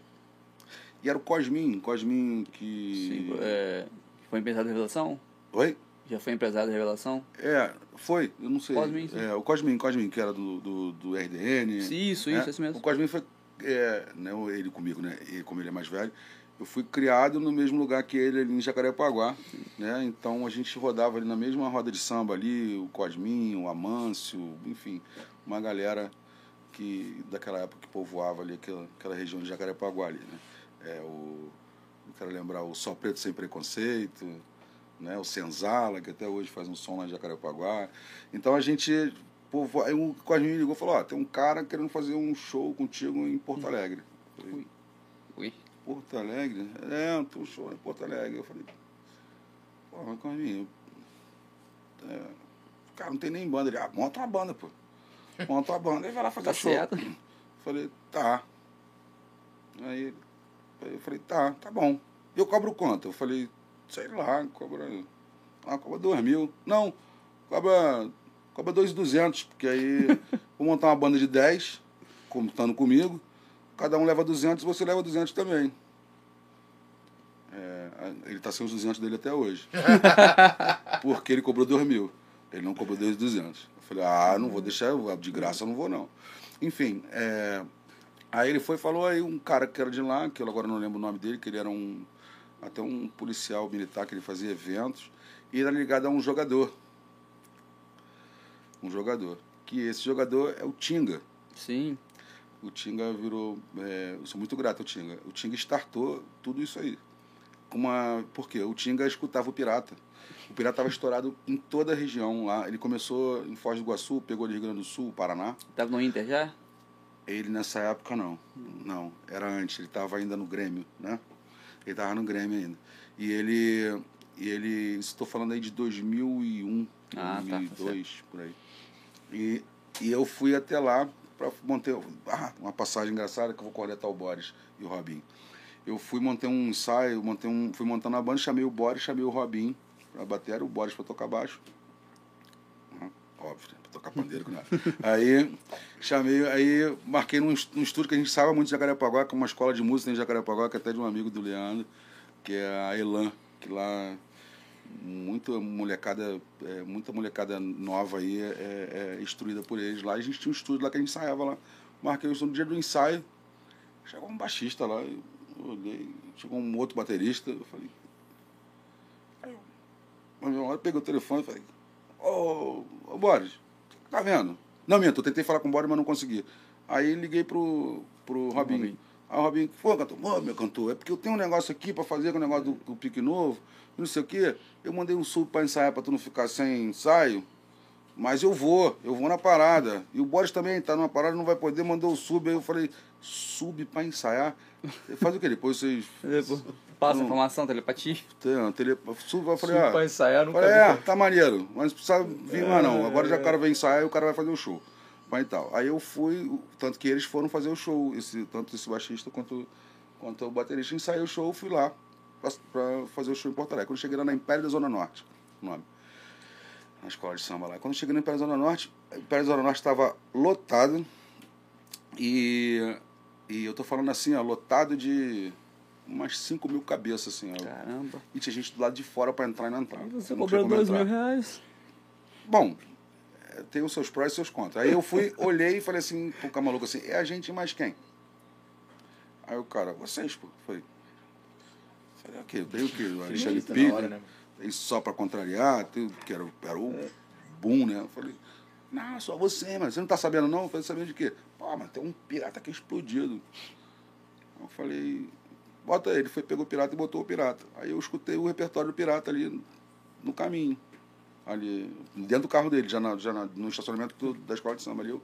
E era o Cosmin, Cosmin que. Sim, é, foi empresário da revelação? Oi? Já foi empresário da revelação? É, foi, eu não sei. Cosmin, sim. É, o Cosmin, Cosmin, que era do, do, do RDN. Isso, isso, né? isso mesmo. O Cosmin foi, é, não ele comigo, né? Ele, como ele é mais velho, eu fui criado no mesmo lugar que ele, ali em Jacarepaguá, né? Então a gente rodava ali na mesma roda de samba ali, o Cosmin, o Amâncio, enfim, uma galera que daquela época que povoava ali aquela, aquela região de Jacarepaguá ali, né? É, o, eu quero lembrar o Só Preto Sem Preconceito, né? O Senzala, que até hoje faz um som lá em Jacarepaguá. Então a gente povo, aí o Cosmin me ligou e falou, ó, tem um cara querendo fazer um show contigo em Porto Alegre. Eu falei, Ui. Porto Alegre? É, um show em Porto Alegre. Eu falei, pô, mas Cosmin, eu- é, cara, não tem nem banda. Ele, ah, monta uma banda, pô. Monta uma banda e vai lá fazer Tá show. certo. Falei, tá. Aí eu falei, tá, tá bom. Eu cobro quanto? Eu falei, sei lá, cobra. Ah, cobra dois mil. Não, cobra. Cobra dois e duzentos, porque aí vou montar uma banda de 10, contando comigo. Cada um leva 200, você leva 200 também. ele está sem os 200 dele até hoje. Porque ele cobrou 2 mil. Ele não cobrou 200. Eu falei, ah, não vou deixar, de graça eu não vou não. Enfim, é, aí ele foi e falou aí um cara que era de lá, que eu agora não lembro o nome dele, que ele era um até um policial militar que ele fazia eventos, e era ligado a um jogador. Um jogador. Que esse jogador é o Tinga. Sim. O Tinga virou. É, eu sou muito grato ao Tinga. O Tinga startou tudo isso aí. Uma, por quê? O Tinga escutava o Pirata. O Pirata estava estourado em toda a região lá. Ele começou em Foz do Iguaçu, pegou no Rio Grande do Sul, Paraná. Tava no Inter já? Ele nessa época não. Não, era antes. Ele estava ainda no Grêmio, né? Ele estava no Grêmio ainda. E ele. E ele. Estou falando aí de 2001, Ah, tá, 2002, por aí. E, e eu fui até lá para manter. Ah, uma passagem engraçada que eu vou coletar o Boris e o Robin. Eu fui montei um ensaio, montei um, fui montando a banda, chamei o Boris, chamei o Robin pra bater, o Boris para tocar baixo. Óbvio, né? pra tocar pandeiro com nada. aí chamei, aí marquei num, num estúdio que a gente sabe muito de Jacarepaguá, que é uma escola de música em Jacarepaguá, que é até de um amigo do Leandro, que é a Elan, que lá muita molecada, é, muita molecada nova aí é, é, é instruída por eles lá. A gente tinha um estúdio lá que a gente ensaiava lá. Marquei no dia do ensaio. Chegou um baixista lá, eu olhei, chegou um outro baterista, eu falei. Aí eu, hora peguei o telefone e falei, ô, ô Boris, tá vendo? Não, minto, eu tentei falar com o Boris, mas não consegui. Aí liguei pro, pro Robinho. Robinho. Aí o Robinho, pô, cantor, meu cantor, é porque eu tenho um negócio aqui pra fazer com o negócio do, do pique novo, não sei o quê. Eu mandei um sub pra ensaiar pra tu não ficar sem ensaio. Mas eu vou, eu vou na parada. E o Boris também tá numa parada, não vai poder, mandou o sub. Aí eu falei, sub pra ensaiar? Faz o quê? Depois vocês. Depois Passa Não. informação, telepatia. Tem, tele, sub, eu falei, Sub ah, pra ensaiar, nunca falei, é, tá maneiro, mas não precisa vir mais não. Agora já o cara vai ensaiar e o cara vai fazer o show. Mas tal. Aí eu fui, tanto que eles foram fazer o show, esse, tanto esse baixista quanto, quanto o baterista. Ensaiei o show, fui lá pra, pra fazer o show em Porto Alegre. Quando cheguei lá na Império da Zona Norte, o nome. Na escola de samba lá. Quando cheguei na Império da Zona Norte, a Império da Zona Norte estava lotado. E, e eu tô falando assim, ó, lotado de umas 5 mil cabeças, assim, ó. Caramba. E tinha gente do lado de fora para entrar e não entrar. E você cobrou tinha como dois mil entrar. reais? Bom, é, tem os seus prós e seus contras. Aí eu fui, olhei e falei assim pro maluco assim, é a gente mais quem? Aí o cara, vocês, pô. Falei, o quê? Tem o quê? O Alexandre Eita, na Pires, hora, né? tem só pra contrariar, que era, o- era o boom, né? Eu falei, não, só você, mas você não tá sabendo não? Eu falei, sabendo de quê? Pô, mas tem um pirata aqui explodido. Eu falei, bota ele. Foi, pegou o pirata e botou o pirata. Aí eu escutei o repertório do pirata ali no caminho. Ali, dentro do carro dele, já, na, já na- no estacionamento do- da escola de samba ali. Eu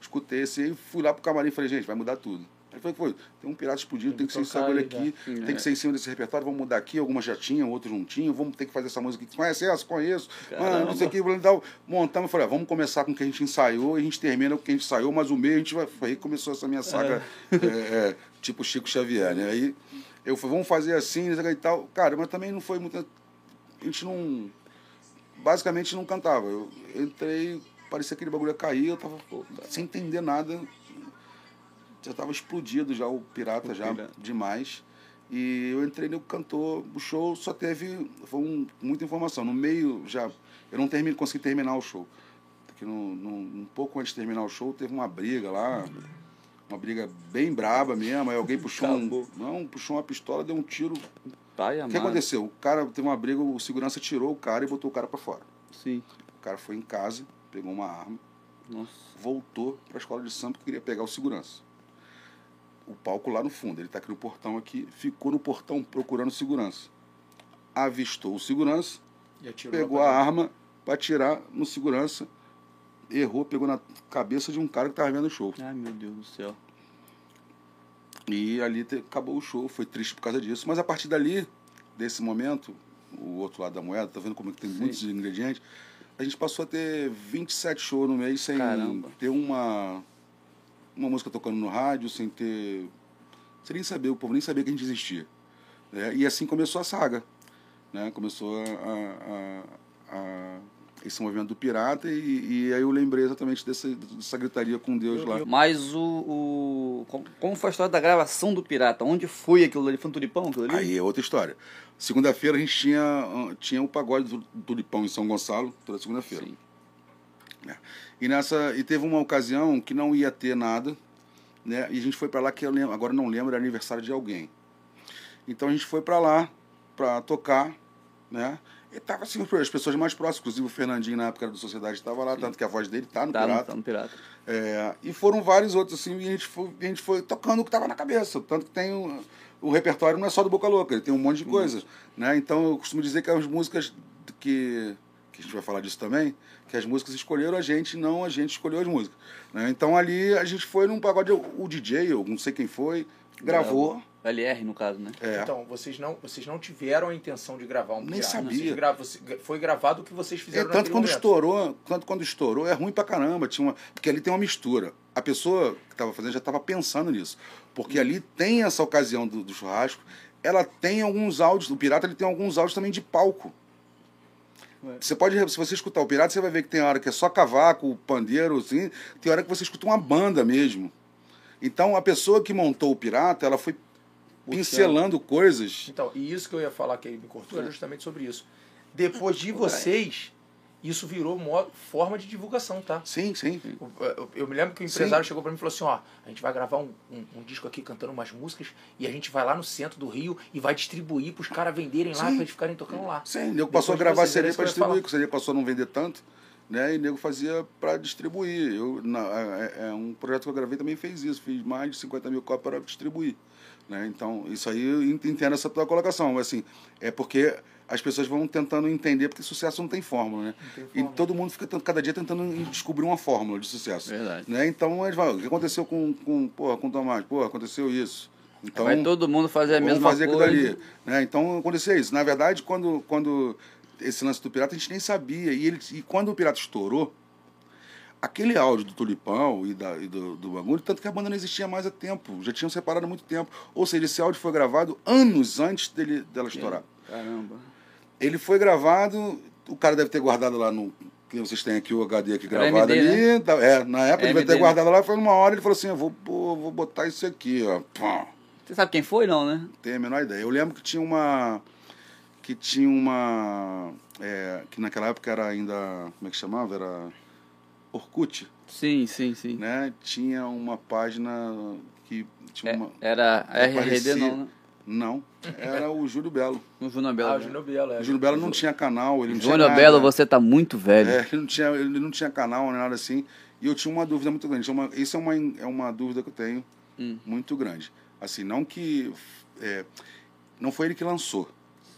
escutei esse aí, fui lá pro camarim e falei, gente, vai mudar tudo. Aí foi, foi, tem um pirata explodido, tem, Tem que ser esse bagulho aí, aqui, tem que ser em cima desse repertório, vamos mudar aqui, algumas já tinham, outros não tinham, vamos ter que fazer essa música aqui. Conhece essa? Conheço. Mano, não sei o que, montamos, falei, ah, vamos começar com o que a gente ensaiou, e a gente termina com o que a gente ensaiou, mas o meio a gente vai. Foi aí que começou essa minha saga, é, é, tipo Chico Xavier, né? Aí eu falei, vamos fazer assim, e tal. Cara, mas também não foi muito. A gente não. Basicamente não cantava. Eu entrei, parecia que aquele bagulho ia cair, eu tava pô, sem entender nada. Já tava explodido já o pirata, O já pirata. demais. E eu entrei no cantor, o show só teve foi um, muita informação. No meio já. Eu não terminei, consegui terminar o show. Porque no, no- um pouco antes de terminar o show teve uma briga lá. Uma briga bem braba mesmo. Aí alguém puxou um. Não, puxou uma pistola, deu um tiro. Pai O que aconteceu? O cara teve uma briga, o segurança tirou o cara e botou o cara pra fora. Sim. O cara foi em casa, pegou uma arma, Nossa. voltou pra escola de samba que queria pegar o segurança. O palco lá no fundo, ele tá aqui no portão aqui, ficou no portão procurando segurança. Avistou o segurança, pegou a arma pra atirar no segurança, errou, pegou na cabeça de um cara que tava vendo o show. Ai, meu Deus do céu. E ali te- acabou o show, foi triste por causa disso. Mas a partir dali, desse momento, o outro lado da moeda, tá vendo como é que tem Sim. muitos ingredientes? A gente passou a ter 27 shows no mês sem Caramba. ter uma, uma música tocando no rádio, sem ter. Sem nem saber, o povo nem sabia que a gente existia. né? E assim começou a saga. Né? Começou a, a- a- esse movimento do pirata e, e aí eu lembrei exatamente dessa, dessa gritaria com Deus Eu- lá. Mas o, o. com- Como foi a história da gravação do Pirata? Onde foi aquilo ali? Foi no Tulipão aquilo ali? Aí é outra história. Segunda-feira a gente tinha, ah, tinha o pagode do Tulipão em São Gonçalo, toda segunda-feira. Sim. E nessa e teve uma ocasião que não ia ter nada, né? E a gente foi para lá que eu lembro, agora não lembro, era aniversário de alguém. Então a gente foi para lá para tocar, né? E tava assim as pessoas mais próximas, inclusive o Fernandinho na época era do Sociedade estava lá, tanto que a voz dele tá no Tá Pirata. tá no Pirata. É, e foram vários outros assim, e a gente foi, a gente foi tocando o que estava na cabeça, tanto que tem o, o repertório não é só do Boca Louca, ele tem um monte de coisa, né? Então eu costumo dizer que as músicas que que a gente vai falar disso também, que as músicas escolheram a gente, não a gente escolheu as músicas. Né? Então ali a gente foi num pagode, o DJ, eu não sei quem foi, gravou. LR, no caso, né? É, Então, vocês não, vocês não tiveram a intenção de gravar um Nem pirata. sabia. Vocês gra- você- foi gravado o que vocês É, fizeram tanto naquele quando momento. estourou, tanto quando estourou, é ruim pra caramba. Tinha uma, porque ali tem uma mistura. A pessoa que estava fazendo já estava pensando nisso. Porque ali tem essa ocasião do, do churrasco, ela tem alguns áudios, o Pirata ele tem alguns áudios também de palco. Ué. Você pode, se você escutar o Pirata, você vai ver que tem hora que é só cavaco, pandeiro, assim, tem hora que você escuta uma banda mesmo. Então a pessoa que montou o Pirata, ela foi pincelando coisas. Então, e isso que eu ia falar que ele me cortou era justamente sobre isso. Depois de vocês, isso virou mo- forma de divulgação, tá? Sim, sim. Eu, eu- me lembro que o Sim. empresário chegou pra mim e falou assim, ó, a gente vai gravar um, um- um disco aqui cantando umas músicas e a gente vai lá no centro do Rio e vai distribuir pros caras venderem lá, Sim. pra eles ficarem tocando lá. Sim, o nego passou a gravar CD que para distribuir, que o CD passou a não vender tanto, né? E o nego fazia para distribuir. Eu, na, é, é um projeto que eu gravei também fez isso, fiz mais de 50 mil cópias para distribuir. Né? Então, isso aí eu ent- entendo essa tua colocação. Mas, assim, é porque as pessoas vão tentando entender, porque sucesso não tem fórmula, né? tem E fórmula. todo mundo fica cada dia tentando descobrir uma fórmula de sucesso. Verdade. Né? Então, eles o que aconteceu com, com, porra, com o Tomás? Pô, aconteceu isso. Então, Vai todo mundo fazer a Vamos mesma fazer aquilo coisa. ali. Né? Então acontecia isso. Na verdade, quando, quando esse lance do pirata, a gente nem sabia. E, ele, e quando o pirata estourou, aquele áudio do Tulipão e, da, e do, do bagulho, tanto que a banda não existia mais há tempo, já tinham separado há muito tempo. Ou seja, esse áudio foi gravado anos antes dele, dela estourar. Caramba. Ele foi gravado, o cara deve ter guardado lá no. Que vocês têm aqui o HD aqui gravado MD, ali. tá- É, na época ele MD, deve ter né? guardado lá, foi numa hora ele falou assim: eu vou, pô, vou botar isso aqui, ó. Pum Você sabe quem foi, não, né? tenho a menor ideia. Eu lembro que tinha uma. Que tinha uma. é, que naquela época era ainda. Como é que chamava? Era. Orkut, Sim, sim, sim. né? Tinha uma página que tinha É, uma. era RRD, não, né? Não, era o Júlio Belo. No Júnior Belo. Ah, o né? Júnior Belo, é. O Júlio Belo não tinha canal, ele não tinha. Júnior nada. Belo, você tá muito velho. É, ele não tinha, ele não tinha canal nem nada assim. E eu tinha uma dúvida muito grande. Tinha Uma, isso é uma, é uma dúvida que eu tenho Hum. muito grande. Assim, não que. é, não foi ele que lançou,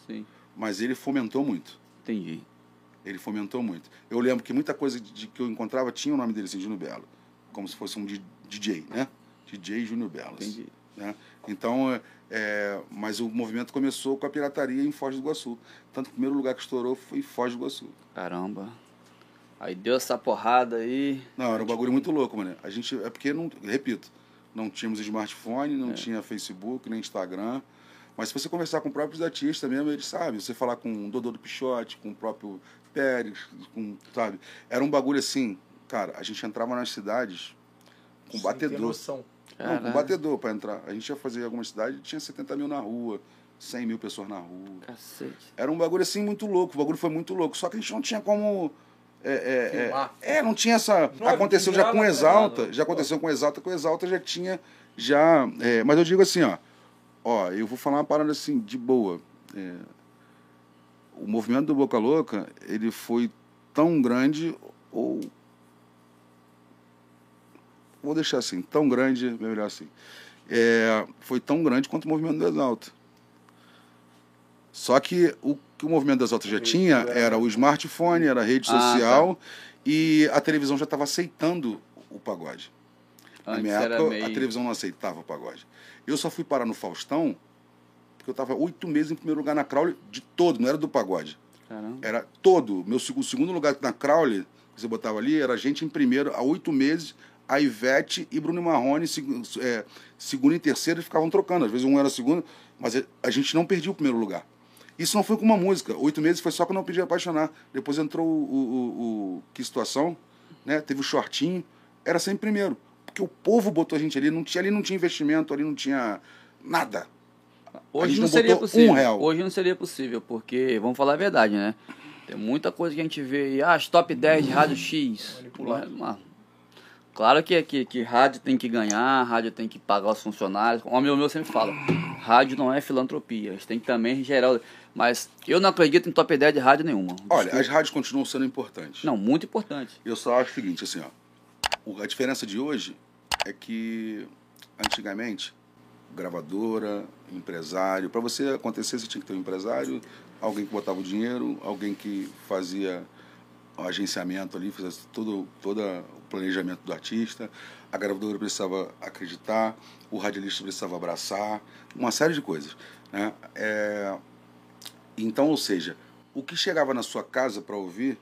Sim, mas ele fomentou muito. entendi. Ele fomentou muito. Eu lembro que muita coisa de, que eu encontrava tinha o nome dele, assim, Júnior Belo. Como se fosse um DJ, né? DJ Júnior Belo. Entendi. Né? Então, é, é, mas o movimento começou com a pirataria em Foz do Iguaçu. Tanto que o primeiro lugar que estourou foi Foz do Iguaçu. Caramba. Aí deu essa porrada aí. Não, era um bagulho muito louco, mano. A gente, é porque, não, repito, não tínhamos smartphone, não tinha Facebook, nem Instagram. Mas se você conversar com próprios artistas mesmo, eles sabem. Você falar com o Dodô do Pichote, com o próprio Pérez, com, sabe? Era um bagulho assim, cara, a gente entrava nas cidades com Sem ter batedor. noção. Não, com batedor para entrar. A gente ia fazer algumas cidades, tinha 70 mil na rua, 100 mil pessoas na rua. Cacete. Era um bagulho assim muito louco, o bagulho foi muito louco. Só que a gente não tinha como. É, é, é, é, não tinha essa. Não, aconteceu já com não, Exalta, já aconteceu com o Exalta, o Exalta já tinha. já é, Mas eu digo assim, ó. Ó, eu vou falar uma parada assim, de boa. É, o movimento do Boca Louca, ele foi tão grande, ou. Vou deixar assim, tão grande, melhor assim. É, foi tão grande quanto o movimento do Exalta. Só que o que o movimento das Altas já tinha era o smartphone, era a rede Ah, social e a televisão já estava aceitando o pagode. Na Antes minha era época, meio- a televisão não aceitava o pagode. Eu só fui parar no Faustão porque eu estava oito meses em primeiro lugar na Crowley de todo, não era do pagode. Caramba. Era todo. Meu o segundo lugar na Crowley, que você botava ali, era a gente em primeiro há oito meses, a Ivete e Bruno Marrone, é, segundo e terceiro, ficavam trocando. Às vezes um era segundo, mas a gente não perdia o primeiro lugar. Isso não foi com uma música. Oito meses foi só quando eu pedi apaixonar. Depois entrou o, o, o- o Que Situação, né? Teve o shortinho. Era sempre primeiro. Porque o povo botou a gente ali. Não tinha, ali não tinha investimento, ali não tinha nada. Hoje não não seria possível. um real. Hoje não seria possível, porque, vamos falar a verdade, né? Tem muita coisa que a gente vê aí, ah, as top 10 de rádio X. Manipulado. Não não. Claro que, que, que rádio tem que ganhar, rádio tem que pagar os funcionários. O meu, meu sempre fala, rádio não é filantropia, a gente tem que também gerar. Mas eu não acredito em top 10 de rádio nenhuma. Olha, Desculpa. as rádios continuam sendo importantes. Não, muito importante. Eu só acho o seguinte, assim, ó. A diferença de hoje é que antigamente, gravadora, empresário, para você acontecer, você tinha que ter um empresário, alguém que botava o dinheiro, alguém que fazia o agenciamento ali, fazia todo, todo o planejamento do artista, a gravadora precisava acreditar, o radialista precisava abraçar, uma série de coisas. Né? É, Então, ou seja, o que chegava na sua casa para ouvir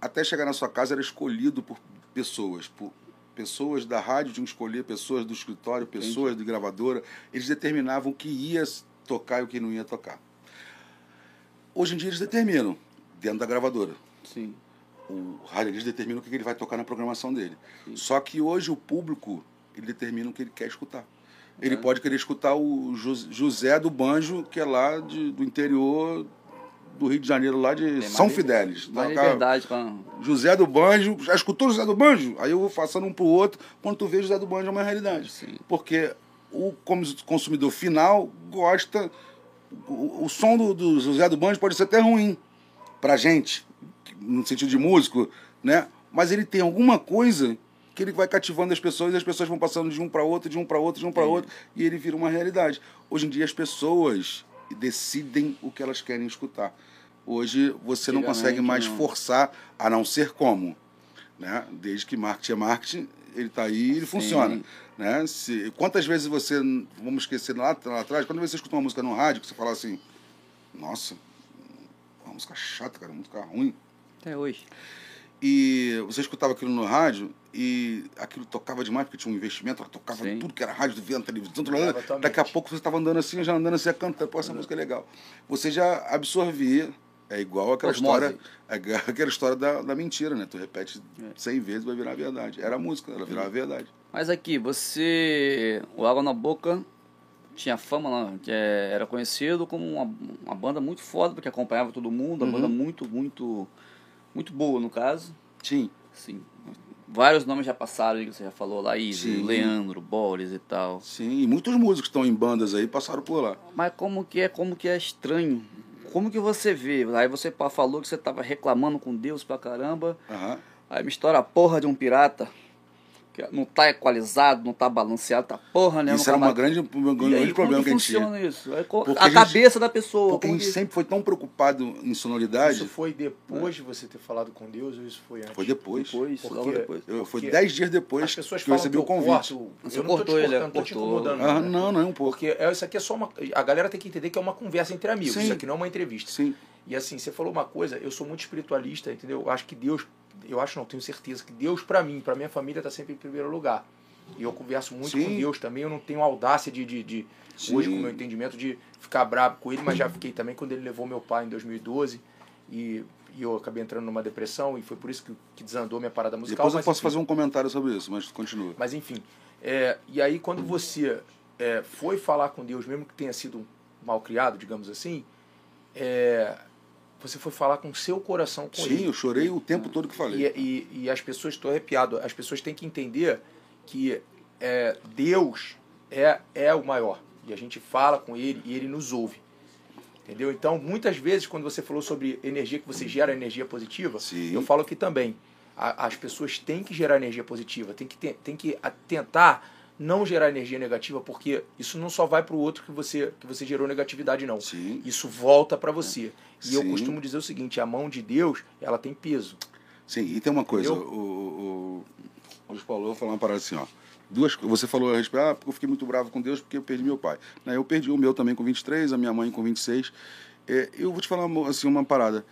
até chegar na sua casa era escolhido por pessoas, por pessoas da rádio tinham que escolher, pessoas do escritório, pessoas de gravadora, eles determinavam o que ia tocar e o que não ia tocar. Hoje em dia eles determinam, dentro da gravadora. Sim. O radialista determina o que ele vai tocar na programação dele. Só que hoje o público, ele determina o que ele quer escutar. Ele É. pode querer escutar o Jos- José do Banjo, que é lá de- do interior do Rio de Janeiro, lá de Tem São li- Fidélis. Mais liberdade com a- José do Banjo, já escutou José do Banjo? Aí eu vou passando um pro outro, quando tu vê José do Banjo é uma realidade. Sim. Porque o cons- consumidor final gosta. O, o som do, do José do Banjo pode ser até ruim pra gente, no sentido de músico, né? Mas ele tem alguma coisa que ele vai cativando as pessoas e as pessoas vão passando de um para outro, de um para outro, de um para outro, e ele vira uma realidade. Hoje em dia as pessoas decidem o que elas querem escutar. Hoje você não consegue mais não. forçar, a não ser como. Né? Desde que marketing é marketing, ele está aí e ele Sim. funciona. Né? Se, quantas vezes você, vamos esquecer lá, lá atrás, quando você escuta uma música no rádio, que você fala assim, nossa, uma música chata, cara, uma música ruim. Até hoje. E você escutava aquilo no rádio e aquilo tocava demais, porque tinha um investimento, ela tocava Sim. tudo que era rádio, na televisão, tudo. Exatamente. daqui a pouco você estava andando assim, já andando assim, cantando, pô, essa música é legal. Você já absorvia, é igual aquela Osmose. história, é igual aquela história da, da mentira, né? Tu repete É. 100 vezes vai virar verdade. Era a música, ela virava verdade. Mas aqui, você. O Água na Boca tinha fama, lá, que é- era conhecido como uma, uma banda muito foda, porque acompanhava todo mundo, uma Uhum. banda muito, muito. Muito boa, no caso. Sim. Sim. Vários nomes já passaram aí, que você já falou, Laís, Sim. Leandro, Boris e tal. Sim, e muitos músicos estão em bandas aí passaram por lá. Mas como que é, como que é estranho? Como que você vê? Aí você falou que você tava reclamando com Deus pra caramba. Aham. Aí me estoura a porra de um pirata. Não tá equalizado, não tá balanceado, tá porra, né? Isso era uma mais- grande, um E grande aí, problema como que a gente tinha. isso? Aí, Porque a, a gente- cabeça da pessoa. Porque a gente que- sempre foi tão preocupado em sonoridade. Isso foi depois de você ter falado com Deus ou isso foi antes? Foi depois. Depois, Porque- logo depois. Eu, foi 10 dias depois As pessoas que eu recebi que o convite. corto, Você eu não tô cortou te ele, cortando, tô te cortou. incomodando. Ah, né? não, não, é um pouco. Porque é, isso aqui é só uma. A galera tem que entender que é uma conversa entre amigos. Sim. Isso aqui não é uma entrevista. Sim. E assim, você falou uma coisa, eu sou muito espiritualista, entendeu? Eu acho que Deus, eu acho não, tenho certeza que Deus pra mim, pra minha família tá sempre em primeiro lugar. E eu converso muito Sim. com Deus também, eu não tenho audácia de, de, de hoje com o meu entendimento de ficar bravo com ele, mas já fiquei também quando ele levou meu pai em 2012 e, e eu acabei entrando numa depressão e foi por isso que, que desandou minha parada musical. Depois eu posso enfim. fazer um comentário sobre isso, mas continua. Mas enfim, é, e aí quando você é, foi falar com Deus, mesmo que tenha sido mal criado, digamos assim, é, você foi falar com o seu coração com Sim, ele. eu chorei o tempo todo que falei. E, e, e as pessoas, estou arrepiado, as pessoas têm que entender que é, Deus é, é o maior. E a gente fala com ele e ele nos ouve. Entendeu? Então, muitas vezes, quando você falou sobre energia, que você gera energia positiva, Sim. eu falo aqui também. A- as pessoas têm que gerar energia positiva, tem que, tem que tentar não gerar energia negativa, porque isso não só vai para o outro que você, que você gerou negatividade, não. Sim. Isso volta para você. E eu Sim. costumo dizer o seguinte: a mão de Deus, ela tem peso. Sim, e tem uma coisa, o, Entendeu? o, o, o Paulo, eu vou falar uma parada assim, ó. Duas, você falou a respeito, ah, porque eu fiquei muito bravo com Deus porque eu perdi meu pai. Eu perdi o meu também com 23, a minha mãe com 26. É, eu vou te falar assim, uma parada.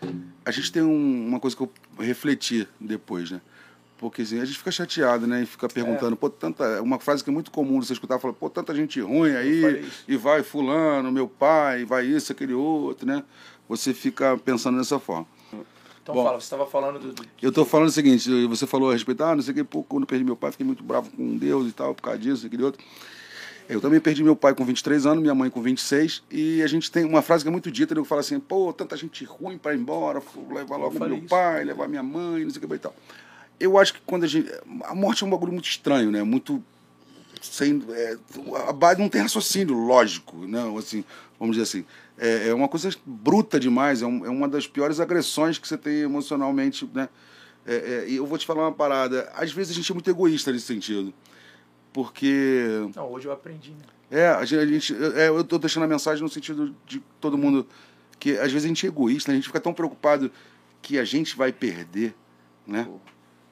A gente tem um- uma coisa que eu refleti depois, né? Porque assim, a gente fica chateado, né? E fica perguntando, pô, tanta. Uma frase que é muito comum você escutar, fala, pô, tanta gente ruim aí, e vai fulano, meu pai, vai isso, aquele outro, né? Você fica pensando dessa forma. Então Bom. fala, você estava falando do. do- Eu tô falando o seguinte, você falou a respeito, ah, não sei o que, pô, quando eu perdi meu pai, fiquei muito bravo com Deus e tal, por causa disso, aquele outro. Eu também perdi meu pai com 23 anos, minha mãe com 26, e a gente tem uma frase que é muito dita, ele fala assim, pô, tanta gente ruim para ir embora, levar logo meu isso. pai, levar minha mãe, não sei o que e tal. Eu acho que quando a gente... A morte é um bagulho muito estranho, né? Muito... Sem, é, a base não tem raciocínio lógico, né? Assim, vamos dizer assim. É, é uma coisa bruta demais, é, um- é uma das piores agressões que você tem emocionalmente, né? É, é, e eu vou te falar uma parada. Às vezes a gente é muito egoísta nesse sentido. Porque. Não, hoje eu aprendi, né? É, a gente. gente- é, eu tô deixando a mensagem no sentido de todo mundo. Que às vezes a gente é egoísta, a gente fica tão preocupado que a gente vai perder, né?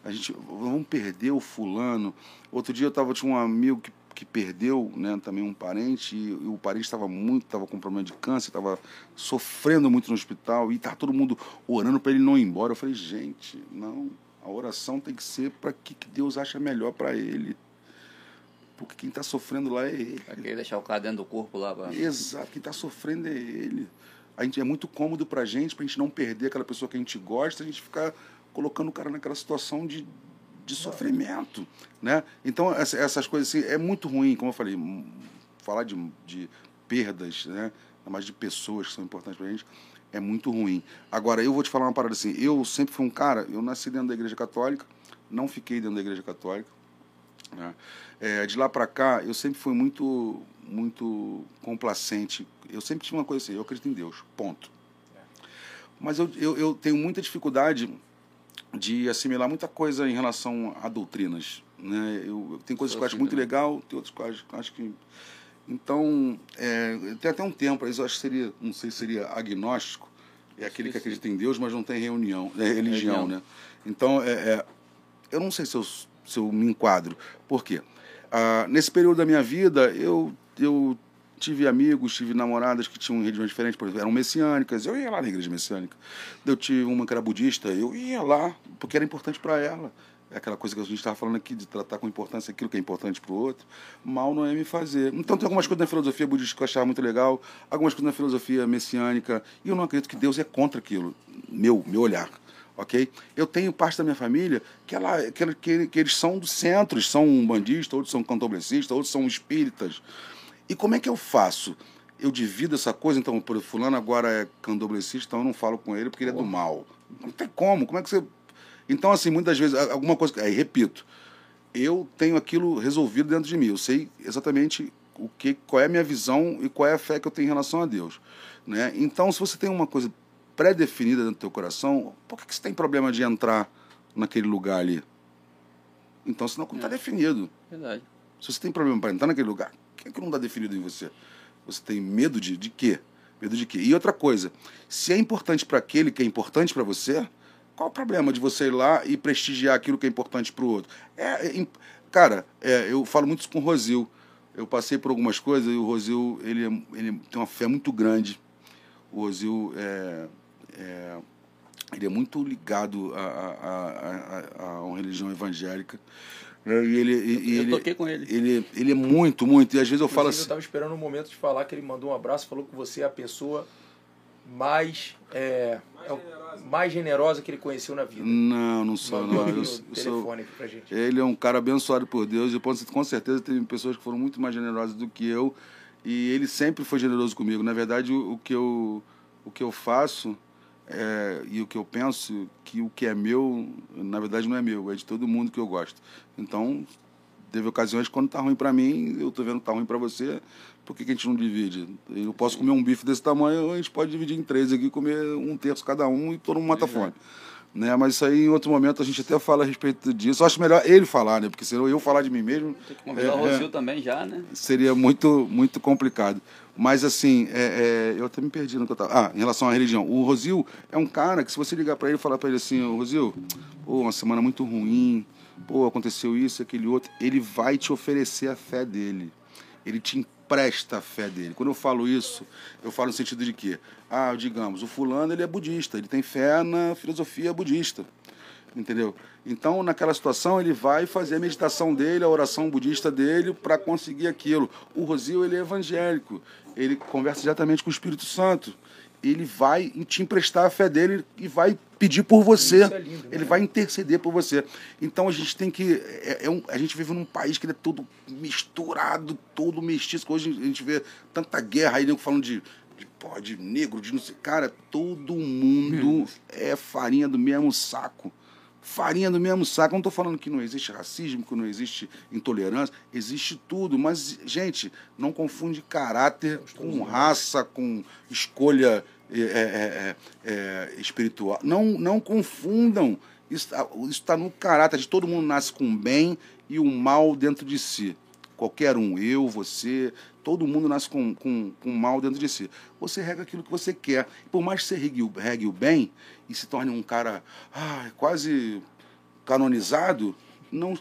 A gente. Vamos perder o fulano. Outro dia eu tava, tinha um amigo que, que perdeu, né? Também um parente, e, o parente estava muito, estava com problema de câncer, estava sofrendo muito no hospital, e tá todo mundo orando para ele não ir embora. Eu falei, gente, não. A oração tem que ser para que, que Deus acha melhor para ele. Porque quem está sofrendo lá é ele. Pra deixar o cara dentro do corpo lá? Pra... Exato, quem está sofrendo é ele. A gente, é muito cômodo pra gente, pra gente não perder aquela pessoa que a gente gosta, a gente ficar colocando o cara naquela situação de, de sofrimento, né? Então, essa- essas coisas assim, é muito ruim, como eu falei, hum, falar de, de perdas, né? Mais de pessoas que são importantes pra gente, é muito ruim. Agora, eu vou te falar uma parada assim, eu sempre fui um cara, eu nasci dentro da igreja católica, não fiquei dentro da igreja católica, né? É, de lá para cá, eu sempre fui muito, muito complacente. Eu sempre tive uma coisa assim: eu acredito em Deus, ponto. Mas eu, eu, eu tenho muita dificuldade de assimilar muita coisa em relação a doutrinas. Né? Eu, eu- tem coisas que eu acho muito legal, tem outras que eu acho que. Então, é, tem até um tempo, isso eu acho que seria, não sei se seria agnóstico, é aquele que acredita em Deus, mas não tem reunião, é, religião, Religião. né? Então, é, é, eu não sei se eu, se eu me enquadro. Por quê? Ah, nesse período da minha vida, eu, eu tive amigos, tive namoradas que tinham religiões diferentes, por exemplo, eram messiânicas, eu ia lá na igreja messiânica. Eu tive uma que era budista, eu ia lá, porque era importante para ela. É aquela coisa que a gente estava falando aqui, de tratar com importância aquilo que é importante para o outro. Mal não é me fazer. Então tem algumas coisas na filosofia budista que eu achava muito legal, algumas coisas na filosofia messiânica, e eu não acredito que Deus é contra aquilo, meu, meu olhar ok? Eu tenho parte da minha família que, ela, que, que, que eles são do centro, são umbandistas, outros são cantomblecistas, outros são espíritas. E como é que eu faço? Eu divido essa coisa, então, por fulano agora é candomblecista, então eu não falo com ele porque ele é do mal. Não tem como, como é que você... Então, assim, muitas vezes, alguma coisa... Aí, repito, eu tenho aquilo resolvido dentro de mim. Eu sei exatamente o que, qual é a minha visão e qual é a fé que eu tenho em relação a Deus. Né? Então, se você tem uma coisa pré-definida dentro do teu coração, por que, que você tem problema de entrar naquele lugar ali? Então, senão não está definido. Verdade. Se você tem problema para entrar naquele lugar, que é que não está definido em você? Você tem medo de, de quê? Medo de quê? E outra coisa, se é importante para aquele que é importante para você, qual o problema de você ir lá e prestigiar aquilo que é importante para o outro? É, é cara, é, eu falo muito isso com o Rosil. Eu passei por algumas coisas e o Rosil ele, é- ele tem uma fé muito grande. O Rosil é, é, ele é muito ligado a, a, a, a, a uma religião evangélica. Né? E ele, e, eu ele, toquei com ele. ele, ele é muito, muito. E às vezes eu falo Inclusive, eu assim. estava esperando um momento de falar que ele mandou um abraço, falou que você é a pessoa mais, é, é o- mais generosa que ele conheceu na vida. Não, não sou, não. Eu, eu sou, ele é um cara abençoado por Deus. E posso- com certeza teve pessoas que foram muito mais generosas do que eu. E ele sempre foi generoso comigo. Na verdade, o, o que, eu, o que eu faço é, e o que eu penso, que o que é meu, na verdade não é meu, é de todo mundo que eu gosto. Então, teve ocasiões quando tá ruim para mim, eu tô vendo que tá ruim para você, por que, que a gente não divide? Eu posso comer um bife desse tamanho, a gente pode dividir em três aqui, comer um terço cada um e todo mundo mata fome. Né? Mas isso aí em outro momento a gente até fala a respeito disso. Eu acho melhor ele falar, né? Porque senão eu falar de mim mesmo Tem que convidar o é, é, Rosil também já, né? seria muito, muito complicado. Mas assim, é, é, eu até me perdi no que eu tava. Ah, em relação à religião. O Rosil é um cara que se você ligar para ele e falar para ele assim, ô Rosil, pô, uma semana muito ruim, pô, aconteceu isso, aquele outro, ele vai te oferecer a fé dele. Ele te empresta a fé dele. Quando eu falo isso, eu falo no sentido de que, ah, digamos, o fulano ele é budista, ele tem fé na filosofia budista. Entendeu? Então, naquela situação, ele vai fazer a meditação dele, a oração budista dele, para conseguir aquilo. O Rosio, ele é evangélico. Ele conversa diretamente com o Espírito Santo. Ele vai te emprestar a fé dele e vai pedir por você. É lindo, né? Ele vai interceder por você. Então a gente tem que. É, é um- a gente vive num país que ele é todo misturado, todo mestiço. Hoje a gente vê tanta guerra aí, nego falando de, de, pô, de negro, de não sei. Cara, todo mundo é farinha do mesmo saco. Farinha do mesmo saco. Não estou falando que não existe racismo, que não existe intolerância. Existe tudo. Mas, gente, não confunde caráter com raça, com escolha é, é, é, é, espiritual. Não, não confundam. Isso está no caráter de todo mundo nasce com o bem e o mal dentro de si. Qualquer um, eu, você, todo mundo nasce com, com, com mal dentro de si. Você rega aquilo que você quer. Por mais que você regue, o- regue o bem e se torne um cara ai, quase canonizado, não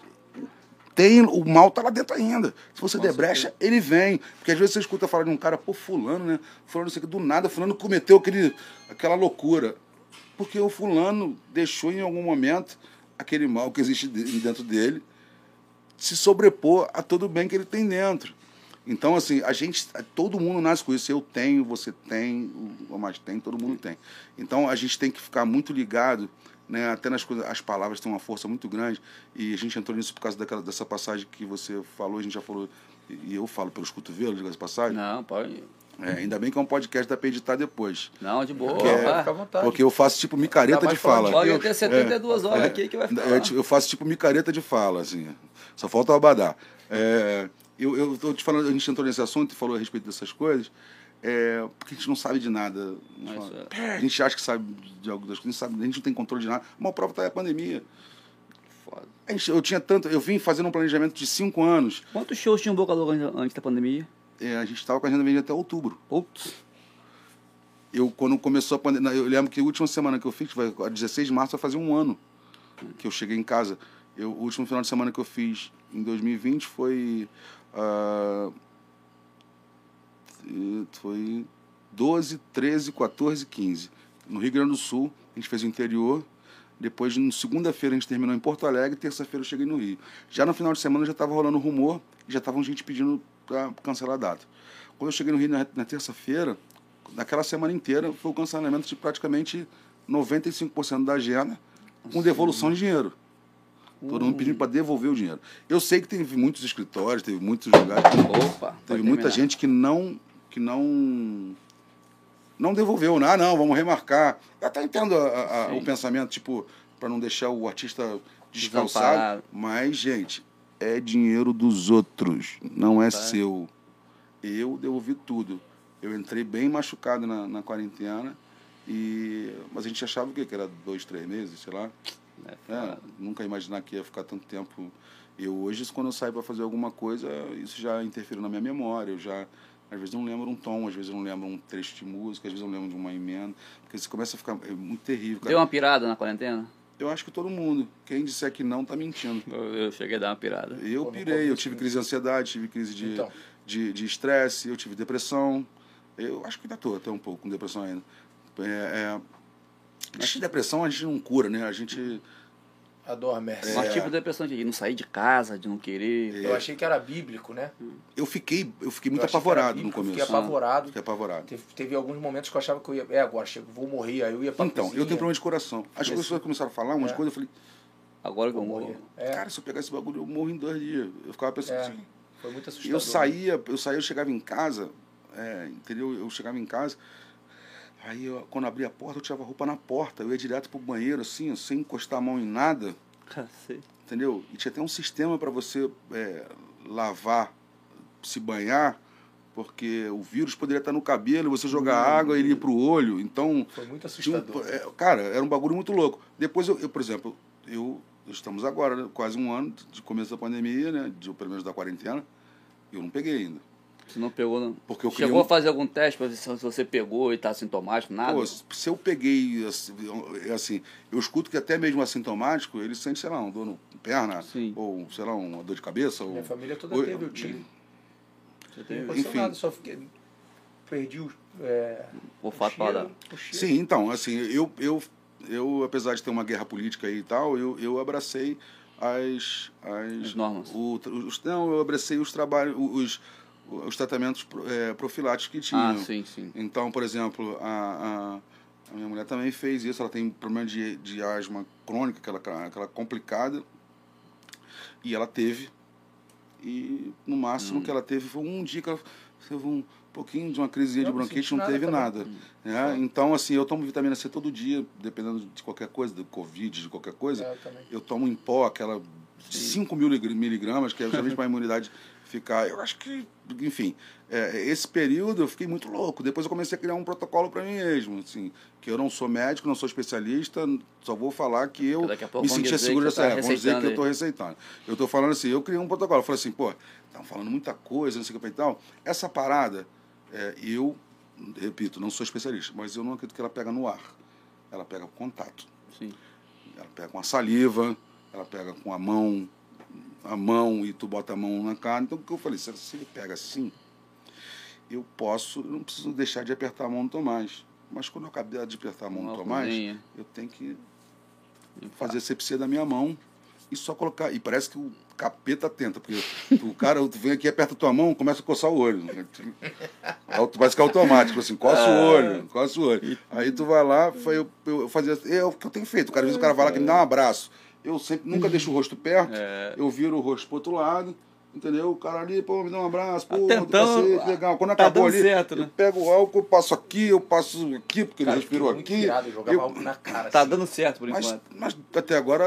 tem o mal tá lá dentro ainda. Se você der brecha, ele vem. Porque às vezes você escuta falar de um cara, pô, fulano, né? Fulano, não sei o que, do nada, fulano cometeu aquele, aquela loucura. Porque o fulano deixou em algum momento aquele mal que existe de- dentro dele se sobrepor a todo o bem que ele tem dentro. Então, assim, a gente, todo mundo nasce com isso. Eu tenho, você tem, o mais tem, todo mundo tem. Então, a gente tem que ficar muito ligado, né? Até nas coisas, as palavras têm uma força muito grande. E a gente entrou nisso por causa daquela, dessa passagem que você falou, a gente já falou, e eu falo pelos cotovelos dessa passagem. Não, pode. É, ainda bem que é um podcast, dá pra editar depois. Não, de boa. Vai. Fica à vontade. porque eu faço tipo micareta de fala. de Pode ter 72 horas aqui que vai ficar. É, tipo, eu faço tipo micareta de fala, assim. Só falta o abadá. É, eu, tô te falando, a gente entrou nesse assunto e falou a respeito dessas coisas, é, porque a gente não sabe de nada. Mas, É, A gente acha que sabe de algo das coisas, a gente, sabe, a gente não tem controle de nada. Uma prova tá aí a pandemia. Foda. A gente- eu tinha tanto, eu vim fazendo um planejamento de cinco anos. Quantos shows tinha um Boca Louca antes- da pandemia? É, a gente estava com a agenda vendida até outubro. Putz. Eu, quando começou a pandemia, eu lembro que a última semana que eu fiz, a 16 de março, vai fazer um ano que eu cheguei em casa. Eu, o último final de semana que eu fiz em 2020 foi. eh, foi 12, 13, 14, 15. No Rio Grande do Sul, a gente fez o interior. Depois, na segunda-feira, a gente terminou em Porto Alegre. Terça-feira, eu cheguei no Rio. Já no final de semana, já estava rolando rumor e já estavam gente pedindo para cancelar a data. Quando eu cheguei no Rio na, na terça-feira, naquela semana inteira, foi o cancelamento de praticamente 95% da agenda, com devolução de dinheiro. Todo mundo pedindo para devolver o dinheiro. Eu sei que teve muitos escritórios, teve muitos lugares. Opa. Teve muita terminar. gente que não que não não devolveu. Ah, não, vamos remarcar. Eu até entendo a- a- o pensamento, tipo, para não deixar o artista descalçado. Mas, gente, é dinheiro dos outros, não é Tá. seu. Eu devolvi tudo. Eu entrei bem machucado na, na quarentena, e, mas a gente achava o quê? Que era dois, três meses, sei lá. É, É, nunca imaginar que ia ficar tanto tempo. Eu hoje, quando eu saio para fazer alguma coisa, isso já interfere na minha memória. Eu já, às vezes, não lembro um tom, às vezes, eu não lembro um trecho de música, às vezes, eu não lembro de uma emenda. Porque isso começa a ficar é muito terrível. Cara. Deu uma pirada na quarentena? Eu acho que todo mundo. Quem disser que não, tá mentindo. Eu, eu cheguei a dar uma pirada. Eu Pô, pirei, eu tive crise de ansiedade, tive crise de Então. de de estresse, eu tive depressão. Eu acho que ainda estou até um pouco com depressão ainda. É, é, acho que depressão a gente não cura, né? A gente. Adormece. Mas tipo de depressão de não sair de casa, de não querer. Eu achei que era bíblico, né? Eu fiquei, eu fiquei Eu muito era apavorado no bíblico, eu começo. Fiquei apavorado. Fiquei apavorado. Teve, teve alguns momentos que eu achava que eu ia. É, agora chego, vou morrer. Aí eu ia pra Então, eu cozinha. tenho problema de coração. As Esse- pessoas começaram a falar umas É. coisas, eu falei, Agora que eu Vou morro. morrer. É, cara, se eu pegar esse bagulho, eu morro em dois dias. Eu ficava pensando É. assim. foi muito assustador. Eu saía, eu saía, eu chegava em casa, é, entendeu? Eu chegava em casa, aí eu, quando abria a porta, eu tirava a roupa na porta, eu ia direto pro banheiro, assim, sem encostar a mão em nada, Cacete. entendeu? E tinha até um sistema para você é, lavar, se banhar, porque o vírus poderia estar no cabelo, você jogar água, ele ia pro olho, então Foi muito tinha um- assustador. é, cara, era um bagulho muito louco. Depois, eu, eu, por exemplo, eu estamos agora, né, quase um ano de começo da pandemia, né, de, pelo menos da quarentena, eu não peguei ainda. Você não pegou, não. Porque eu Chegou um- a fazer algum teste pra ver se se você pegou e tá sintomático, nada? Pô, se eu peguei, assim, é assim, eu escuto que até mesmo assintomático, ele sente, sei lá, um dor no perna, Sim. ou, sei lá, uma dor de cabeça. Ou, Minha família toda ou- teve, eu tive. Você impressionado, enfim. só fiquei. Perdi o. É, o o fato cheiro, para o cheiro. Sim, então, assim, eu, eu eu, apesar de ter uma guerra política aí e tal, eu, eu abracei as, as, As normas. O, os, não, eu abracei os trabalhos, os, os tratamentos é, profiláticos que tinham. Ah, sim, sim. Então, por exemplo, a, a, a minha mulher também fez isso. Ela tem problema de, de asma crônica, aquela, aquela complicada. E ela teve. E no máximo Hum. que ela teve foi um dia que ela teve um pouquinho de uma crisezinha de não bronquite, não nada teve também. nada. né? Então, assim, eu tomo vitamina C todo dia, dependendo de qualquer coisa, do Covid, de qualquer coisa. É, eu. Eu tomo em pó aquela de 5 mil miligramas, que é justamente para a imunidade ficar. Eu acho que, enfim, é, esse período eu fiquei muito louco. Depois eu comecei a criar um protocolo para mim mesmo, assim, que eu não sou médico, não sou especialista, só vou falar que eu me sentia seguro dessa época. Vamos dizer que eu estou receitando. Eu estou falando assim, eu criei um protocolo. Eu falei assim, pô, estão falando muita coisa, não sei o que e tal. Essa parada, é, eu, repito, não sou especialista, mas eu não acredito que ela pega no ar. Ela pega com contato. sim. Ela pega com a saliva, ela pega com a mão, a mão e tu bota a mão na carne. Então o que eu falei, se ele pega assim, eu posso, eu não preciso deixar de apertar a mão do Tomás. Mas quando eu acabei de apertar a mão Uma do Tomás, cozinha. eu tenho que fazer sepsia da minha mão e só colocar. E parece que o capeta tenta, porque o cara tu vem aqui, aperta a tua mão, começa a coçar o olho. Que é automático, assim, coça o olho, coça o olho. Aí tu vai lá, eu, eu, eu fazia. É o que eu tenho feito. Cara, às vezes o cara vai lá que me dá um abraço. Eu sempre nunca deixo o rosto perto, É. eu viro o rosto pro outro lado. Entendeu? O cara ali, pô, me dá um abraço, pô, Tá tentando- cacete, legal. Quando tá acabou ali, certo, eu né? pego o álcool, passo aqui, eu passo aqui, porque Cara, ele respirou eu aqui. muito irado, eu eu- na cara. Tá assim. dando certo por mas, enquanto. mas até agora,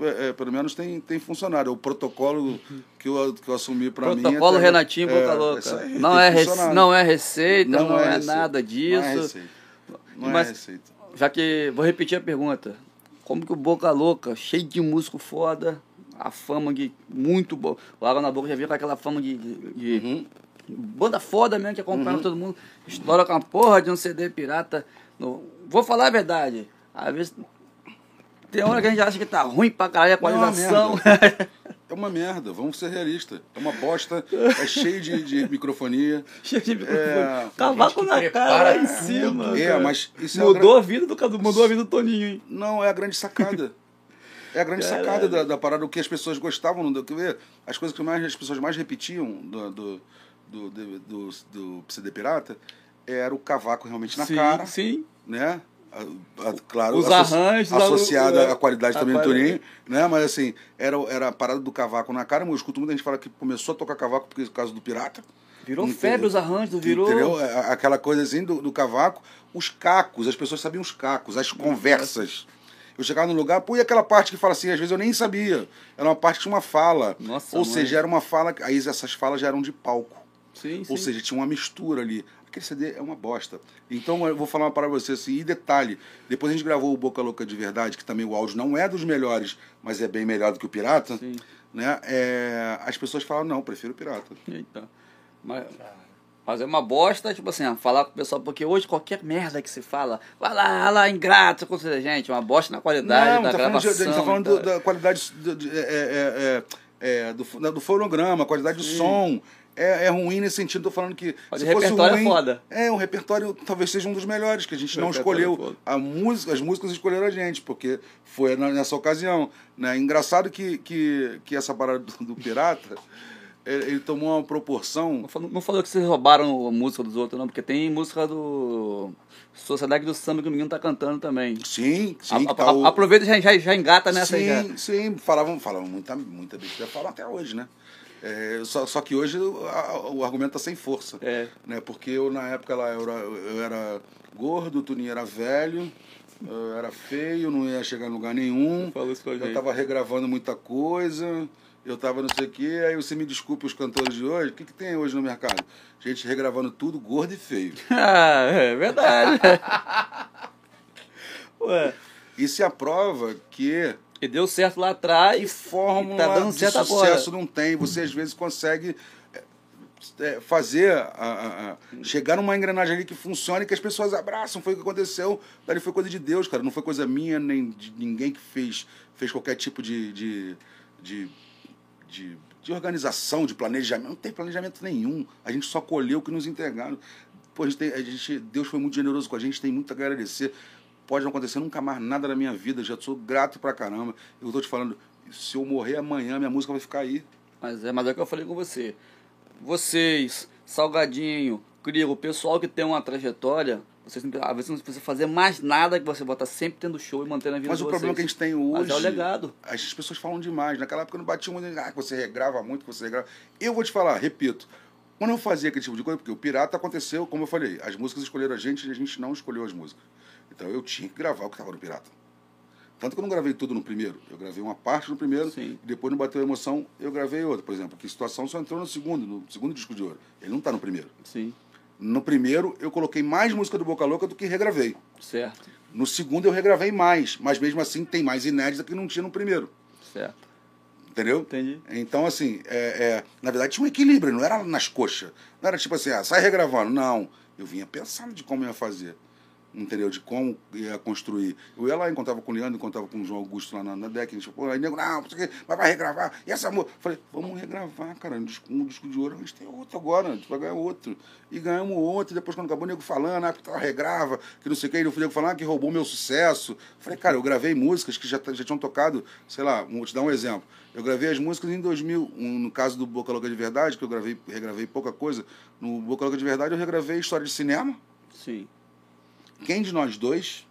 é, é, pelo menos, tem, tem funcionado. É o protocolo que eu, que eu assumi para mim. Protocolo Renatinho Boca é, Louca. não, é rece- não é receita, não, é, receita. nada disso. Não é receita. Não Mas- é receita. Já que vou repetir a pergunta. Como que o Boca Louca, cheio de músico foda, a fama de muito boa. O Água na Boca já viu com aquela fama de, de- de Uhum. banda foda mesmo que acompanha todo mundo. Estoura com uma porra de um CD pirata. No- Vou falar a verdade. Às vezes tem hora que a gente acha que tá ruim pra caralho a Não, é uma. É merda, vamos ser realistas. É uma bosta, é cheio de, de microfonia. Cheio de microfone. É, Cavaco que na cara lá em cima. É, cara. mas isso é mudou a a vida do Cadu, mudou a vida do Toninho, hein? Não, é a grande sacada. É a grande Caralho. sacada da, da parada, o que as pessoas gostavam, do, quer ver? As coisas que mais, as pessoas mais repetiam do, do, do, do, do, do CD Pirata era o cavaco realmente na sim, cara, sim. né? Claro, Os arranjos, associada a- à qualidade também do. Turinho, né? Mas assim, era, era a parada do cavaco na cara, mas eu escuto muita gente falar que começou a tocar cavaco por causa do pirata. Virou Entendeu? febre os arranjos, virou. Entendeu? A- Aquela coisa assim do, do cavaco, os cacos, as pessoas sabiam os cacos, as conversas. Eu chegava no lugar, pô, e aquela parte que fala assim, às vezes eu nem sabia. Era uma parte que tinha uma fala. Nossa, Ou mãe. seja, era uma fala. Aí essas falas já eram de palco. Sim, sim. Ou seja, tinha uma mistura ali. Aquele CD é uma bosta. Então eu vou falar uma para você assim, e detalhe, depois a gente gravou o Boca Louca de Verdade, que também o áudio não é dos melhores, mas é bem melhor do que o Pirata. Sim. Né? É, as pessoas falam, não, prefiro o Pirata. Eita. Mas, mas é uma bosta, tipo assim, falar com o pessoal, porque hoje qualquer merda que se fala, vai lá, vai lá, ingrato, você, gente, uma bosta na qualidade Não, da tá falando de- gravação. a gente tá falando tá? do- da qualidade do, de- é, é, é, é, do, do fonograma, qualidade do som. É, é ruim nesse sentido, tô falando que. Mas se o fosse repertório é ruim, foda. É, o repertório talvez seja um dos melhores, que a gente O não é escolheu. foda. A música, as músicas escolheram a gente, porque foi nessa ocasião. Né? Engraçado que, que, que essa parada do, do pirata, ele, tomou uma proporção. Não falou- Não falou que vocês roubaram a música dos outros, não, porque tem música do Sociedade do Samba que o menino tá cantando também. Sim, sim. A- que a- tá o- Aproveita e já, já, já engata nessa aí. já. Sim, sim, falavam, falavam muita, muita besteira, falam até hoje, né? É, só, só que hoje o, a- o argumento tá sem força. É. Né? Porque eu, na época, lá, eu, era, eu era gordo, o Tuninho era velho, eu era feio, não ia chegar em lugar nenhum. Falou isso com a Eu gente. tava regravando muita coisa, eu tava não sei o quê, aí você me desculpe os cantores de hoje, o que, que tem hoje no mercado? Gente regravando tudo, gordo e feio. Ah, é verdade. Ué, Isso é a prova que e deu certo lá atrás. Que fórmula tá dando de certo sucesso agora. não tem. Você às vezes consegue é, é, fazer, a, a- chegar numa engrenagem ali que funcione, que as pessoas abraçam. Foi o que aconteceu. Dali foi coisa de Deus, cara. Não foi coisa minha, nem de ninguém que fez, fez qualquer tipo de, de, de, de, de organização, de planejamento. Não tem planejamento nenhum. A gente só colheu o que nos entregaram. Pô, a gente tem, a gente, Deus foi muito generoso com a gente, tem muito a agradecer. Pode não acontecer nunca mais nada na minha vida. Já sou grato pra caramba. Eu tô te falando, se eu morrer amanhã, minha música vai ficar aí. Mas é, mas é o que eu falei com você. Vocês, Salgadinho, Crigo, o pessoal que tem uma trajetória, vocês não, às vezes não precisa fazer mais nada que você bota sempre tendo show e mantendo a vida Mas o vocês. problema que a gente tem hoje. Mas é o legado. As pessoas falam demais. Naquela época eu não batia muito. Ah, que você regrava muito, que você regrava. Eu vou te falar, repito. Quando eu fazia aquele tipo de coisa, porque o Pirata aconteceu, como eu falei, as músicas escolheram a gente e a gente não escolheu as músicas. Então eu tinha que gravar o que estava no Pirata. Tanto que eu não gravei tudo no primeiro. Eu gravei uma parte no primeiro, Sim. e depois não bateu a emoção, eu gravei outra. Por exemplo, que situação só entrou no segundo, no segundo disco de ouro. Ele não está no primeiro. Sim, No primeiro, eu coloquei mais música do Boca Louca do que regravei. certo, No segundo, eu regravei mais, mas mesmo assim tem mais inédita que não tinha no primeiro. certo. Entendeu? Entendi. Então, assim, é, é, na verdade tinha um equilíbrio, não era nas coxas. Não era tipo assim, ah, sai regravando. Não. Eu vinha pensando de como ia fazer. Entendeu? De como ia construir. Eu ia lá, encontrava com o Leandro, encontrava com o João Augusto lá na, na deck. Gente falou, aí nego, não, não sei o quê, mas vai regravar. E essa música? Falei, vamos regravar, cara. Um disco, um disco de ouro, a gente tem outro agora, a gente vai ganhar outro. E ganhamos outro. E depois, quando acabou, o nego falando, ah, porque regrava, que não sei o quê. E o nego falando ah, que roubou meu sucesso. Falei, cara, eu gravei músicas que já, já tinham tocado, sei lá, vou te dar um exemplo. Eu gravei as músicas em 2000, um, no caso do Boca Louca de Verdade, que eu gravei, regravei pouca coisa. No Boca Louca de Verdade, eu regravei História de Cinema. Sim. Quem de nós dois?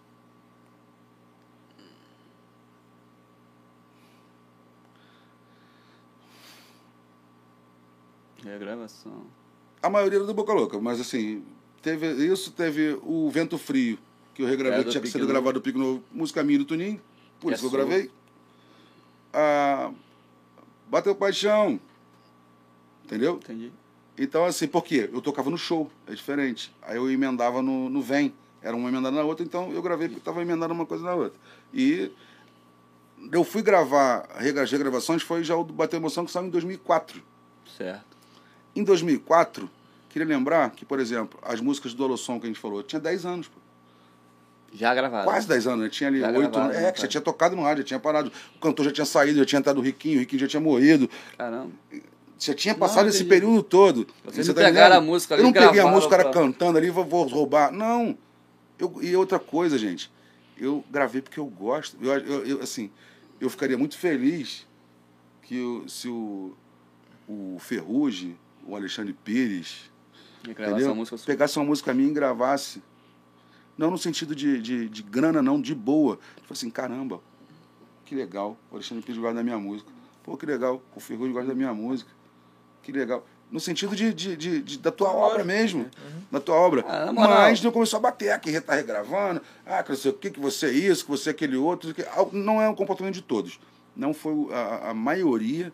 Regravação. A maioria era do Boca Louca, mas assim, teve isso, teve o Vento Frio, que eu regravei, É, que tinha sido gravado do Pico Novo, música minha do Tuninho, por isso é que eu gravei. Ah, Bateu Paixão, entendeu? Entendi. Então, assim, por quê? Eu tocava no show, é diferente. Aí eu emendava no, no Vem. Era uma emendada na outra, então eu gravei porque estava emendando uma coisa na outra. E eu fui gravar, as regravações foi já o Bateu Emoção, que saiu em 2004. Certo. Em 2004, queria lembrar que, por exemplo, as músicas do Alossom que a gente falou, eu tinha 10 anos, pô. Já gravado. quase 10 anos, eu tinha ali Já 8 gravaram, anos. né, É, que já tinha tocado no rádio, já tinha parado. O cantor já tinha saído, já tinha entrado o Riquinho, o Riquinho já tinha morrido. Caramba. Já tinha passado esse entendi. período todo. Vocês Você não tá pegaram a música Eu ali, não peguei a música, o cara pra- cantando ali, vou, vou roubar. Não. Eu, e outra coisa, gente, eu gravei porque eu gosto. Eu, eu, eu, assim, eu ficaria muito feliz que eu- se o, o Ferrugem, o Alexandre Pires, entendeu? sua. pegasse uma música minha e gravasse. Não no sentido de, de, de grana, não, de boa. Tipo assim, caramba, que legal. O Alexandre Pires gosta da minha música. Pô, que legal. O Ferrugem gosta da minha música. Que legal. No sentido de, de, de, de- da tua obra mesmo. Da tua obra. Ah. Mas não começou a bater, aqui tá regravando. Ah, que não sei o que, que você é isso, que você é aquele outro. Que... Não é o comportamento de todos. Não foi. o- A, a maioria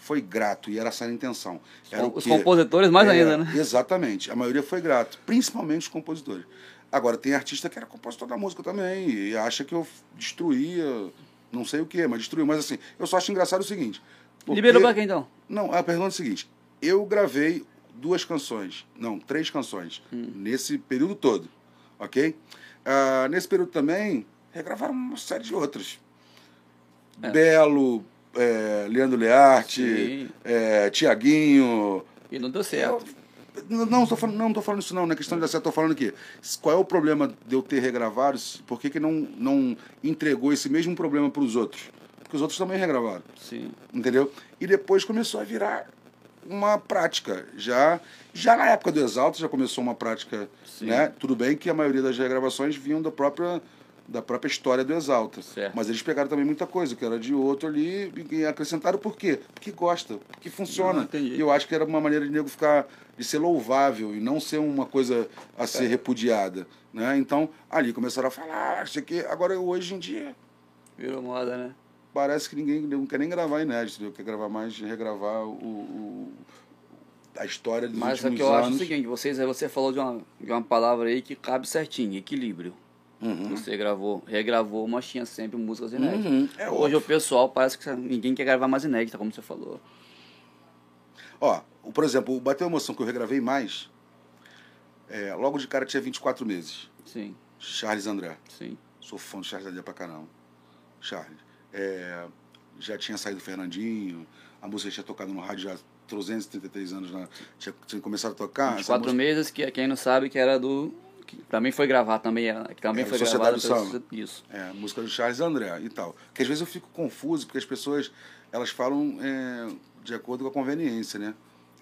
foi grato e era essa a intenção. Era o Os quê? compositores mais É, ainda, né? Exatamente. A maioria foi grato, principalmente os compositores. Agora, tem artista que era compositor da música também e acha que eu destruía, não sei o que, mas destruiu. Mas assim, eu só acho engraçado o seguinte. porque- Liberou pra quem então? Não, a pergunta é a seguinte. Eu gravei duas canções, não, três canções, Hum. nesse período todo, ok? Ah, nesse período também, regravaram uma série de outras. É. Belo, é, Leandro Learte, é, Tiaguinho, E não deu certo. não, não, tô falando, não tô falando isso não, não é questão de dar certo, tô falando aqui. Qual é o problema de eu ter regravado? Por que, que não, não entregou esse mesmo problema para os outros? Porque os outros também regravaram, Sim. entendeu? E depois começou a virar uma prática. Já, já na época do Exalto já começou uma prática, Sim. né? Tudo bem que a maioria das regravações vinham da própria da própria história do Exalta. Certo. Mas eles pegaram também muita coisa, que era de outro ali, e acrescentaram por quê? Porque gosta, porque funciona. Entendi. E eu acho que era uma maneira de nego ficar, de ser louvável e não ser uma coisa a ser É. repudiada. Né? Então, ali começaram a falar, ah, isso aqui. Agora, hoje em dia, Virou moda, né? Parece que ninguém não quer nem gravar inédito, entendeu? quer gravar mais, regravar o, o- a história dos Mas o últimos que eu acho é o anos. seguinte, vocês, você falou de uma, de uma palavra aí que cabe certinho, equilíbrio. Uhum. Você gravou, regravou, mas tinha sempre músicas inéditas. Uhum, é Hoje óbvio. o pessoal parece que ninguém quer gravar mais inédita, como você falou. Ó, o- por exemplo, o Bateu Emoção que eu regravei mais, é, logo de cara tinha 24 meses. Sim, Charles André. sim. Sou fã do Charles André pra caramba. Charles. É, já tinha saído Fernandinho, a música tinha tocado no rádio já há 333 anos, na, tinha, tinha começado a tocar. 24 música- meses, que quem não sabe que era do que Pra mim foi gravar também, é, que também É, foi gravada do pelo- Isso. É, música do Charles André e tal. Que às vezes eu fico confuso, porque as pessoas elas falam é, de acordo com a conveniência, né?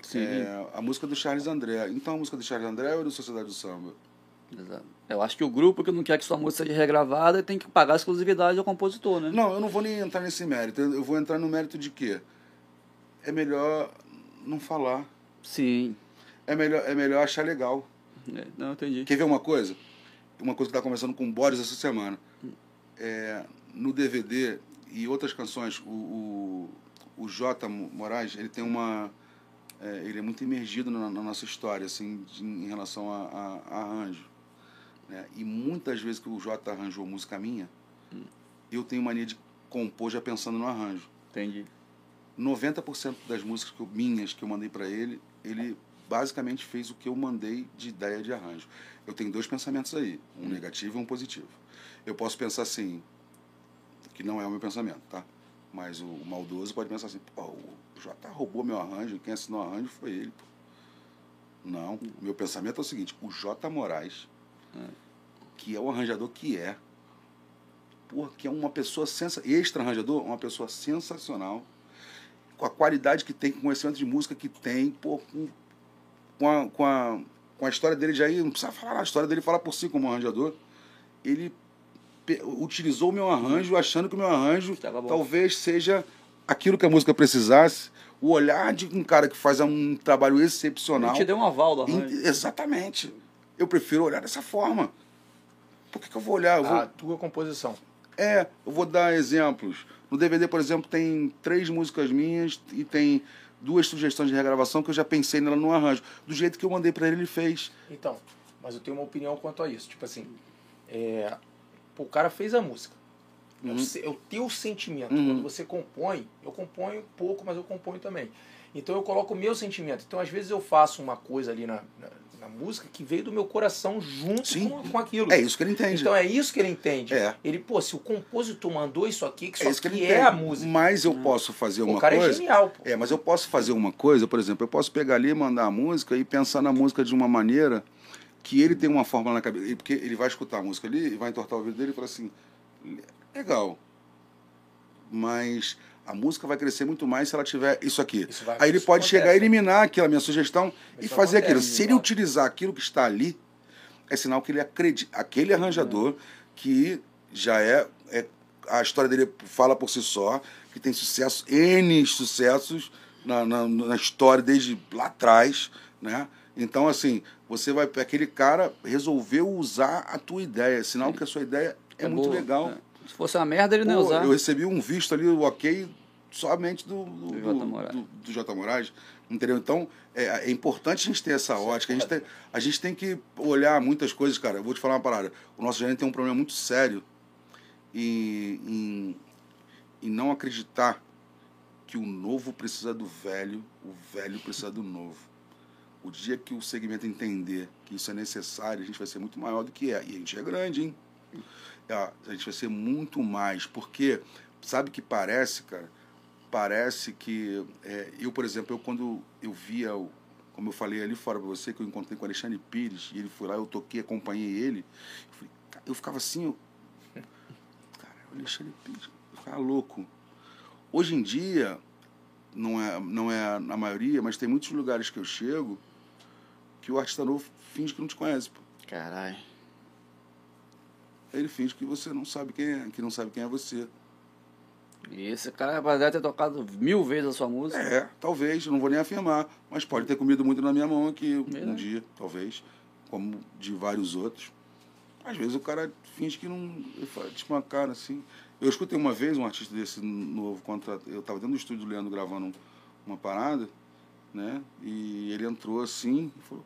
Sim. É, a música do Charles André. Então a música do Charles André ou é do Sociedade do Samba? Exato. Eu acho que o grupo que não quer que sua música seja regravada tem que pagar a exclusividade ao compositor, né? Não, eu não vou nem entrar nesse mérito. Eu vou entrar no mérito de que é melhor não falar. Sim. É melhor, é melhor achar legal. É, não, entendi. Quer ver uma coisa? Uma coisa que está conversando com o Boris essa semana. É, no DVD e outras canções, o, o, o J. Moraes, ele tem uma. é, ele é muito imergido na, na nossa história, assim, de- em relação a, a, a arranjo. Né? E muitas vezes que o J arranjou música minha, eu tenho mania de compor já pensando no arranjo. Entendi. 90% das músicas que eu- minhas que eu mandei para ele, ele basicamente fez o que eu mandei de ideia de arranjo. Eu tenho dois pensamentos aí, um negativo e um positivo. Eu posso pensar assim, que não é o meu pensamento, tá? Mas o, o maldoso pode pensar assim, pô, o J roubou meu arranjo, quem assinou o arranjo foi ele. Pô. Não, o meu pensamento é o seguinte, o J Moraes, que é o arranjador que é, porra, que é uma pessoa sensacional, extra-arranjador, uma pessoa sensacional, com a qualidade que tem, com o conhecimento de música que tem, pô, com, com, a, com, a, com a história dele já aí, não precisa falar, a história dele fala por si como arranjador. Ele utilizou o meu arranjo achando que o meu arranjo talvez seja aquilo que a música precisasse. O olhar de um cara que faz um trabalho Ele excepcional. te deu um aval do arranjo. Exatamente. Eu prefiro olhar dessa forma. Por que, que eu vou olhar? Eu vou, A tua composição. é, eu vou dar exemplos. No DVD, por exemplo, tem três músicas minhas e tem duas sugestões de regravação que eu já pensei nela no arranjo. Do jeito que eu mandei pra ele, ele fez. Então, mas eu tenho uma opinião quanto a isso. Tipo assim, é, pô, o cara fez a música. É, o, se- é o teu sentimento. Uhum. Quando você compõe, eu componho pouco, mas eu componho também. Então eu coloco o meu sentimento. Então às vezes eu faço uma coisa ali na, na, na música que veio do meu coração junto Sim. com, com aquilo. É isso que ele entende. Então é isso que ele entende. É. Ele, pô, se o compositor mandou isso aqui, que isso é isso que ele é entende. a música. Mas eu posso fazer o uma cara é coisa. genial, pô. É, mas eu posso fazer uma coisa, por exemplo, eu posso pegar ali, mandar a música e pensar na música de uma maneira que ele tem uma fórmula na cabeça. Porque ele vai escutar a música ali e vai entortar o ouvido dele e falar assim: legal, mas a música vai crescer muito mais se ela tiver isso aqui. Isso vai- Aí ele pode chegar a acontece. eliminar aquela minha sugestão e fazer acontece, aquilo. Se ele utilizar aquilo que está ali, é sinal que ele acredita. Aquele arranjador que já é, é- A história dele fala por si só, que tem sucesso, N sucessos na, na, na história desde lá atrás, né? Então, assim, você vai. Aquele cara resolveu usar a tua ideia, sinal que a sua ideia é, muito boa, legal. é. Se fosse uma merda, ele não ia usar. eu recebi um visto ali, o ok, somente do, do, Do do, J. Moraes. do- do J. Moraes. Entendeu? Então, é, é importante a gente ter essa ótica. A gente, tem, a gente tem que olhar muitas coisas, cara. Eu vou te falar uma parada. O nosso gerente tem um problema muito sério em, em, em não acreditar que o novo precisa do velho, o velho precisa do novo. O dia que o segmento entender que isso é necessário, a gente vai ser muito maior do que é. E a gente é grande, hein? Ah, a gente vai ser muito mais, porque sabe que parece, cara? Parece que é, eu, por exemplo, eu quando eu via, o, como eu falei ali fora pra você, que eu encontrei com o Alexandre Pires, e ele foi lá, eu toquei, acompanhei ele, eu, falei, eu ficava assim, eu, cara, o Alexandre Pires, eu ficava louco. Hoje em dia, não é, não é na maioria, mas tem muitos lugares que eu chego que o artista novo finge que não te conhece, pô. Caralho. Ele finge que você não sabe quem é, que não sabe quem é você. E esse cara deve ter tocado mil vezes a sua música. É, talvez, não vou nem afirmar, mas pode ter comido muito na minha mão aqui um dia, talvez, como de vários outros. Às vezes o cara finge que não. Tipo uma cara assim. Eu escutei uma vez um artista desse novo contra. Eu estava dentro do estúdio do Leandro gravando uma parada, né? E ele entrou assim e falou.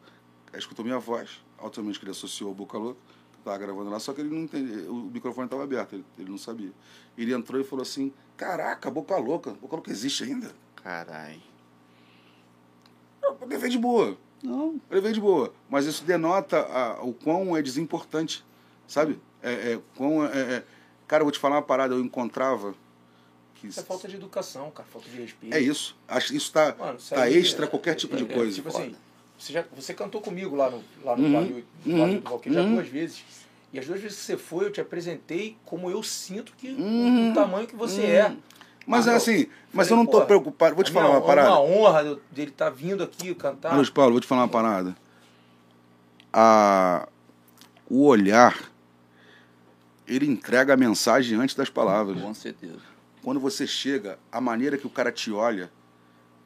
Aí escutou minha voz, automaticamente que ele associou ao Boca Louca, que eu tava gravando lá, só que ele não entendia, o microfone estava aberto, ele, ele não sabia. Ele entrou e falou assim: Caraca, Boca Louca, Boca Louca existe ainda? Caralho. Eu levei de boa. Não. Eu levei de boa. Mas isso denota a- o quão é desimportante, sabe? É, é, quão é, é- Cara, eu vou te falar uma parada, eu encontrava que. Isso é falta de educação, cara, falta de respeito. É isso. Acho que isso tá, Mano, isso tá aí extra é- qualquer tipo de é, coisa. Tipo assim, você, já, você cantou comigo lá no, lá no Uhum, barril, no uhum, barril do Valqueiro já uhum. duas vezes. E as duas vezes que você foi, eu te apresentei como eu sinto que Uhum, o tamanho que você uhum. é. Mas Ah, é assim, mas falei, eu não tô pô, preocupado. Vou te A falar minha- uma parada. É uma honra de- dele estar vindo aqui cantar. Luiz Paulo, vou te falar uma parada. A, o olhar, ele entrega a mensagem antes das palavras. Com certeza. Quando você chega, a maneira que o cara te olha,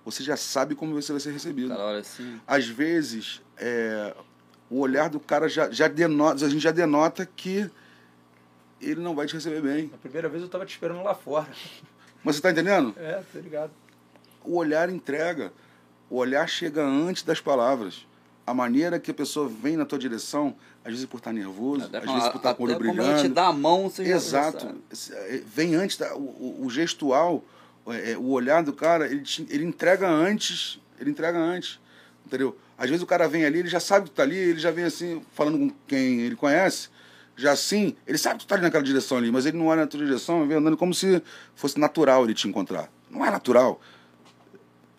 você já sabe como você vai ser recebido. cara olha assim. Às vezes, é, o olhar do cara já, já denota, a gente já denota que ele não vai te receber bem. Na primeira vez eu tava te esperando lá fora. Mas você tá entendendo? É, tá ligado. o olhar entrega. O olhar chega antes das palavras. A maneira que a pessoa vem na tua direção, às vezes por estar nervoso, Até às vezes a- por estar com o olho até como ela te brilhando. dá a mão, você já- já Exato. sabe. Vem antes, da, o, o- o gestual, é, é, o olhar do cara, ele, te- ele entrega antes. Ele entrega antes. Entendeu? Às vezes o cara vem ali, ele já sabe que tu tá ali, ele já vem assim, falando com quem ele conhece, já assim, ele sabe que tu tá ali naquela direção ali, mas ele não olha na tua direção, ele vem andando como se fosse natural ele te encontrar. Não é natural.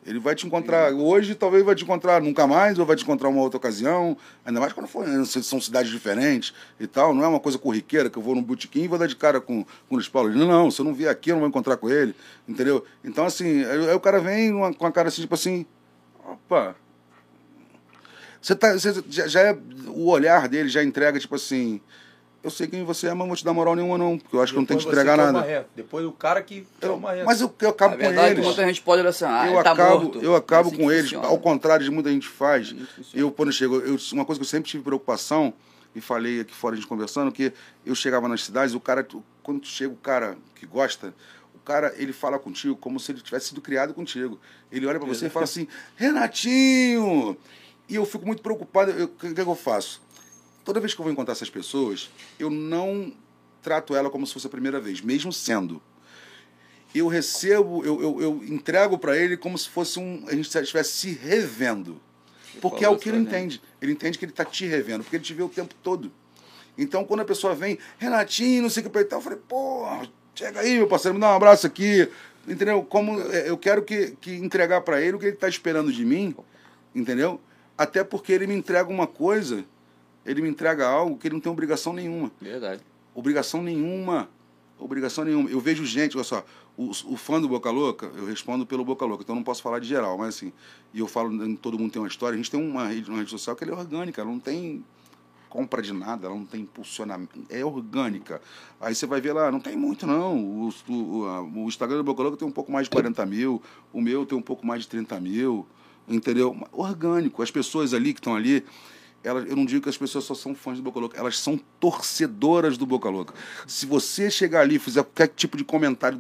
Ele vai te encontrar hoje, talvez vai te encontrar nunca mais, ou vai te encontrar uma outra ocasião. Ainda mais quando for, né, são cidades diferentes e tal. Não é uma coisa corriqueira que eu vou num botequim e vou dar de cara com, com o Luiz Paulo. Não, não, se eu não vier aqui, eu não vou encontrar com ele. Entendeu? Então, assim, aí, aí o cara vem uma- com a cara assim, tipo assim. Opa. Você tá, você já, já é. O olhar dele já entrega, tipo assim. Eu sei quem você é, mas não vou te dar moral nenhuma, não. Porque eu acho que eu não tenho que entregar é nada. Depois o cara que é o Eu- marrento. mas eu, eu acabo A com verdade é que eles muita gente pode olhar assim, ah, eu ele tá acabo, morto. eu acabo Assim com eles, funciona. ao contrário de muita gente faz. Eu, quando chego, eu, uma coisa que eu sempre tive preocupação, e falei aqui fora a gente conversando, que eu chegava nas cidades, o cara, quando tu chega o cara que gosta, o cara, ele fala contigo como se ele tivesse sido criado contigo. Ele olha pra você e fala assim, Renatinho! E eu fico muito preocupado, eu- o que, que eu faço? Toda vez que eu vou encontrar essas pessoas, eu não trato ela como se fosse a primeira vez, mesmo sendo eu recebo, eu, eu, eu entrego para ele como se fosse um. A gente estivesse se revendo. Porque é o que ele gente. entende. Ele entende que ele está te revendo, porque ele te vê o tempo todo. Então, quando a pessoa vem, Renatinho, não sei o que, tal, eu falei, pô, chega aí, meu parceiro, me dá um abraço aqui. Entendeu? Como eu quero que, que entregar para ele o que ele está esperando de mim, entendeu? Até porque ele me entrega uma coisa, ele me entrega algo que ele não tem obrigação nenhuma. Verdade. Obrigação nenhuma. Obrigação nenhuma. Eu vejo gente, olha só, o, o fã do Boca Louca, eu respondo pelo Boca Louca, então não posso falar de geral, mas assim, e eu falo, todo mundo tem uma história, a gente tem uma rede, uma rede social que ela é orgânica, ela não tem compra de nada, ela não tem impulsionamento, é orgânica. Aí você vai ver lá, não tem muito não, o, o, o Instagram do Boca Louca tem um pouco mais de 40 mil, o meu tem um pouco mais de 30 mil, entendeu? Orgânico, as pessoas ali que estão ali, elas, eu não digo que as pessoas só são fãs do Boca Louca, elas são torcedoras do Boca Louca. Se você chegar ali e fizer qualquer tipo de comentário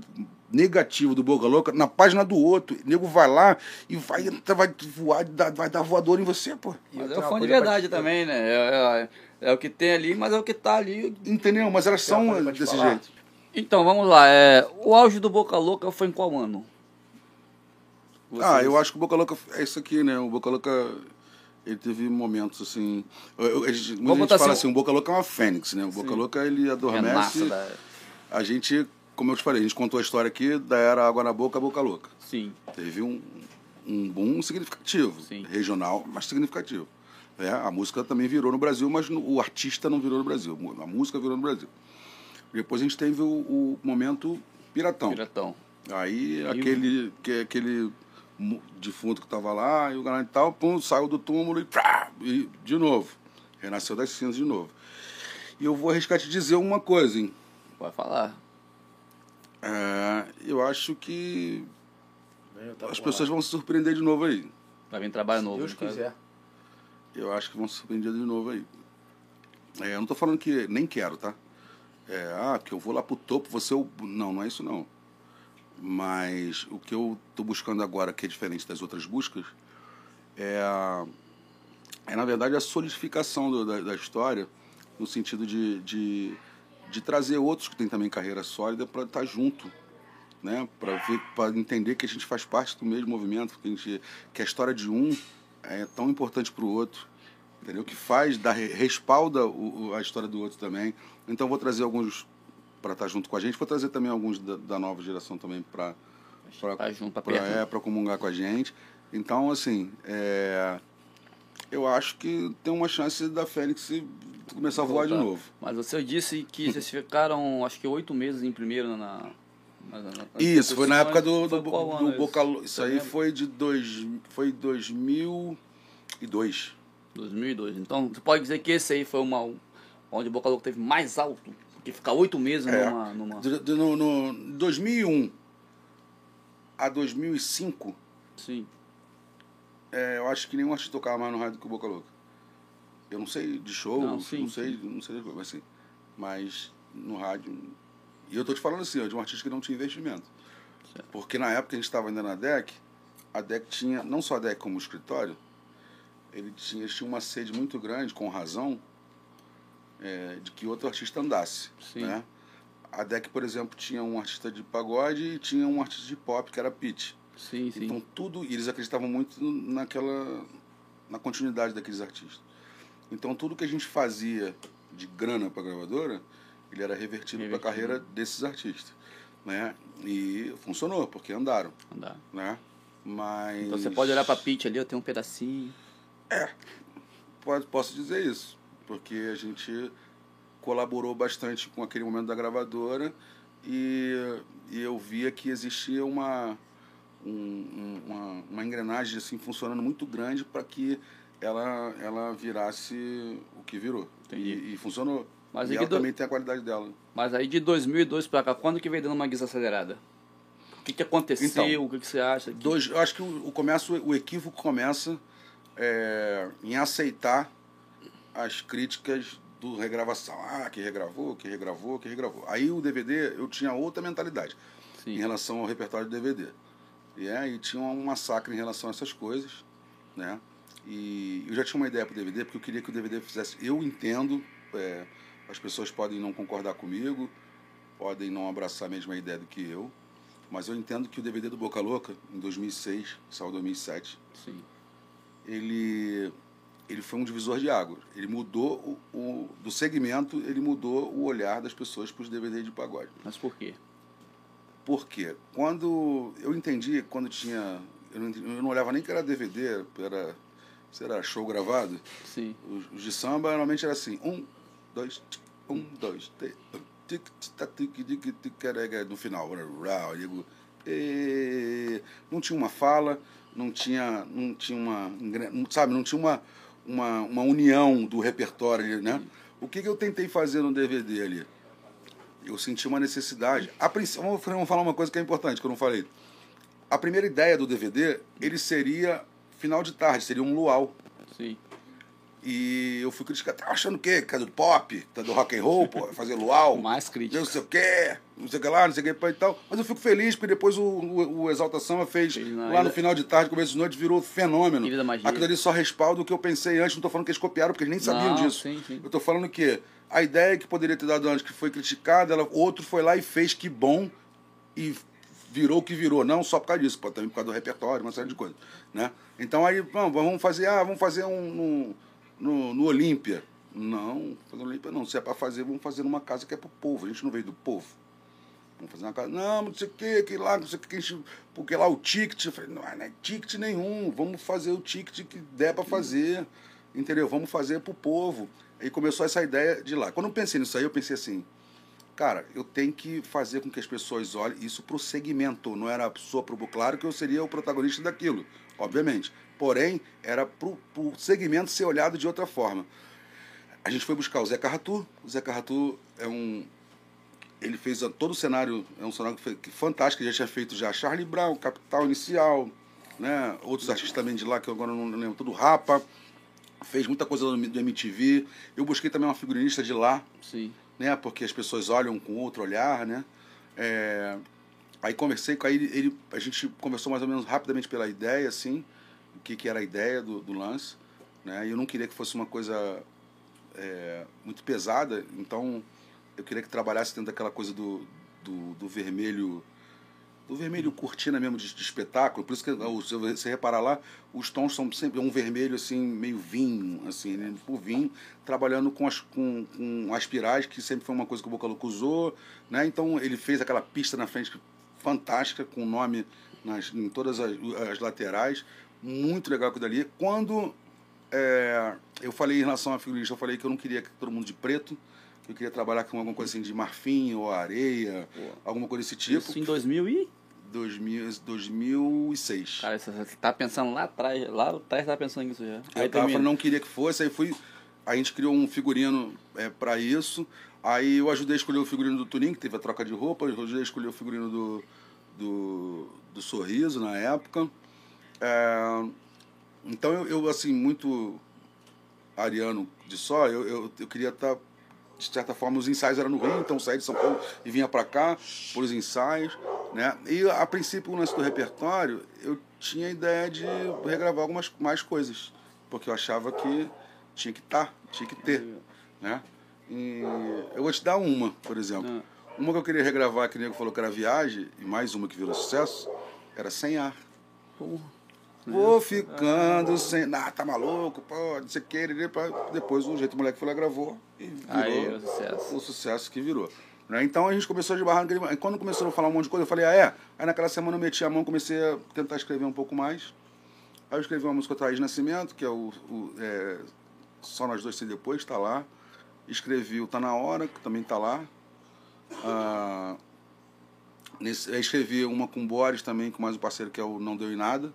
negativo do Boca Louca, na página do outro, o nego vai lá e vai, entrar, vai voar, dar- vai dar voador em você, pô. E Mas eu é fã de pra verdade te- também, né? É, é- é o que tem ali, mas é o que tá ali. Entendeu? Mas elas são pra desse falar? jeito. Então, vamos lá. É, o auge do Boca Louca foi em qual ano? Ah, eu acho que o Boca Louca é isso aqui, né? O Boca Louca, ele teve momentos assim. A gente, muita gente fala assim, assim, o Boca Louca é uma fênix, né? O Boca Sim. Louca, ele adormece. Renasce da... A gente, como eu te falei, a gente contou a história aqui da era Água na Boca, Boca Louca. Sim. Teve um, um boom significativo, Sim. regional, mas significativo. É, a música também virou no Brasil, mas no- o artista não virou no Brasil. A música virou no Brasil. Depois a gente teve o, o momento Piratão. Piratão. Aí aquele, que, aquele defunto que estava lá, e o galera e tal, pum, saiu do túmulo e, pá, e de novo. Renasceu das cinzas de novo. E eu vou arriscar te dizer uma coisa, hein? Pode falar. É, eu acho que Eu as pessoas vão se surpreender de novo aí. Vai vir trabalho Se novo. Deus quiser. Eu acho que vão se surpreender de novo aí. É, eu não tô falando que nem quero, tá? É, ah, que eu vou lá pro topo, você é o. Não, não é isso não. Mas o que eu tô buscando agora, que é diferente das outras buscas, é, é na verdade a solidificação do- da, da história, no sentido de, de, de trazer outros que têm também carreira sólida para estar junto. Né, para entender que a gente faz parte do mesmo movimento, que a, gente, que a história de um é tão importante para o outro, entendeu? Que faz, dá, respalda o- a história do outro também. Então vou trazer alguns para estar junto com a gente, vou trazer também alguns da, da nova geração também para Tá junto, tá para é, pra comungar com a gente. Então, assim, é, eu acho que tem uma chance da Fênix começar a voar de novo. Mas você disse que vocês ficaram, acho que oito meses em primeiro na. na- na- Isso, foi na época do, do, do isso? Boca Isso Você aí lembra? foi de dois, foi 2002. 2002. Então, você pode dizer que esse aí foi uma onde o Boca Louca teve mais alto, porque ficar oito meses É. numa, numa. De- de- no, no 2001 a 2005, Sim. é, eu acho que nenhum artista tocava mais no rádio que o Boca Louca. Eu não sei de show, Não, não, sim, sei, não sei de coisa, mas assim, mas no rádio. E eu tô te falando assim, ó, de um artista que não tinha investimento. Certo. Porque na época a gente estava ainda na DEC, a DEC tinha, não só a DEC como escritório, ele tinha, eles tinham uma sede muito grande, com razão, é, de que outro artista andasse. Sim. Né? A DEC, por exemplo, tinha um artista de pagode e tinha um artista de pop, que era Pete. Sim, sim. Então tudo, e eles acreditavam muito naquela na continuidade daqueles artistas. Então tudo que a gente fazia de grana para a gravadora, ele era revertido para a Revertido. carreira desses artistas, né? E funcionou, porque andaram, Andar. né? Mas Então você pode olhar pra Pitch ali, eu tenho um pedacinho. Pode, posso dizer isso, porque a gente colaborou bastante com aquele momento da gravadora e, e eu via que existia uma, um- um- uma, uma engrenagem assim, funcionando muito grande para que ela, ela virasse o que virou. E, e funcionou. Mas e ela do- também tem a qualidade dela. Mas aí de 2002 pra cá, quando que veio dando uma guisa acelerada? O que, que aconteceu? Então, o que, que você acha? que- Dois, eu acho que o, o começo, o equívoco começa é, em aceitar as críticas do regravação. Ah, que regravou, que regravou, que regravou. Aí o DVD, eu tinha outra mentalidade em Sim. relação ao repertório do DVD. E aí tinha um massacre em relação a essas coisas, né? E eu já tinha uma ideia para o DVD, porque eu queria que o DVD fizesse... Eu entendo, é, as pessoas podem não concordar comigo, podem não abraçar a mesma ideia do que eu, mas eu entendo que o DVD do Boca Louca, em 2006, saiu em 2007, Sim. ele, ele foi um divisor de águas. Ele mudou o, o do segmento, ele mudou o olhar das pessoas para os DVDs de pagode. Mas por quê? Por quê? Quando eu entendi, quando tinha. Eu não, eu não olhava nem que era DVD, era, sei lá, show gravado. Sim. Os, os de samba normalmente era assim: um, dois, um, dois, três. No final, digo, não tinha uma fala, não tinha, não tinha uma. Sabe, não tinha uma, uma, uma união do repertório né? O que, que eu tentei fazer no DVD ali? eu senti uma necessidade. A vamos falar uma coisa que é importante, que eu não falei. A primeira ideia do DVD, ele seria final de tarde, seria um luau. Sim. E eu fui criticar, tá achando o quê? Que é do pop, é do rock and roll, pô, fazer luau, Mais crítica. não sei o quê, não sei o que lá, não sei o que e tal. Mas eu fico feliz, porque depois o, o, o Exalta Samba fez, lá no final de tarde, começo de noite, virou fenômeno. Ilha da Magia. Aquilo ali só respalda o que eu pensei antes, não tô falando que eles copiaram, porque eles nem sabiam Não, disso. sim, sim. Eu tô falando que a ideia que poderia ter dado antes, que foi criticada, ela, outro foi lá e fez que bom e virou o que virou, não só por causa disso, pô, também por causa do repertório, uma série de coisas, né? Então aí, vamos, vamos fazer, ah, vamos fazer um no, no, no Olímpia. Não, fazer no Olímpia não, se é para fazer, vamos fazer numa casa que é pro povo, a gente não veio do povo. Vamos fazer uma casa, não, não sei o que, que lá, não sei o que, gente, porque lá o ticket, eu falei, não, não é ticket nenhum, vamos fazer o ticket que der para fazer, entendeu? Vamos fazer pro povo. Aí começou essa ideia de lá. Quando eu pensei nisso aí, eu pensei assim, cara, eu tenho que fazer com que as pessoas olhem isso pro segmento, não era só pro claro que eu seria o protagonista daquilo, obviamente. Porém, era pro, pro segmento ser olhado de outra forma. A gente foi buscar o Zé Carratu. O Zé Carratu é um ele fez todo o cenário, é um cenário que foi- que fantástico, ele já tinha feito já Charlie Brown, Capital Inicial, né? Outros artistas também de lá que eu agora não lembro, tudo Rapa. Fez muita coisa do MTV. Eu busquei também uma figurinista de lá, Sim. né? Porque as pessoas olham com outro olhar, né? É, aí conversei com ele, ele, a gente conversou mais ou menos rapidamente pela ideia, assim, o que, que era a ideia do, do lance, né? Eu não queria que fosse uma coisa é, muito pesada, então eu queria que trabalhasse dentro daquela coisa do, do, do vermelho do vermelho cortina mesmo de, de espetáculo, por isso que se você reparar lá, os tons são sempre um vermelho assim, meio vinho, assim, né? por vinho, trabalhando com as, com, com as pirais, que sempre foi uma coisa que o Boca usou, né? Então ele fez aquela pista na frente fantástica, com o nome nas, em todas as, as laterais, muito legal aquilo dali. Quando é, eu falei em relação à figurinista, eu falei que eu não queria que todo mundo de preto, que eu queria trabalhar com alguma coisa assim de marfim ou areia, alguma coisa desse tipo. Isso em 2000 e... 2000, 2006. Cara, você tá pensando lá atrás, lá atrás tá pensando nisso já. eu Aí tava, termina. não queria que fosse, aí fui. A gente criou um figurino é, para isso. Aí eu ajudei a escolher o figurino do Turim, que teve a troca de roupa, eu ajudei a escolher o figurino do, do, do Sorriso na época. É, então eu, eu, assim, muito ariano de só, eu, eu, eu queria estar. de certa forma, os ensaios eram no Rio, então eu saía de São Paulo e vinha para cá por os ensaios. Né? E a princípio, o lance do repertório, eu tinha a ideia de regravar algumas mais coisas, porque eu achava que tinha que estar, tinha que ter. Né? E eu vou te dar uma, por exemplo. Uma que eu queria regravar, que o nego falou que era viagem, e mais uma que virou sucesso, era sem ar. Porra. Vou ficando sem. Ah, tá maluco, pô, não sei o que. Depois o jeito o moleque foi lá gravou e virou Aí, o sucesso. o sucesso que virou. Né? Então a gente começou a esbarrar naquele. e Quando começou a falar um monte de coisa, eu falei, ah, é? Aí naquela semana eu meti a mão comecei a tentar escrever um pouco mais. Aí eu escrevi uma música Thaís Nascimento, que é o. o é, Só Nós Dois Sem Depois, tá lá. Escrevi o Tá Na Hora, que também tá lá. Ah, nesse, escrevi uma com o Boris também, com mais um parceiro que é o Não Deu em Nada.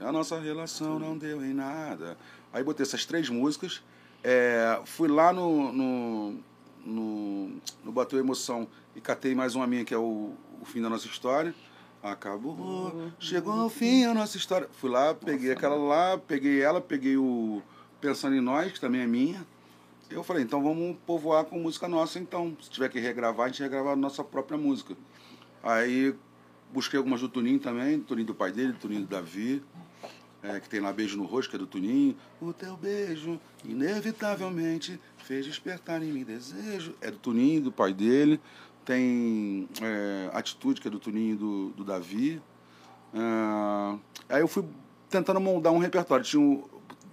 A nossa relação não deu em nada. Aí botei essas três músicas. É, fui lá no, no, no, no Bateu Emoção e catei mais uma minha, que é o, o fim da nossa história. Acabou, chegou ao fim a nossa história. Fui lá, peguei aquela lá, peguei ela, peguei o Pensando em Nós, que também é minha. Eu falei, então vamos povoar com música nossa, então. Se tiver que regravar, a gente regrava a nossa própria música. Aí busquei algumas do Tuninho também, do Tuninho do pai dele, do Tuninho do Davi, é, que tem lá Beijo no Rosto, que é do Tuninho. O teu beijo, inevitavelmente, fez despertar em mim desejo. É do Tuninho, do pai dele. Tem é, Atitude, que é do Tuninho do, do Davi. Ah, aí eu fui tentando moldar um repertório. Tinha um,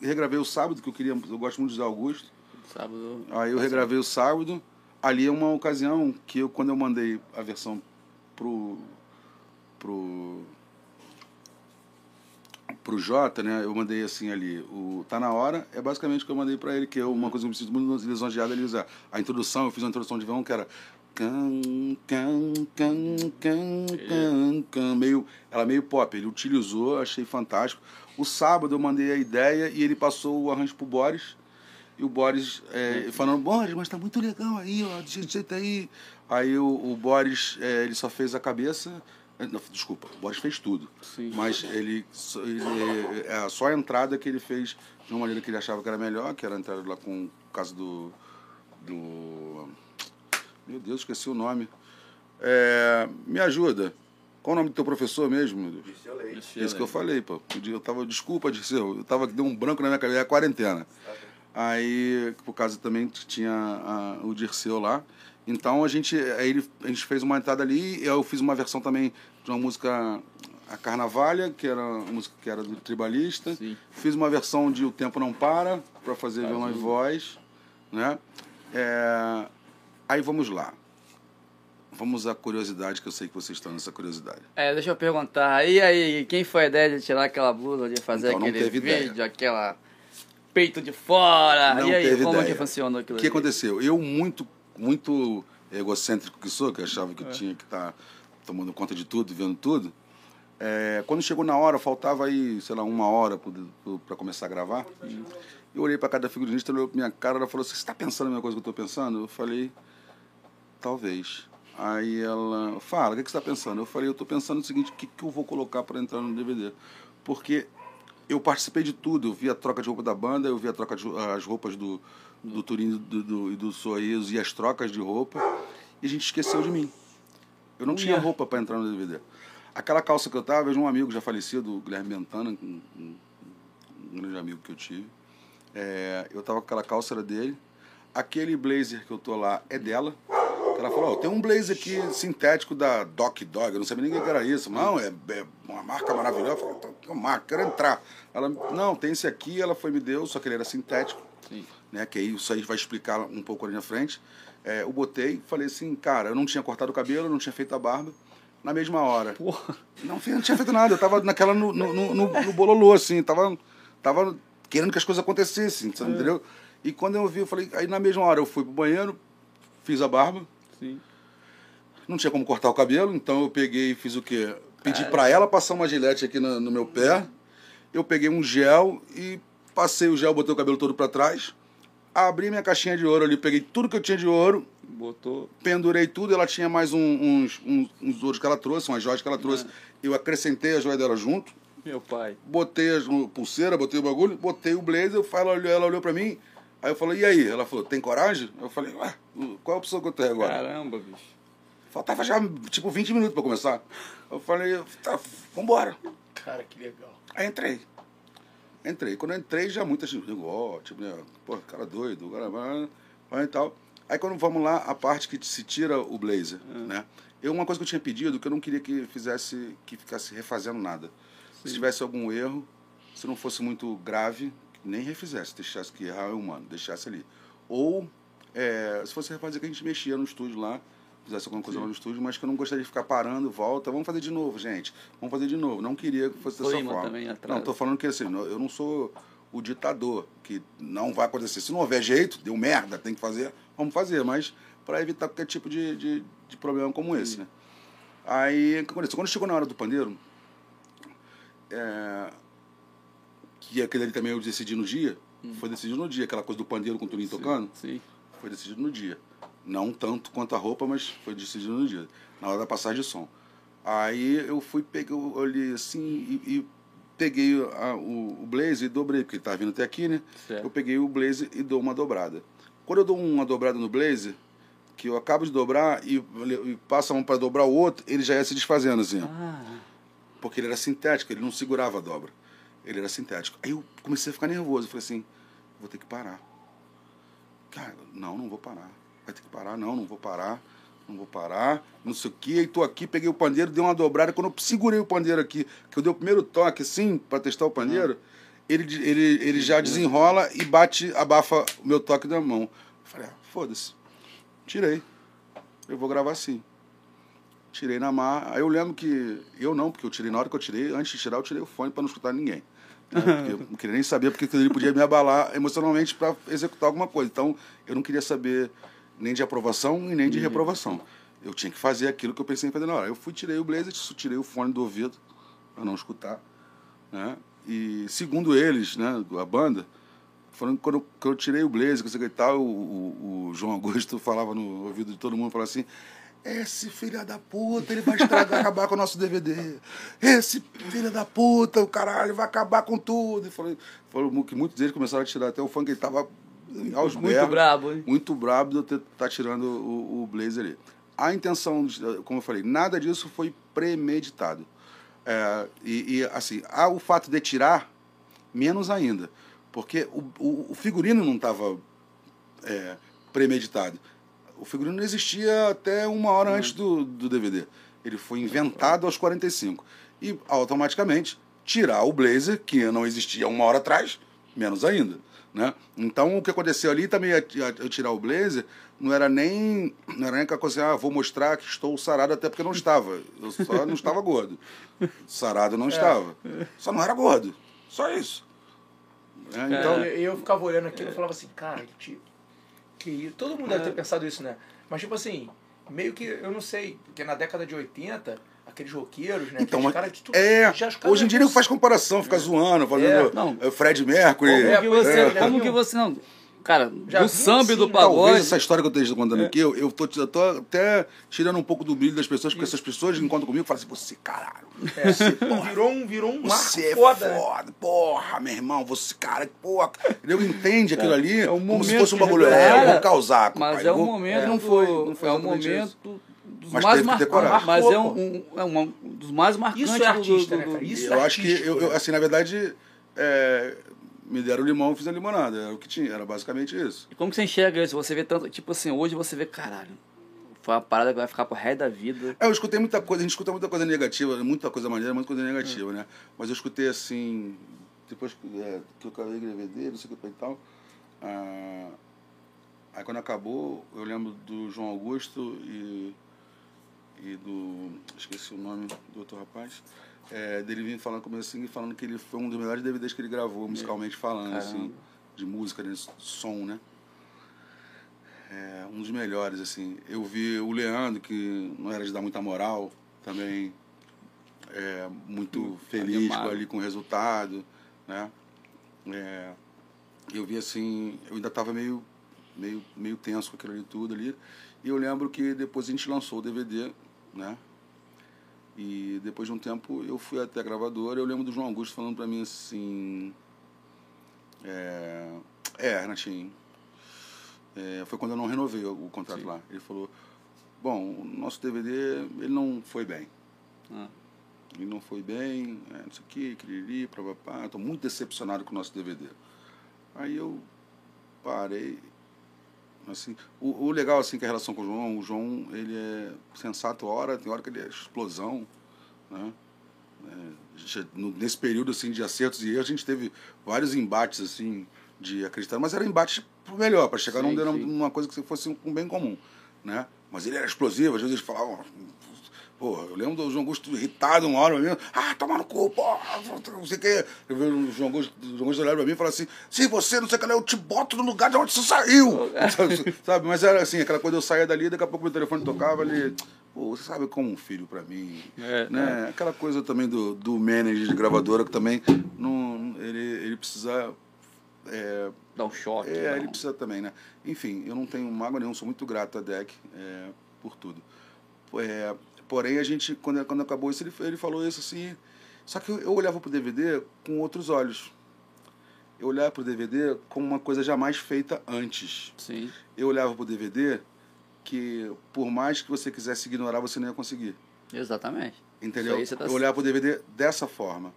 regravei o sábado, que eu queria, eu gosto muito de José Augusto. Sábado. Aí eu regravei o sábado. Ali é uma ocasião que eu, quando eu mandei a versão pro. pro. Pro Jota, né? Eu mandei assim ali, o Tá Na Hora, é basicamente o que eu mandei pra ele, que é uma coisa que eu me sinto muito lisonjeado ele usar. A introdução, eu fiz uma introdução de violão que era. Can, can, can, can, can, can, meio, ela meio pop, ele utilizou, achei fantástico. O sábado eu mandei a ideia e ele passou o arranjo pro Boris. E o Boris é, falando, Boris, mas tá muito legal aí, ó, desse jeito aí. Aí o, o Boris, é, ele só fez a cabeça. É, não, desculpa, o Boris fez tudo. Sim. Mas ele, só- ele é só a entrada que ele fez de uma maneira que ele achava que era melhor, que era a entrada lá com o caso do. do. Meu Deus, esqueci o nome. É, me ajuda. Qual o nome do teu professor mesmo, meu Deus? Dirceu Leite. Isso que eu falei, pô. Eu tava, desculpa, Dirceu, eu tava, deu um branco na minha cabeça, é a quarentena. Aí, por causa também que tinha a- o Dirceu lá. Então a gente, aí ele, a gente fez uma entrada ali, eu fiz uma versão também de uma música, a Carnavalha, que era uma música que era do Tribalista. Sim. Fiz uma versão de O Tempo Não Para, para fazer violão e voz. Né? É, aí vamos lá. Vamos à curiosidade, que eu sei que vocês estão nessa curiosidade. É, deixa eu perguntar. E aí, quem foi a ideia de tirar aquela blusa, de fazer Então, aquele vídeo, ideia. aquela peito de fora? Não e aí, como ideia. que funcionou aquilo O que ali? aconteceu? Eu, muito, muito egocêntrico que sou, que achava que tinha que estar tomando conta de tudo, vendo tudo, é, quando chegou na hora, faltava aí, sei lá, uma hora para começar a gravar, eu olhei para cada figurinista, olhou pra minha cara, ela falou você está pensando a mesma coisa que eu estou pensando? Eu falei, talvez. Aí ela, fala, o que, que você está pensando? Eu falei, eu estou pensando o seguinte, o que, que eu vou colocar para entrar no DVD? Porque eu participei de tudo. Eu vi a troca de roupa da banda, eu vi a troca de, as roupas do, do Turim do, do, e do Sorriso e as trocas de roupa. E a gente esqueceu de mim. Eu não tinha roupa para entrar no DVD. Aquela calça que eu tava, eu de um amigo já falecido, o Guilherme Bentana, um, um- um grande amigo que eu tive. É, eu tava com aquela calça era dele. Aquele blazer que eu tô lá é dela. Ela falou, ó, tem um blazer aqui sintético da Doc Dog, eu não sabia nem o que era isso. Não, é, é uma marca maravilhosa. Eu falei, "Então, que marca, quero entrar. Ela, não, tem esse aqui, ela foi me deu, só que ele era sintético Sim. Né? Que aí isso aí vai explicar um pouco ali na frente. É, eu botei, falei assim, cara, eu não tinha cortado o cabelo, não tinha feito a barba. Na mesma hora. Porra. Não, não tinha feito nada, eu tava naquela no, no, no, no- no bololô, assim, tava, tava querendo que as coisas acontecessem, sabe, entendeu? E quando eu vi, eu falei, aí na mesma hora eu fui pro banheiro, fiz a barba, Sim. não tinha como cortar o cabelo, então eu peguei e fiz o quê? Pedi pra ela passar uma gilete aqui no, no meu pé. Eu peguei um gel e passei o gel, botei o cabelo todo pra trás. Abri minha caixinha de ouro ali, peguei tudo que eu tinha de ouro, Botou. pendurei tudo. Ela tinha mais um- uns, uns, uns ouros que ela trouxe, umas joias que ela trouxe. Eu acrescentei a joia dela junto. Meu pai. Botei as pulseira, botei o bagulho, botei o blazer. eu falo- Ela olhou, ela olhou pra mim. Aí eu falei, e aí? Ela falou, tem coragem? Eu falei, ué, qual a opção que eu tenho agora? Caramba, bicho. Faltava já, tipo, 20 minutos pra começar. Eu falei, tá, vambora. Cara, que legal. Aí entrei. Entrei. Quando eu entrei, já muita gente digo, ó, tipo, né, pô, cara doido, cara e tal. Aí quando vamos lá, a parte que se tira o blazer, né? Eu, uma coisa que eu tinha pedido, que eu não queria que fizesse, que ficasse refazendo nada. Se tivesse algum erro, se não fosse muito grave, nem refizesse, deixasse que errar é humano, deixasse ali. Ou, é, se fosse refazer, que a gente mexia no estúdio lá, fizesse alguma coisa lá no estúdio, mas que eu não gostaria de ficar parando, volta, vamos fazer de novo, gente. Vamos fazer de novo. Não queria que fosse dessa forma. também atrás. Não, tô falando que assim, eu não sou o ditador, que não vai acontecer. Se não houver jeito, deu merda, tem que fazer, vamos fazer, mas para evitar qualquer tipo de, de, de problema como esse, né? Aí, o que aconteceu? Quando chegou na hora do pandeiro, é, que aquele ali também eu decidi no dia, foi decidido no dia, aquela coisa do pandeiro com o Tuninho tocando, Sim. foi decidido no dia. Não tanto quanto a roupa, mas foi decidido no dia, na hora da passagem de som. Aí eu fui, peguei, eu olhei assim e, e peguei a- o, o blazer e dobrei, porque ele estava vindo até aqui, né? Certo. Eu peguei o blazer e dou uma dobrada. Quando eu dou uma dobrada no blazer, que eu acabo de dobrar e, e passa um para dobrar o outro, ele já ia se desfazendo assim. Ah, Porque ele era sintético, ele não segurava a dobra. Ele era sintético. Aí eu comecei a ficar nervoso. Eu falei assim, vou ter que parar. Cara, não, não vou parar. Vai ter que parar, não, não vou parar. Não vou parar, não sei o quê. Aí tô aqui, peguei o pandeiro, dei uma dobrada. Quando eu segurei o pandeiro aqui, que eu dei o primeiro toque assim, para testar o pandeiro, ele, ele, ele já desenrola e bate, abafa o meu toque da mão. Eu falei, ah, foda-se. Tirei. Eu vou gravar assim. Tirei na mar. Aí eu lembro que. Eu não, porque eu tirei na hora que eu tirei, antes de tirar, eu tirei o fone para não escutar ninguém. né? Eu não queria nem saber porque ali podia me abalar emocionalmente para executar alguma coisa. Então, eu não queria saber nem de aprovação e nem de reprovação. Eu tinha que fazer aquilo que eu pensei em fazer na hora. Eu fui, tirei o blazer, tirei o fone do ouvido para não escutar. Né? E segundo eles, né, a banda, falando que quando eu, quando eu tirei o blazer, que sei o que e tal, o, o, o João Augusto falava no ouvido de todo mundo, falava assim, esse filho da puta, ele vai estragar, acabar com o nosso DVD. Esse filho da puta, o caralho, vai acabar com tudo. E falou, falou que muitos deles começaram a tirar até o funk, ele tava aos muito brabo, hein? muito brabo de eu estar tá tirando o, o blazer ali. A intenção, como eu falei, nada disso foi premeditado. É, e, e, assim, há o fato de tirar, menos ainda. Porque o, o, o figurino não estava é, premeditado. O figurino não existia até uma hora antes do, do DVD. Ele foi inventado aos 45. E automaticamente tirar o blazer, que não existia uma hora atrás, menos ainda. Né? Então o que aconteceu ali também a, a, a tirar o blazer não era nem não era nem aquela coisa assim, ah, vou mostrar que estou sarado até porque não estava. Eu só não estava gordo. Sarado não estava. Só não era gordo. Só isso. É, Então, então, eu, eu ficava olhando aquilo e falava assim, cara, que, que isso. Todo mundo deve ter pensado isso, né? Mas, tipo assim, meio que, eu não sei, porque na década de 80, aqueles roqueiros, né? Então, aqueles mas- caras de tudo- é, hoje em dia ele faz comparação, fica zoando, fazendo É, não. é, Fred Mercury. É, Como que você, é, como que você não. Cara, Já do samba e do pagode. Talvez essa história que eu esteja contando aqui, eu, eu, tô, eu tô até tirando um pouco do brilho das pessoas, porque essas pessoas encontram comigo e falam assim, você, caralho, É, virou um, virou um marco você é foda. foda, né? porra, meu irmão, você, cara, porra. Ele entende aquilo ali é um como se momento fosse um bagulho, é, eu vou causar. Mas compadre, é eu um vou- momento. Não foi, não foi é um exatamente isso. Dos Mas mais marcantes. Mas é um, um- é um dos mais marcantes Isso é artista, do, né, do, cara? Isso Eu é acho que, eu, eu, né? assim, na verdade, é, me deram limão, fiz a limonada, era o que tinha, era basicamente isso. E como que você enxerga isso? Você vê tanto. Tipo assim, hoje você vê, caralho. Foi uma parada que vai ficar pro resto da vida. É, eu escutei muita coisa, a gente escuta muita coisa negativa, muita coisa maneira, muita coisa negativa, né? Mas eu escutei assim, depois é, que eu acabei de DVD, não sei o que e tal. ah, aí quando acabou, eu lembro do João Augusto e, e do. esqueci o nome do outro rapaz. é, dele vindo falando comigo assim, falando que ele foi um dos melhores DVDs que ele gravou, musicalmente falando, assim, Caramba. de música, de som, né? É, um dos melhores, assim. Eu vi o Leandro, que não era de dar muita moral, também é, muito feliz com, animado. ali com o resultado, né? É, eu vi assim, eu ainda estava meio, meio, meio tenso com aquilo ali tudo ali. E eu lembro que depois a gente lançou o DVD, né? E depois de um tempo eu fui até a gravadora. Eu lembro do João Augusto falando pra mim assim: É, é Renatinho. É, foi quando eu não renovei o, o contrato Sim. lá. Ele falou: Bom, o nosso DVD ele não foi bem. Ah, Ele não foi bem, é, não sei o que, queria papapá. Estou muito decepcionado com o nosso DVD. Aí eu parei. Assim, o, o legal assim que a relação com o João, o João ele é sensato hora, tem hora que ele é explosão, né? É, nesse período assim de acertos e erros, a gente teve vários embates assim de acreditar, mas era embate pro melhor, para chegar Sim, num, numa coisa que fosse um bem comum, né? Mas ele era explosivo, às vezes ele falava, Pô, eu lembro do João Augusto irritado uma hora mesmo. Ah, toma no cu, pô, não sei o que. Eu vi o João Augusto, o João Augusto olhava pra mim e falava assim: se você não sei o que, lá, eu te boto no lugar de onde você saiu. sabe, sabe? Mas era assim, aquela coisa, eu saía dali, daqui a pouco meu telefone tocava ali. Pô, você sabe como um filho pra mim. É, né? Aquela coisa também do, do manager de gravadora que também não, ele, ele precisa. É, dá um choque. é, dá ele um- precisa também, né? Enfim, eu não tenho mágoa nenhuma, sou muito grato a Deck é, por tudo. É, porém, a gente, quando, quando acabou isso, ele, ele falou isso assim. Só que eu, eu olhava pro DVD com outros olhos. Eu olhava pro DVD como uma coisa jamais feita antes. Sim. Eu olhava pro DVD que, por mais que você quisesse ignorar, você não ia conseguir. Exatamente. Entendeu? Tá Eu olhava pro DVD dessa forma,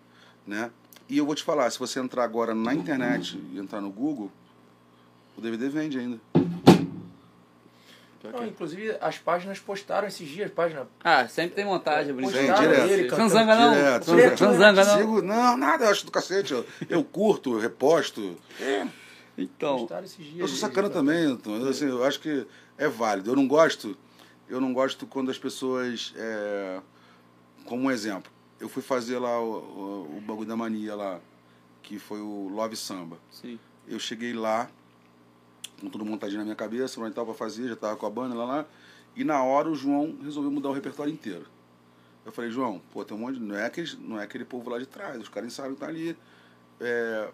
né? E eu vou te falar, se você entrar agora na internet e entrar no Google, o DVD vende ainda. Não, que- inclusive, as páginas postaram esses dias, página. Ah, sempre tem montagem, brincadeira. direto. ele Zanzanga não. direto. Zanzanga- Zanzanga não. Sigo, não, nada, eu acho do cacete. Eu, eu curto, eu reposto. Então, Postaram esses dias. Eu sou sacana também, Antônio. Eu, assim, eu acho que é válido. Eu não gosto, eu não gosto quando as pessoas. é, como um exemplo, eu fui fazer lá o, o, o bagulho da mania lá, que foi o Love Samba. sim. Eu cheguei lá, com tudo montadinho na minha cabeça, onde estava pra fazer, já estava com a banda lá, lá. E na hora o João resolveu mudar o repertório inteiro. Eu falei, João, pô, tem um monte de. Não é aquele, não é aquele povo lá de trás, os caras sabem que tá ali. É,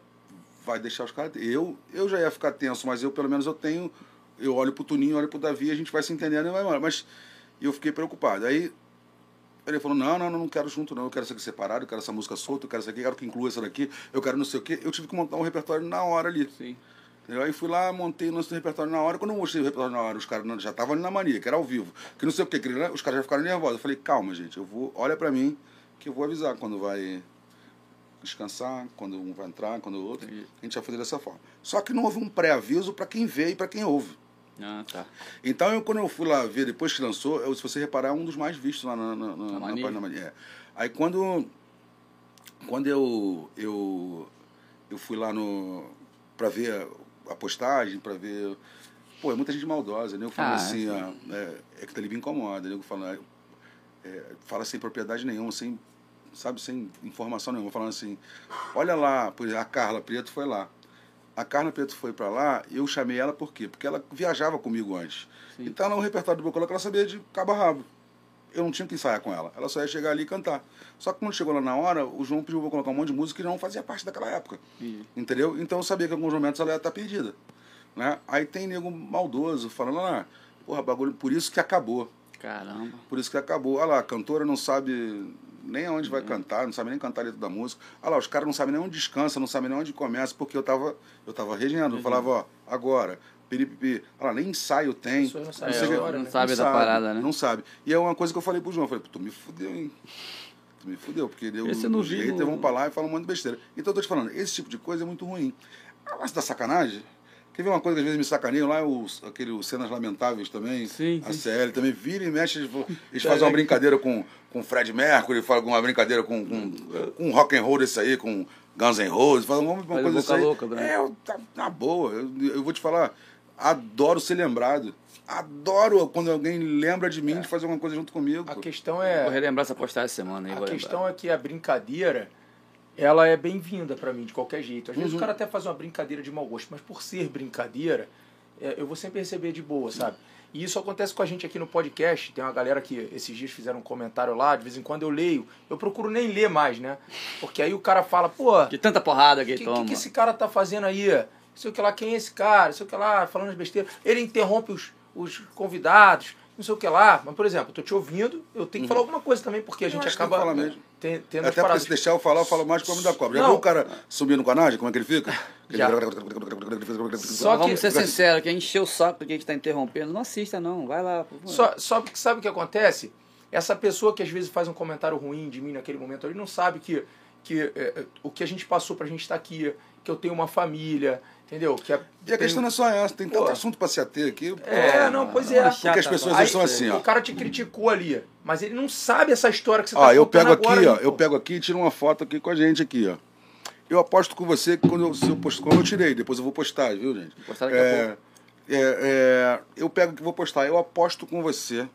vai deixar os caras. Eu, eu já ia ficar tenso, mas eu pelo menos eu tenho. Eu olho pro Tuninho, olho pro Davi, a gente vai se entendendo e vai embora. Mas eu fiquei preocupado. Aí ele falou, não, não, não quero junto não, eu quero isso aqui separado, eu quero essa música solta, eu quero isso aqui, eu quero que inclua essa daqui, eu quero não sei o quê. Eu tive que montar um repertório na hora ali. Sim. Entendeu? Aí fui lá, montei o nosso repertório na hora. Quando eu mostrei o repertório na hora, os caras já estavam ali na mania, que era ao vivo. Que não sei o que, os caras já ficaram nervosos. Eu falei, calma, gente, eu vou, olha pra mim, que eu vou avisar quando vai descansar, quando um vai entrar, quando o outro. Entendi. A gente vai fazer dessa forma. Só que não houve um pré-aviso pra quem vê e pra quem ouve. Ah, tá. Então, eu, quando eu fui lá ver, depois que lançou, eu, se você reparar, é um dos mais vistos lá na, na, na, na Mania? página Mania. É. Aí, quando, quando eu, eu, eu fui lá no pra ver a, postagem, pra ver... Pô, é muita gente maldosa, né? Eu falo Ah, assim, sim. ah, é, é que tá ali me incomoda, né? Eu falo, é, é, fala sem propriedade nenhuma, sem, sabe, sem informação nenhuma, falando assim, olha lá, por exemplo, a Carla Preto foi lá. A Carla Preto foi pra lá, eu chamei ela por quê? Porque ela viajava comigo antes. Sim. Então, no repertório do Bocola, ela sabia de cabo a rabo. Eu não tinha que ensaiar com ela. Ela só ia chegar ali e cantar. Só que quando chegou lá na hora, o João pediu pra colocar um monte de música que não fazia parte daquela época. Entendi. Entendeu? Então eu sabia que em alguns momentos ela ia estar perdida. Né? Aí tem nego maldoso falando, ah, porra, bagulho, por isso que acabou. Caramba. Por isso que acabou. Olha lá, a cantora não sabe nem aonde vai cantar, não sabe nem cantar a letra da música. Olha lá, os caras não sabem nem onde descansa, não sabem nem onde começa, porque eu tava, eu tava regendo. Eu falava, ó, agora, piripipi. Olha lá, nem ensaio tem. não sabem sei a o que- não né? sabe da parada, né? Não sabe. E é uma coisa que eu falei pro João, eu falei, tu me fudeu, hein? Tu me fudeu, porque deu Esse não vi, haters não- vão pra lá e falam um monte de besteira. Então eu tô te falando, esse tipo de coisa é muito ruim. A lance da sacanagem, quer ver uma coisa que às vezes me sacaneiam lá, os, aquele os Cenas Lamentáveis também, Sim, a sim. CL também vira e mexe, eles, eles fazem uma brincadeira com, com Fred Mercury, fazem uma brincadeira com, com, com rock and roll desse aí, com Guns N' Roses, fazem uma, uma Faz coisa assim. É, eu- tá, na boa, eu, eu vou te falar, adoro ser lembrado. Adoro quando alguém lembra de mim de fazer alguma coisa junto comigo. A questão Vou é. relembrar essa postagem essa semana aí. A vou questão é que a brincadeira, ela é bem-vinda pra mim, de qualquer jeito. Às vezes Uhum. o cara até faz uma brincadeira de mau gosto, mas por ser brincadeira, é, eu vou sempre receber de boa, sabe? E isso acontece com a gente aqui no podcast. Tem uma galera que esses dias fizeram um comentário lá, de vez em quando eu leio. Eu procuro nem ler mais, né? Porque aí o cara fala, pô, De tanta porrada o que que, toma. que, que esse cara tá fazendo aí? Não sei o que lá, quem é esse cara? Não sei o que lá, falando as besteiras. Ele interrompe os, os convidados, não sei o que lá. Mas, por exemplo, eu tô te ouvindo, eu tenho que falar alguma coisa também, porque a gente tem acaba falar mesmo. ten- tendo Até porque se deixar eu falar, eu falo mais que o homem da cobra. Já Não. viu o cara subir no canal? Como é que ele fica? Já. Só Vamos que- ser sinceros, quem encheu o saco porque a gente tá interrompendo, não assista não, vai lá. Só, só que sabe o que acontece? Essa pessoa que às vezes faz um comentário ruim de mim naquele momento ali não sabe que, que é, é, o que a gente passou pra gente estar aqui, que eu tenho uma família, entendeu? Que E a questão não é só essa, tem tanto Pô. assunto pra se ater aqui. É, não, pois é. Chata, Porque as pessoas Aí, são assim, ó. O cara te criticou ali, mas ele não sabe essa história que você Ó, tá eu pego aqui, agora ó. aí, Eu pego aqui e tiro uma foto aqui com a gente aqui, ó. Eu aposto com você que quando eu, se eu, posto, quando eu tirei, depois eu vou postar, viu, gente? Postar daqui a É, pouco. é, é, eu pego que vou postar. Eu aposto com você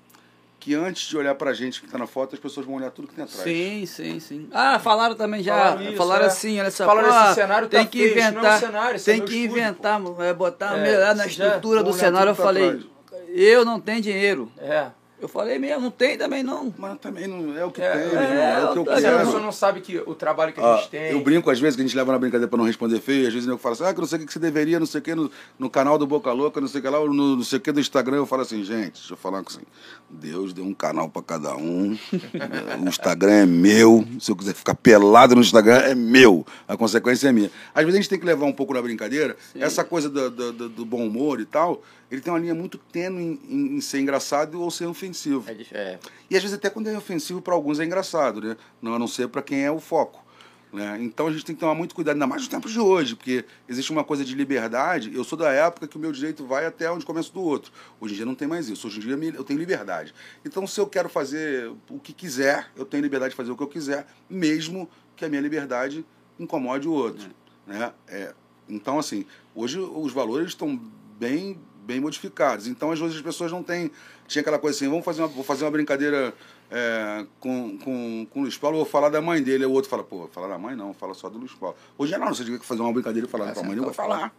que antes de olhar pra gente que tá na foto, as pessoas vão olhar tudo que tem atrás. Sim, sim, sim. Ah, falaram também já. Falaram Falaram, isso, é. assim, olha só. Falaram, pô, esse cenário tá tem que feio, não é um inventar. cenário, é tem meu que estúdio, inventar, é, botar É, na estrutura do cenário. Eu falei, trás. eu não tenho dinheiro. É. Eu falei mesmo, não tem também não. Mas também não é o que É, tem, é, irmão. É, o que eu é, Mas a quero. pessoa não sabe que o trabalho que a gente tem. eu brinco às vezes que a gente leva na brincadeira pra não responder feio, às vezes eu falo assim, ah, que não sei o que você deveria, não sei o que, no, no canal do Boca Louca, não sei o que lá, ou no não sei o que do Instagram, eu falo assim, gente, deixa eu falar assim, Deus deu um canal pra cada um, o Instagram é meu, se eu quiser ficar pelado no Instagram, é meu, a consequência é minha. Às vezes a gente tem que levar um pouco na brincadeira, essa coisa do, do, do- do bom humor e tal, ele tem uma linha muito tênue em, em- em ser engraçado ou ser ofensivo. É, é. E às vezes até quando é ofensivo para alguns é engraçado, né? Não a não ser para quem é o foco. Né? Então a gente tem que tomar muito cuidado, ainda mais nos tempos de hoje, porque existe uma coisa de liberdade. Eu sou da época que o meu direito vai até onde começa do outro. Hoje em dia não tem mais isso. Hoje em dia eu tenho liberdade. Então se eu quero fazer o que quiser, eu tenho liberdade de fazer o que eu quiser, mesmo que a minha liberdade incomode o outro. Né? É, então, assim, hoje os valores estão bem, bem modificados. Então, às vezes as pessoas não têm. Tinha aquela coisa assim, vamos fazer uma, vou fazer uma brincadeira é, com, com, com o Luiz Paulo, eu vou falar da mãe dele. Aí o outro fala, pô, falar da mãe não, fala só do Luiz Paulo. Hoje não, você tiver que fazer uma brincadeira e falar da tua mãe, eu vou falar.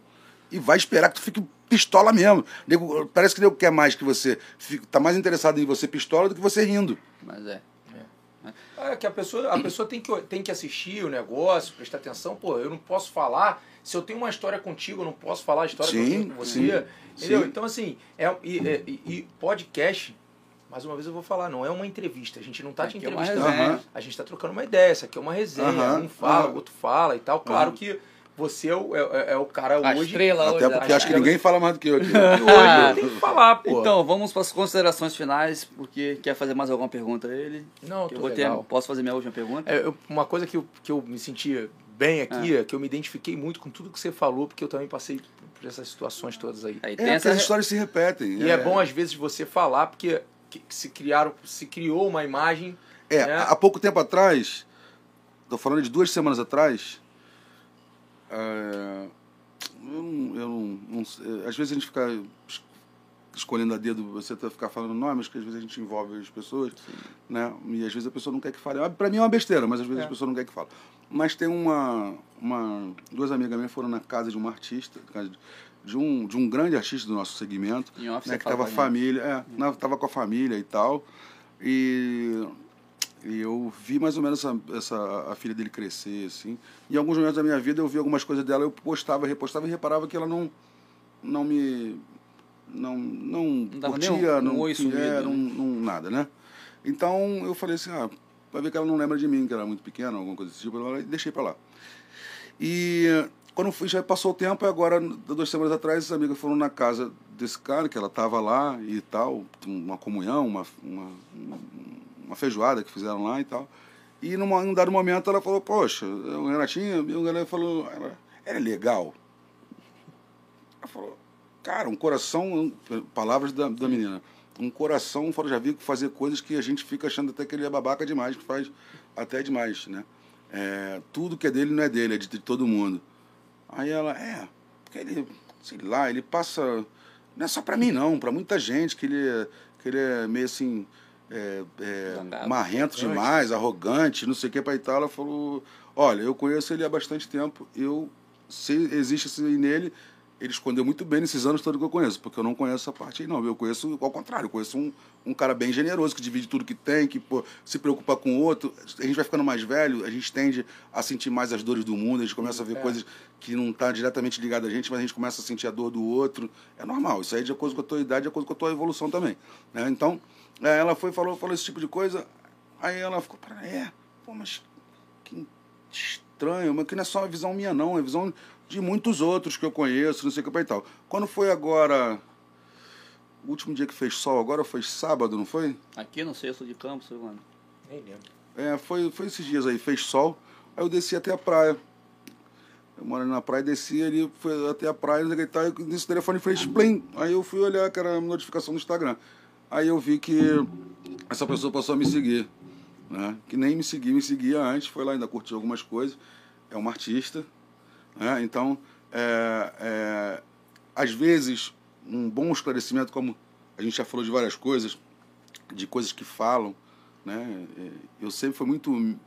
E vai esperar que tu fique pistola mesmo. Nego- Parece que o nego quer mais que você. fique- Tá mais interessado em você pistola do que você rindo. Mas é. É que a pessoa, a pessoa tem, que, tem que assistir o negócio, prestar atenção. Pô, eu não posso falar. Se eu tenho uma história contigo, eu não posso falar a história que eu Sim, tenho com você. sim, entendeu? sim. Então, assim, é, e, é- e- e podcast, mais uma vez eu vou falar, não é uma entrevista. A gente não tá te é uma entrevistando. resenha. A gente tá trocando uma ideia. Isso aqui é uma resenha. Aham, um fala, o outro fala e tal. Claro que você é o, é, é- é o cara A hoje. estrela Até hoje. porque a acho que ninguém fala mais do que eu aqui. E hoje eu tenho que falar, pô. Então, vamos para as considerações finais, porque quer fazer mais alguma pergunta a ele? não, Eu tô vou ter, legal. posso fazer minha última pergunta? É, eu- uma coisa que eu, que eu me senti bem aqui Ah. é que eu me identifiquei muito com tudo que você falou, porque eu também passei por essas situações todas aí. Aí É, tem porque essa as histórias se repetem. E é, bom, às vezes, você falar, porque que- que se criaram, se criou uma imagem. É, né? há pouco tempo atrás, tô falando de duas semanas atrás, é, eu não, eu não- não sei, às vezes a gente fica es- escolhendo a dedo, você tá ficar falando nomes, que às vezes a gente envolve as pessoas, né? E às vezes a pessoa não quer que fale. Ah, Pra mim é uma besteira, mas às vezes É. a pessoa não quer que fale. Mas tem uma, uma duas amigas minhas foram na casa de um artista, de- um, de um grande artista do nosso segmento, Em off né, que tava família, é, não, tava com a família e tal. E, e eu vi mais ou menos essa, essa, a filha dele crescer, assim. Em alguns momentos da minha vida eu vi algumas coisas dela, eu postava, repostava e reparava que ela não, não me. Não, não, nem curtia, um- um não, oi é, sumido, não, né? não, nada, né? Então eu falei assim, ah, vai ver que ela não lembra de mim, que era muito pequena, alguma coisa desse tipo, e deixei pra lá. E quando fui, já passou o tempo, e agora, duas semanas atrás, as amigas foram na casa desse cara, que ela tava lá e tal, uma comunhão, uma, uma, uma feijoada que fizeram lá e tal. E num, dado momento ela falou, poxa, o Renatinho, o galera falou, ela, é legal. Ela falou, cara, um coração, palavras da, da menina, um coração, fora já vi fazer coisas que a gente fica achando até que ele é babaca demais, que faz até demais, né? É, tudo que é dele não é dele, é de, de todo mundo. Aí ela, é, porque ele, sei lá, ele passa Não é só pra mim, não, pra muita gente, que ele, é- que ele é meio assim. É, é, marrento demais, arrogante, não sei o que pra tal. Ela falou: Olha, eu conheço ele há bastante tempo, eu sei, existe isso aí nele. Ele escondeu muito bem nesses anos todos que eu conheço, porque eu não conheço essa parte aí, não. Eu conheço, ao contrário, eu conheço um, um cara bem generoso, que divide tudo que tem, que pô, se preocupa com o outro. A gente vai ficando mais velho, a gente tende a sentir mais as dores do mundo, a gente começa a ver É. coisas que não está diretamente ligado a gente, mas a gente começa a sentir a dor do outro. É normal, isso aí é de acordo com a tua idade, de acordo com a tua evolução também. Né? Então, é, ela foi falou, falou esse tipo de coisa, aí ela ficou, "Pera, é, pô, mas que estranho, mas que não é só uma visão minha, não, é visão de muitos outros que eu conheço, não sei o que e tal. Quando foi agora, o último dia que fez sol, agora foi sábado, não foi? Aqui no Cesto de Campos, seu mano. Nem lembro. É, foi, foi esses dias aí, fez sol, aí eu desci até a praia. Eu moro ali na praia, desci ali, fui até a praia, não sei o que e tal, e nesse telefone fez plim. Aí eu fui olhar, que era a notificação do Instagram. Aí eu vi que essa pessoa passou a me seguir. Né? Que nem me seguia, me seguia antes, foi lá, ainda curtiu algumas coisas. É uma artista. Né? Então, é, é, às vezes, um bom esclarecimento, como a gente já falou de várias coisas, de coisas que falam, né? É, Eu sempre fui muito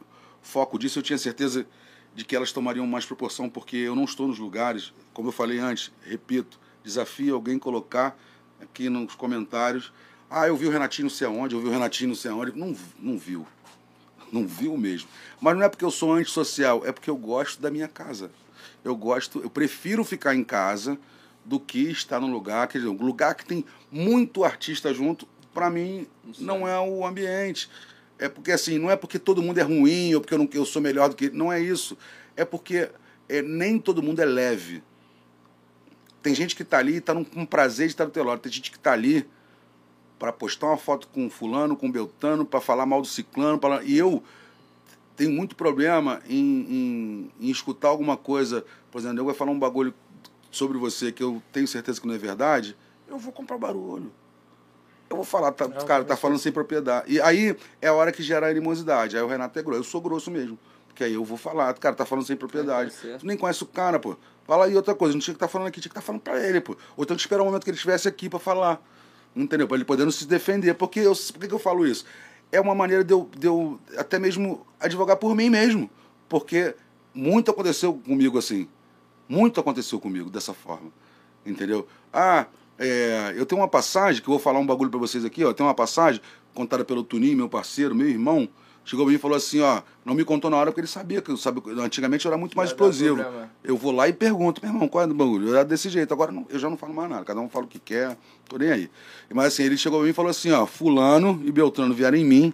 foco disso, eu tinha certeza de que elas tomariam mais proporção, porque eu não estou nos lugares, como eu falei antes, repito, desafio alguém colocar aqui nos comentários, ah, eu vi o Renatinho não sei aonde, eu vi o Renatinho não sei aonde, não, não viu, não viu mesmo. Mas não é porque eu sou antissocial, é porque eu gosto da minha casa. Eu gosto, eu prefiro ficar em casa do que estar num lugar, quer dizer, um lugar que tem muito artista junto, para mim não é o ambiente. É porque assim, não é porque todo mundo é ruim ou porque eu, não, eu sou melhor do que. Não é isso. É porque é, nem todo mundo é leve. Tem gente que tá ali e tá com prazer de estar no teu lado. Tem gente que tá ali para postar uma foto com fulano, com beltano, para falar mal do ciclano. Pra... E eu tenho muito problema em, em, em escutar alguma coisa. Por exemplo, eu vou falar um bagulho sobre você que eu tenho certeza que não é verdade. Eu vou comprar barulho. Eu vou falar, tá, Não, cara, tá falando sem propriedade. E aí é a hora que gera a animosidade. Aí o Renato é grosso. Eu sou grosso mesmo. Porque aí eu vou falar, cara, tá falando sem propriedade. tá certo. Tu nem conhece o cara, pô. Fala aí outra coisa. Não tinha que estar falando aqui, tinha que estar falando pra ele, pô. Ou então te esperar o momento que ele estivesse aqui pra falar. Entendeu? Pra ele podendo se defender. Porque eu, por que, que eu falo isso? É uma maneira de eu, de eu até mesmo advogar por mim mesmo. Porque muito aconteceu comigo assim. Muito aconteceu comigo dessa forma. Entendeu? Ah, é, eu tenho uma passagem, que eu vou falar um bagulho pra vocês aqui, ó. Tem uma passagem contada pelo Tuninho, meu parceiro, meu irmão. Chegou pra mim e falou assim, ó, não me contou na hora porque ele sabia que eu sabia, antigamente eu era muito mais Vai explosivo. Eu vou lá e pergunto, meu irmão, qual é o bagulho? Eu era desse jeito, agora não- eu já não falo mais nada, cada um fala o que quer, tô nem aí. Mas assim, ele chegou pra mim e falou assim, ó, fulano e Beltrano vieram em mim,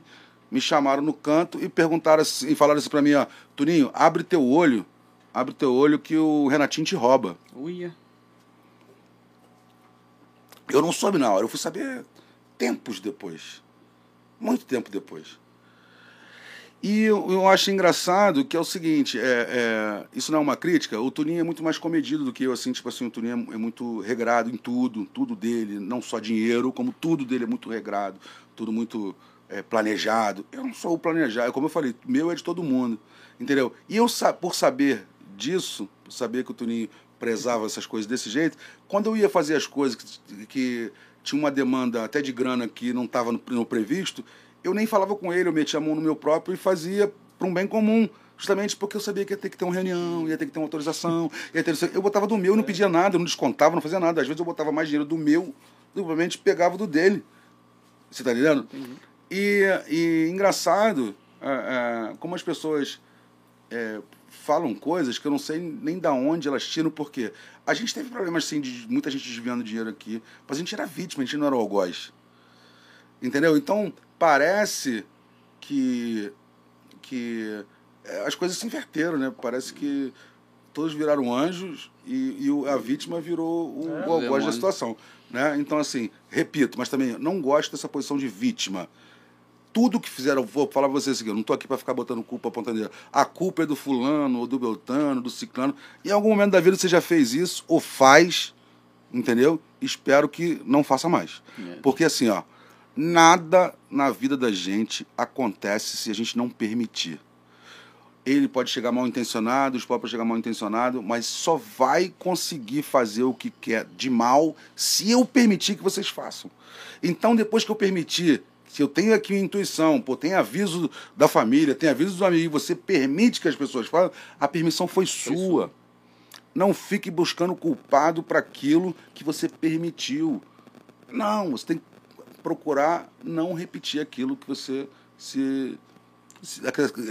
me chamaram no canto e perguntaram assim, e falaram assim pra mim, ó, Tuninho, abre teu olho, abre teu olho que o Renatinho te rouba. Uia. Eu não soube na hora, eu fui saber tempos depois. Muito tempo depois. E eu, eu acho engraçado que é o seguinte, é, é, isso não é uma crítica, o Tuninho é muito mais comedido do que eu, assim, tipo assim, o Tuninho é, é muito regrado em tudo, tudo dele, não só dinheiro, como tudo dele é muito regrado, tudo muito é, planejado. Eu não sou o planejado, como eu falei, meu é de todo mundo, entendeu? E eu, por saber disso, por saber que o Tuninho prezava essas coisas desse jeito, quando eu ia fazer as coisas que, que tinha uma demanda até de grana que não estava no, no previsto, eu nem falava com ele, eu metia a mão no meu próprio e fazia para um bem comum. Justamente porque eu sabia que ia ter que ter uma reunião, ia ter que ter uma autorização. Ia ter... Eu botava do meu, não pedia nada, eu não descontava, não fazia nada. Às vezes eu botava mais dinheiro do meu, simplesmente pegava do dele. Você tá entendendo? E, e engraçado, é, é, como as pessoas é, falam coisas que eu não sei nem da onde elas tiram, porque a gente teve problemas assim, de muita gente desviando dinheiro aqui, mas a gente era vítima, a gente não era algoz. Entendeu? Então, parece que, que é, as coisas se inverteram, né? Parece que todos viraram anjos e, e a vítima virou o, É, algoz da situação. Né? Então, assim, repito, mas também não gosto dessa posição de vítima. Tudo que fizeram, vou falar pra vocês o seguinte, eu não tô aqui para ficar botando culpa apontando. A culpa é do fulano, ou do beltano, do ciclano. Em algum momento da vida você já fez isso, ou faz, entendeu? Espero que não faça mais. É. Porque assim, ó, nada na vida da gente acontece se a gente não permitir. ele pode chegar mal intencionado, os podem chegar mal intencionado, mas só vai conseguir fazer o que quer de mal se eu permitir que vocês façam. Então, depois que eu permitir, se eu tenho aqui uma intuição, pô, tem aviso da família, tem aviso dos amigos, você permite que as pessoas falem, a permissão foi sua. Não fique buscando culpado para aquilo que você permitiu. Não, você tem que procurar não repetir aquilo que você se,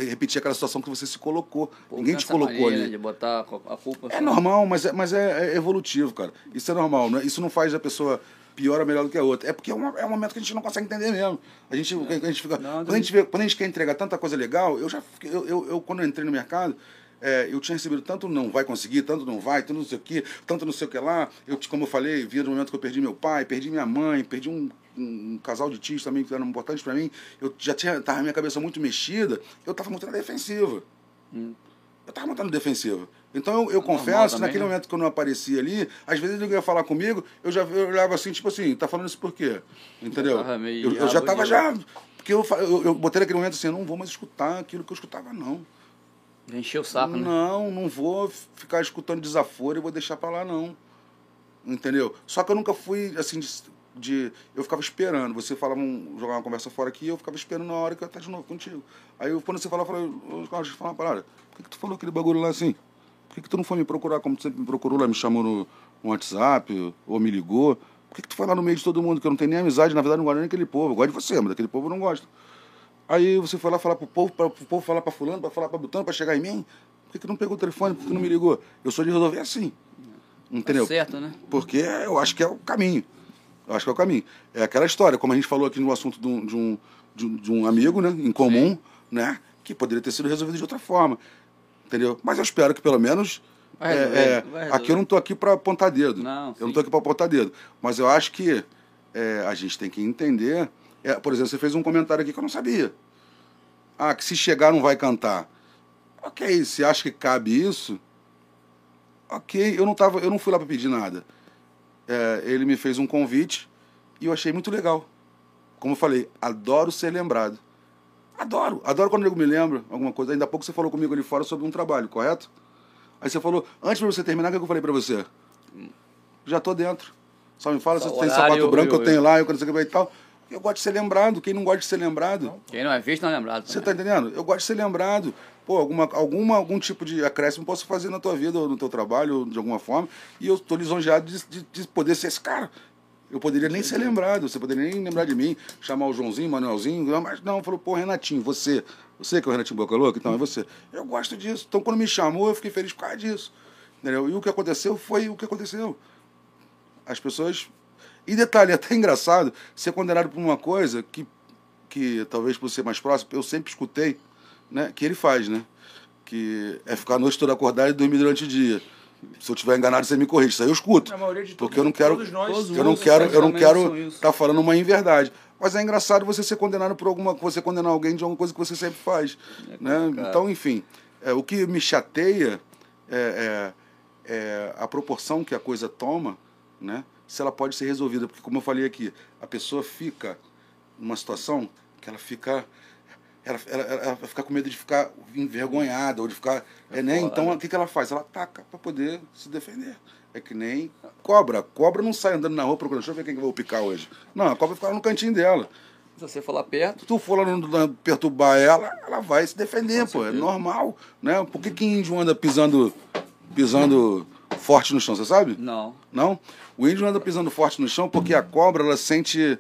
repetir aquela situação que você se colocou. Pô, Ninguém te colocou ali. né, De botar a culpa. É normal, mas é, mas é, é evolutivo, cara. Isso é normal. Né? Isso não faz a pessoa pior ou melhor do que a outra. É porque é, uma- é um momento que a gente não consegue entender mesmo. A gente, a gente fica, Não, quando, a gente vê, quando a gente quer entregar tanta coisa legal, eu já eu, eu, eu, quando eu entrei no mercado, é, eu tinha recebido tanto não vai conseguir, tanto não vai, tanto não sei o que, tanto não sei o que lá. Eu, como eu falei, vinha do momento que eu perdi meu pai, perdi minha mãe, perdi um, um, um casal de tios também que eram importantes para mim. Eu já tinha, tava minha cabeça muito mexida, eu tava muito na defensiva. Eu tava muito na defensiva. Então eu, eu confesso, também, naquele né? momento que eu não aparecia ali, às vezes ele ia falar comigo, eu já eu olhava assim, tipo assim, tá falando isso por quê? Entendeu? Eu, eu já tava já. Porque eu, eu, eu botei naquele momento assim, eu não vou mais escutar aquilo que eu escutava, não. Encheu o saco, né? Não, não vou ficar escutando desaforo e vou deixar pra lá, não. Entendeu? Só que eu nunca fui, assim, de. de- eu ficava esperando. Você falava, um, jogar uma conversa fora aqui, eu ficava esperando na hora que eu ia estar de novo contigo. Aí eu, quando você falava, eu deixa eu falar uma parada. Por que, que tu falou aquele bagulho lá assim? Por que, que tu não foi me procurar como tu sempre me procurou lá, me chamou no, no WhatsApp, ou me ligou? Por que, que tu foi lá no meio de todo mundo, que eu não tenho nem amizade, na verdade não gosto nem daquele povo. Eu gosto de você, mas daquele povo eu não gosto. Aí você foi lá falar pro povo, para o povo falar pra fulano, pra falar pra botão, pra chegar em mim. Por que, que não pegou o telefone? Por que não me ligou? Eu sou de resolver assim. Entendeu? Tá certo, né? Porque eu acho que é o caminho. Eu acho que é o caminho. É aquela história, como a gente falou aqui no assunto de um, de um, de um, amigo, né, em comum, né, que poderia ter sido resolvido de outra forma. Entendeu? Mas eu espero que pelo menos. Vai é, resolver, é, aqui eu não estou aqui para apontar dedo. Não, eu sim. não estou aqui para apontar dedo. Mas eu acho que é, a gente tem que entender. É, por exemplo, você fez um comentário aqui que eu não sabia. Ah, que se chegar não vai cantar. Ok, se acha que cabe isso, ok, eu não, tava, eu não fui lá para pedir nada. É, ele me fez um convite e eu achei muito legal. Como eu falei, adoro ser lembrado. Adoro, adoro quando o nego me lembra alguma coisa. Ainda há pouco você falou comigo ali fora sobre um trabalho, correto? Aí você falou, antes de você terminar, o que eu falei pra você? Já tô dentro. Só me fala se Só você tem sapato branco, eu- eu tenho lá, eu não sei o que e tal. Eu gosto de ser lembrado. Quem não gosta de ser lembrado? Quem não é visto não é lembrado. Você tá entendendo? Eu gosto de ser lembrado. Pô, alguma, alguma, algum tipo de acréscimo posso fazer na tua vida, ou no teu trabalho, ou de alguma forma. E eu tô lisonjeado de, de, de poder ser esse cara. Eu poderia nem ser lembrado, você poderia nem lembrar de mim, chamar o Joãozinho, Manuelzinho, mas não, falou, pô, Renatinho, você, você que é o Renatinho Boca Louca, então é você. Eu gosto disso. Então quando me chamou, eu fiquei feliz por causa disso. Entendeu? E o que aconteceu foi o que aconteceu. As pessoas. E detalhe, é até engraçado ser condenado por uma coisa que, que talvez por ser mais próximo, eu sempre escutei, né? Que ele faz, né? Que é ficar a noite toda acordado e dormir durante o dia. Se eu estiver enganado, você me corrige. Isso aí eu escuto. Porque eu não quero. todos nós, eu não quero, eu não quero estar falando uma inverdade. Mas é engraçado você ser condenado por alguma você condenar alguém de alguma coisa que você sempre faz. né? complicado. Então, enfim, é, o que me chateia é, é- é a proporção que a coisa toma, né? Se ela pode ser resolvida. Porque, como eu falei aqui, a pessoa fica numa situação que ela fica. Ela, ela, ela fica com medo de ficar envergonhada ou de ficar. É, né? Então, né? o que, que ela faz? Ela ataca para poder se defender. É que nem cobra. Cobra não sai andando na rua procurando. Deixa eu ver quem que eu vou picar hoje. Não, a cobra fica lá no cantinho dela. Se você for lá perto, Se tu for lá no, perturbar ela, ela vai se defender, pô. É normal. Né? Por que, que índio anda pisando, pisando forte no chão, você sabe? não. Não? O índio anda pisando forte no chão porque a cobra, ela sente...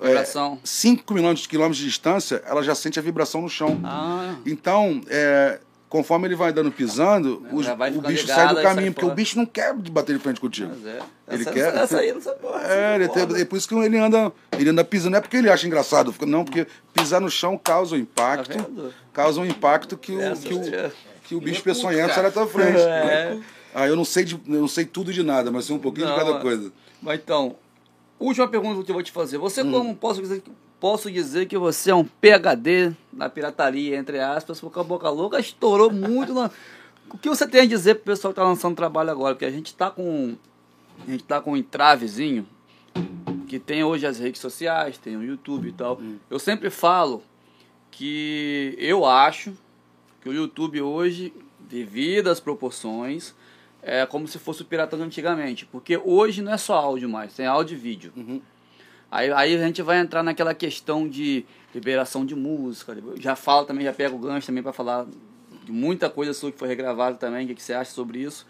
Vibração. 5 quilômetros quilômetros de distância, ela já sente a vibração no chão. Ah, Então, é, conforme ele vai dando pisando, os- o bicho ligada sai do e sai caminho, porque fora. o bicho não quer bater de frente contigo. é. Ele essa, quer- essa aí não sabe porra. É, ele tem- é por isso que ele anda, ele anda pisando. Não é porque ele acha engraçado, não, porque pisar no chão causa um impacto, Tá causa um impacto que o, que o, é- que o bicho peçonhento sai da tua frente. É. Ah, eu não sei de, eu não sei tudo de nada, mas sei um pouquinho Não, de cada coisa. Mas então, última pergunta que eu vou te fazer. Você, Hum. como posso dizer, posso dizer que você é um PHD na pirataria, entre aspas, porque a Boca Louca estourou muito. Na... O que você tem a dizer pro pessoal que tá lançando trabalho agora? Porque a gente tá com. A gente tá com um entravezinho que tem hoje as redes sociais, tem o YouTube e tal. Hum. Eu sempre falo que eu acho que o YouTube hoje, devido às proporções, é como se fosse o piratão de antigamente. Porque hoje não é só áudio mais, tem áudio e vídeo. Uhum. Aí, aí a gente vai entrar naquela questão de liberação de música. Já falo também, já pego o gancho também para falar de muita coisa sua que foi regravada também. O que, que você acha sobre isso?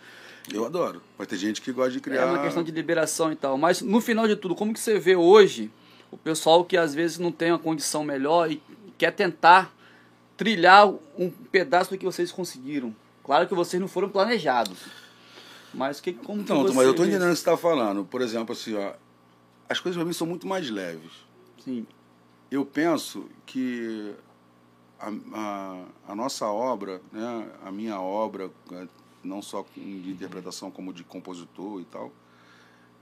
Eu adoro. Vai ter gente que gosta de criar. É uma questão de liberação e tal. Mas no final de tudo, como que você vê hoje o pessoal que às vezes não tem uma condição melhor e quer tentar trilhar um pedaço do que vocês conseguiram? Claro que vocês não foram planejados. Mas que, como que você mas eu tô vê entendendo o que você está falando. Por exemplo, assim, ó, as coisas para mim são muito mais leves. Sim, Eu penso que a, a, a nossa obra, né, a minha obra, eh, não só de interpretação como de compositor e tal,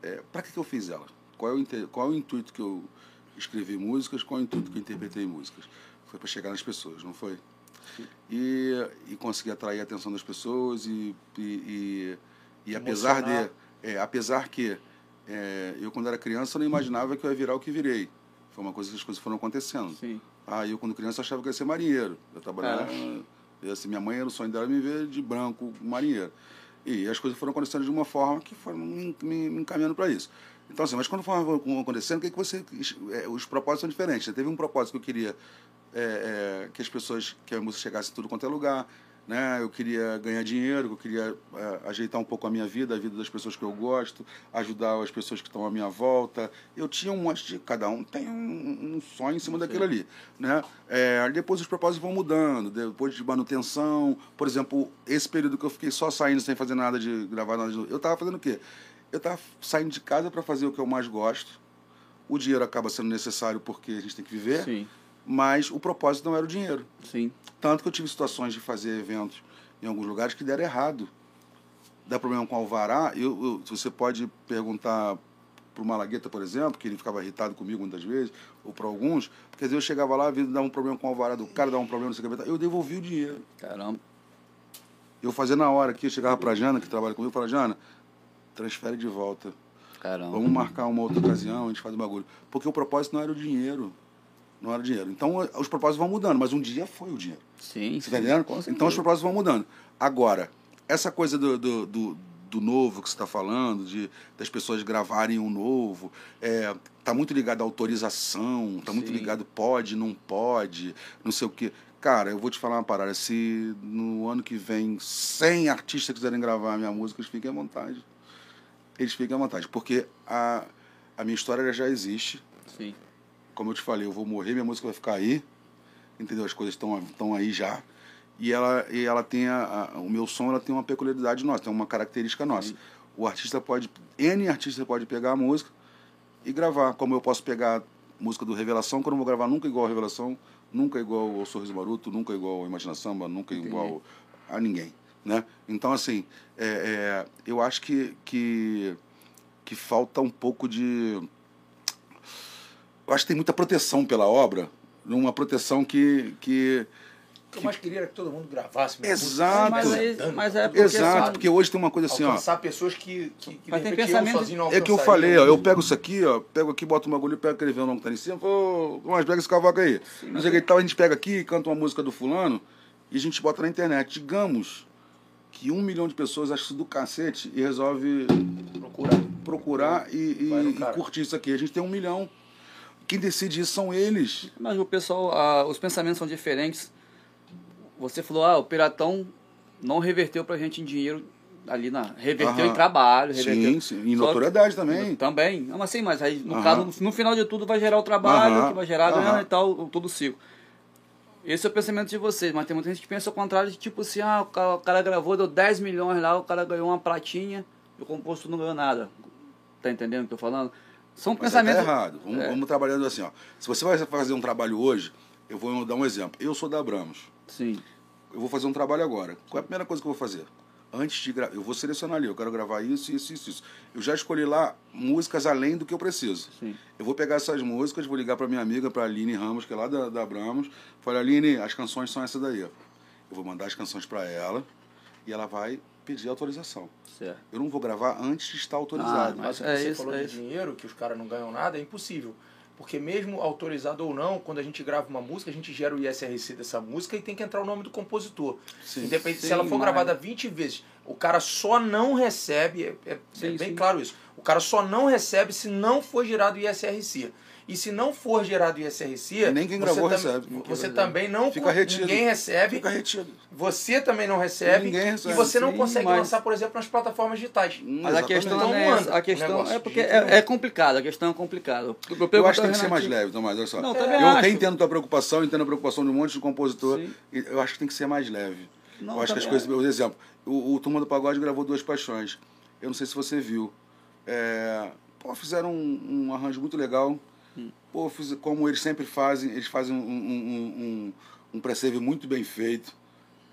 é, para que, que eu fiz ela? Qual é, o, qual é o intuito que eu escrevi músicas? Qual é o intuito que eu interpretei músicas? Foi para chegar nas pessoas, não foi? E, e conseguir atrair a atenção das pessoas e, e, e, e apesar de é, apesar que é, eu quando era criança não imaginava que eu ia virar o que virei foi uma coisa que as coisas foram acontecendo sim. ah, eu quando criança achava que ia ser marinheiro. Eu trabalhava. eu, assim, minha mãe era o sonho dela me ver de branco marinheiro. E as coisas foram acontecendo de uma forma que foram me, me- me encaminhando para isso. Então, assim, mas quando foram acontecendo, o que, que você. é, os propósitos são diferentes. né? Teve um propósito que eu queria é, é, que as pessoas, que a música chegasse em tudo quanto é lugar. Né? Eu queria ganhar dinheiro, eu queria é, ajeitar um pouco a minha vida, a vida das pessoas que eu gosto, ajudar as pessoas que estão à minha volta. Eu tinha um monte de. Cada um tem um, um sonho em cima daquilo ali. Né? É, depois os propósitos vão mudando, depois de manutenção. Por exemplo, esse período que eu fiquei só saindo sem fazer nada de gravar nada de. Eu estava fazendo o quê? Eu estava saindo de casa para fazer o que eu mais gosto. O dinheiro acaba sendo necessário porque a gente tem que viver, Sim, mas o propósito não era o dinheiro. sim. Tanto que eu tive situações de fazer eventos em alguns lugares que deram errado. Dá problema com o alvará. Eu, eu- você pode perguntar para o Malagueta, por exemplo, que ele ficava irritado comigo muitas vezes, ou para alguns, porque às vezes eu chegava lá, dar um problema com o alvará do cara, dar um problema, não sei o que, eu devolvi o dinheiro. Caramba. Eu fazia na hora aqui, eu chegava para a Jana, que trabalha comigo, e falava, Jana, transfere de volta. Caramba. Vamos marcar uma outra ocasião, a gente faz o bagulho. Porque o propósito não era o dinheiro. Não era dinheiro. Então os propósitos vão mudando, mas um dia foi o dinheiro. Sim, Você tá entendendo? Então os propósitos vão mudando. Agora, essa coisa do, do, do, do novo que você está falando, de das pessoas gravarem um novo, é, tá muito ligado à autorização, tá muito ligado pode, não pode, não sei o quê. Cara, eu vou te falar uma parada. Se no ano que vem 100 artistas quiserem gravar a minha música, eles fiquem à vontade. Eles fiquem à vontade. Porque a, a minha história já existe Sim, como eu te falei, eu vou morrer, minha música vai ficar aí, entendeu? As coisas estão estão aí já. E ela e ela tem a, a- o meu som, ela tem uma peculiaridade nossa, tem uma característica nossa. Sim. O artista pode N artista pode pegar a música e gravar, como eu posso pegar música do Revelação, que eu não vou gravar nunca igual a Revelação, nunca igual ao Sorriso Maroto, nunca igual ao Imagina Samba, nunca Entendi. igual a ninguém, né? Então assim, é, é, eu acho que, que que falta um pouco de eu acho que tem muita proteção pela obra, uma proteção que. que O que eu mais queria era que todo mundo gravasse. Exato. Mas, aí, mas é porque exato, sabe, porque hoje tem uma coisa assim, ó. alcançar pessoas que, que, que Mas tem pensamento- eu sozinho não É que eu falei, ó, eu pego isso aqui, ó, pego aqui, boto um bagulho, pego aquele violão que tá ali em cima, pô, mas pega esse cavaco aí. não sei o que e tal, a gente pega aqui, canta uma música do fulano e a gente bota na internet. Digamos que um milhão de pessoas acham isso do cacete e resolve Procurar. procurar e, e- e curtir isso aqui. A gente tem um milhão. Quem decide isso são eles. Mas o pessoal, ah, os pensamentos são diferentes. Você falou, ah, o Piratão não reverteu pra gente em dinheiro ali na. Reverteu Aham. em trabalho, reverteu. Sim, sim. E Só- notoriedade também. Também. Não, mas sim, mas aí, no Aham. caso, no final de tudo vai gerar o trabalho, Aham. que vai gerar a grana Aham. e tal, o- todo o ciclo. Esse é o pensamento de vocês, mas tem muita gente que pensa ao contrário, de tipo assim, ah, o cara, o cara gravou, deu 10 milhões lá, o cara ganhou uma pratinha e o composto não ganhou nada. Tá entendendo o que eu tô falando? São Mas aí pensamentos. tá errado. Vamos, É. vamos trabalhando assim, ó. Se você vai fazer um trabalho hoje, eu vou dar um exemplo. Eu sou da Abramos. Sim, Eu vou fazer um trabalho agora. Qual é a primeira coisa que eu vou fazer? Antes de gravar, eu vou selecionar ali, eu quero gravar isso, isso, isso, isso. Eu já escolhi lá músicas além do que eu preciso. sim. Eu vou pegar essas músicas, vou ligar para minha amiga, para Aline Ramos, que é lá da, da Abramos. Falei, Aline, as canções são essas daí. Eu vou mandar as canções para ela e ela vai pedir autorização. Certo. Eu não vou gravar antes de estar autorizado. Ah, mas Mas é você isso, falou é de isso. dinheiro, que os caras não ganham nada, é impossível. Porque mesmo autorizado ou não, quando a gente grava uma música, a gente gera o ISRC dessa música e tem que entrar o nome do compositor. Sim. Independente, Sim, se ela for mas- gravada 20 vezes, o cara só não recebe, é, é- é Sim, bem sim. claro isso, o cara só não recebe se não for gerado o ISRC. E se não for gerado o ISRC, Nem quem você gravou tam- recebe. Você também não Fica retido. ninguém recebe, Fica retido. você também não recebe, Ninguém recebe. e você não Sim, consegue mas- lançar, por exemplo, nas plataformas digitais. Hum, Mas a questão Então não é essa. A questão é porque é, é complicado, a questão é complicada. Eu, eu acho que tem que ser mais leve, Tomás, olha só. Não, É, também eu acho. até entendo tua preocupação, entendo a preocupação de um monte de compositor. Sim. e Eu acho que tem que ser mais leve. Não, eu acho que as coisas. Por exemplo, o, o Turma do Pagode gravou Duas Paixões. Eu não sei se você viu. É, pô, fizeram um, um arranjo muito legal. Pô, como eles sempre fazem, eles fazem um, um, um, um, pré-save muito bem feito.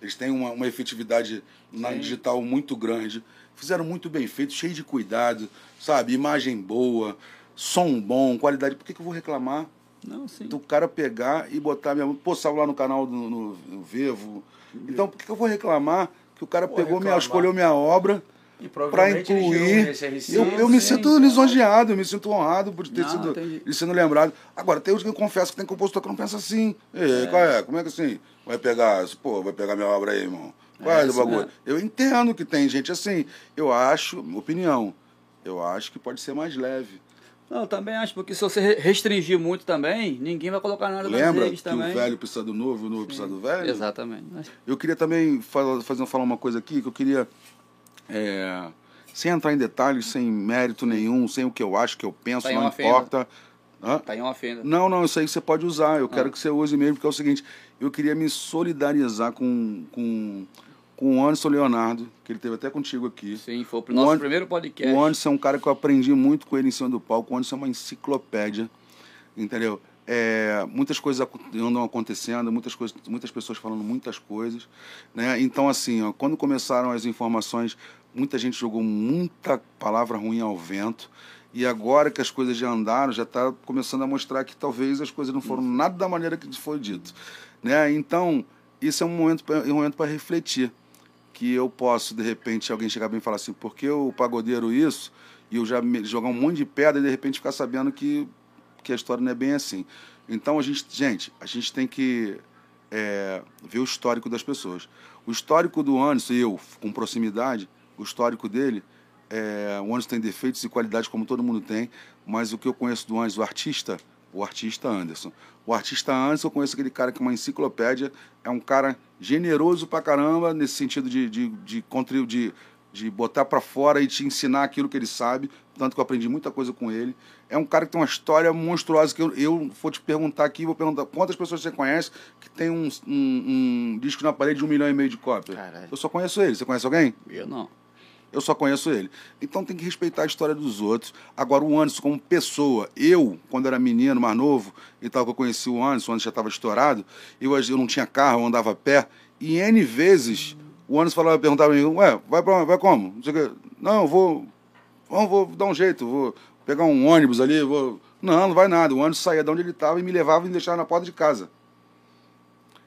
Eles têm uma, uma efetividade na Sim. digital muito grande. Fizeram muito bem feito, cheio de cuidado, sabe? Imagem boa, som bom, qualidade. Por que, que eu vou reclamar? Não, do cara pegar e botar minha pô saiu lá no canal do no, no Vevo então por que, que eu vou reclamar que o cara Vou pegou minha escolheu minha obra para incluir eu, eu me sim. sinto lisonjeado eu me sinto honrado por ter Não, sido sendo lembrado. Agora tem uns que eu confesso que tem compositor que não pensa assim. Ei, qual é? Como é que assim? Vai pegar pô vai pegar minha obra aí irmão. Qual é, É, do isso bagulho? mesmo. eu entendo que tem gente assim. Eu acho minha opinião eu acho que pode ser mais leve. Não, eu também acho, porque se você re- restringir muito também, ninguém vai colocar nada lembra que também. o velho precisa do novo o novo precisa do velho? Exatamente. Eu queria também falar, fazer, falar uma coisa aqui, que eu queria, é, sem entrar em detalhes, sem mérito nenhum, sem o que eu acho, que eu penso, Tá não importa. Hã? Tá em uma fenda. Não, não, isso aí você pode usar, eu quero Ah. que você use mesmo, porque é o seguinte, eu queria me solidarizar com, com, com o Anderson Leonardo, que ele teve até contigo aqui. Sim, foi pro O nosso primeiro podcast. O Anderson é um cara que eu aprendi muito com ele em cima do palco. O Anderson é uma enciclopédia, entendeu? É, muitas coisas andam acontecendo, muitas, coisas, muitas pessoas falando muitas coisas. Né? Então, assim, ó, quando começaram as informações, muita gente jogou muita palavra ruim ao vento. E agora que as coisas já andaram, já está começando a mostrar que talvez as coisas não foram nada da maneira que foi dito. Né? Então, isso é um momento pra- um momento para refletir que eu posso, de repente, alguém chegar bem e falar assim, por que o pagodeiro isso? E eu já me- jogar um monte de pedra e de repente ficar sabendo que, que a história não é bem assim. Então, a gente, gente, a gente tem que é, ver o histórico das pessoas. O histórico do Anderson, eu, com proximidade, o histórico dele, é, o Anderson tem defeitos e qualidades como todo mundo tem, mas o que eu conheço do Anderson, o artista, o artista Anderson. O artista Anderson, eu conheço aquele cara que é uma enciclopédia, é um cara generoso pra caramba, nesse sentido de, de, de, de, de botar pra fora e te ensinar aquilo que ele sabe, tanto que eu aprendi muita coisa com ele. É um cara que tem uma história monstruosa, que eu, eu vou te perguntar aqui, vou perguntar quantas pessoas você conhece que tem um, um, um disco na parede de um milhão e meio de cópias. Caralho. Eu só conheço ele, você conhece alguém? Eu não. Eu só conheço ele. Então tem que respeitar a história dos outros. Agora, o Anderson, como pessoa, eu, quando era menino, mais novo, e tal, que eu conheci o Anderson, o Anderson já estava estourado, eu, eu não tinha carro, eu andava a pé, e N vezes o Anderson falava, perguntava pra mim, ué, vai pra? Vai como? Não, sei o não eu vou, vou, vou dar um jeito, vou pegar um ônibus ali, vou... Não, não vai nada. O Anderson saía de onde ele estava e me levava e me deixava na porta de casa.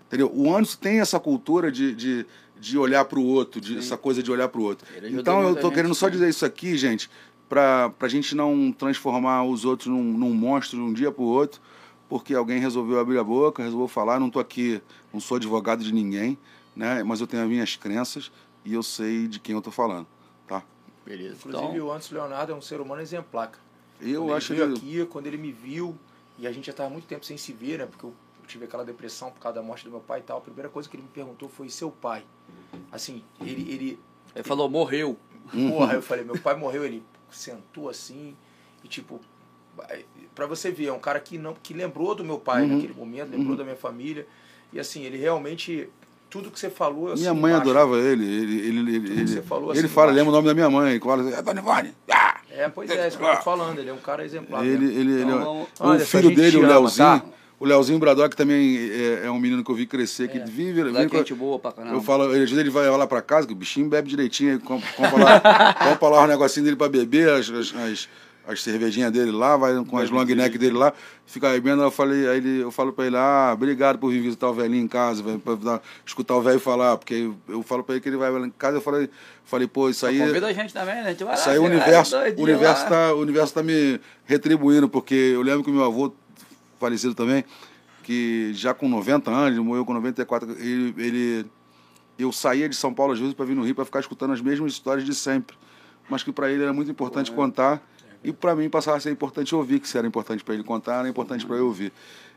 Entendeu? O Anderson tem essa cultura de, de, de olhar para o outro, de, essa coisa de olhar para o outro. Então eu gente, querendo só dizer isso aqui, gente, para a gente não transformar os outros num, num monstro de um dia para o outro, porque alguém resolveu abrir a boca, resolveu falar. Não tô aqui, não sou advogado de ninguém, né? Mas eu tenho as minhas crenças e eu sei de quem eu tô falando, tá? Beleza. Inclusive, Então, o Anderson Leonardo é um ser humano exemplar. cara. Eu quando acho ele veio que aqui, quando ele me viu, e a gente já estava muito tempo sem se ver, né? Porque eu, tive aquela depressão por causa da morte do meu pai e tal. A primeira coisa que ele me perguntou foi seu pai. Assim, ele, ele ele falou, morreu. Porra, eu falei, meu pai morreu, ele sentou assim e tipo, pra você ver, é um cara que não que lembrou do meu pai Uhum. naquele momento, lembrou da minha família. E assim, ele realmente tudo que você falou, eu minha assino mãe embaixo. adorava ele. Ele, ele, ele, ele, falou, ele assim, fala, embaixo. lembra o nome da minha mãe. Ele fala, é Dona Ivone. Ah! É, pois é, isso que eu tô falando, ele é um cara exemplar. Ele, mesmo. ele, ele, Então, vamos- o filho dele, o ama, Leozinho, tá? o Leozinho Bradock também é, é um menino que eu vi crescer, que vive, Moleque, vive gente boa pra caramba. eu falo, ele, às vezes ele vai lá pra casa, que o bichinho bebe direitinho, compra, compra lá, compra lá os negocinhos dele pra beber, as, as, as, as cervejinhas dele lá, vai com as long neck dele lá, fica bebendo, eu falei, aí ele, eu falo pra ele, ah, obrigado por vir visitar o velhinho em casa, velho, pra dar- escutar o velho falar, porque eu, eu falo pra ele que ele vai lá em casa, eu falei, falei, pô, isso aí... Convida a gente também, né? A gente vai lá. Isso aí o vai, universo, o universo, lá. tá, o universo tá me retribuindo, porque eu lembro que meu avô falecido também, que já com 90 anos, ele morreu com 94, ele, ele eu saía de São Paulo às vezes para vir no Rio para ficar escutando as mesmas histórias de sempre, mas que para ele era muito importante contar e para mim passava a ser importante ouvir, que se era importante para ele contar, era importante para eu ouvir.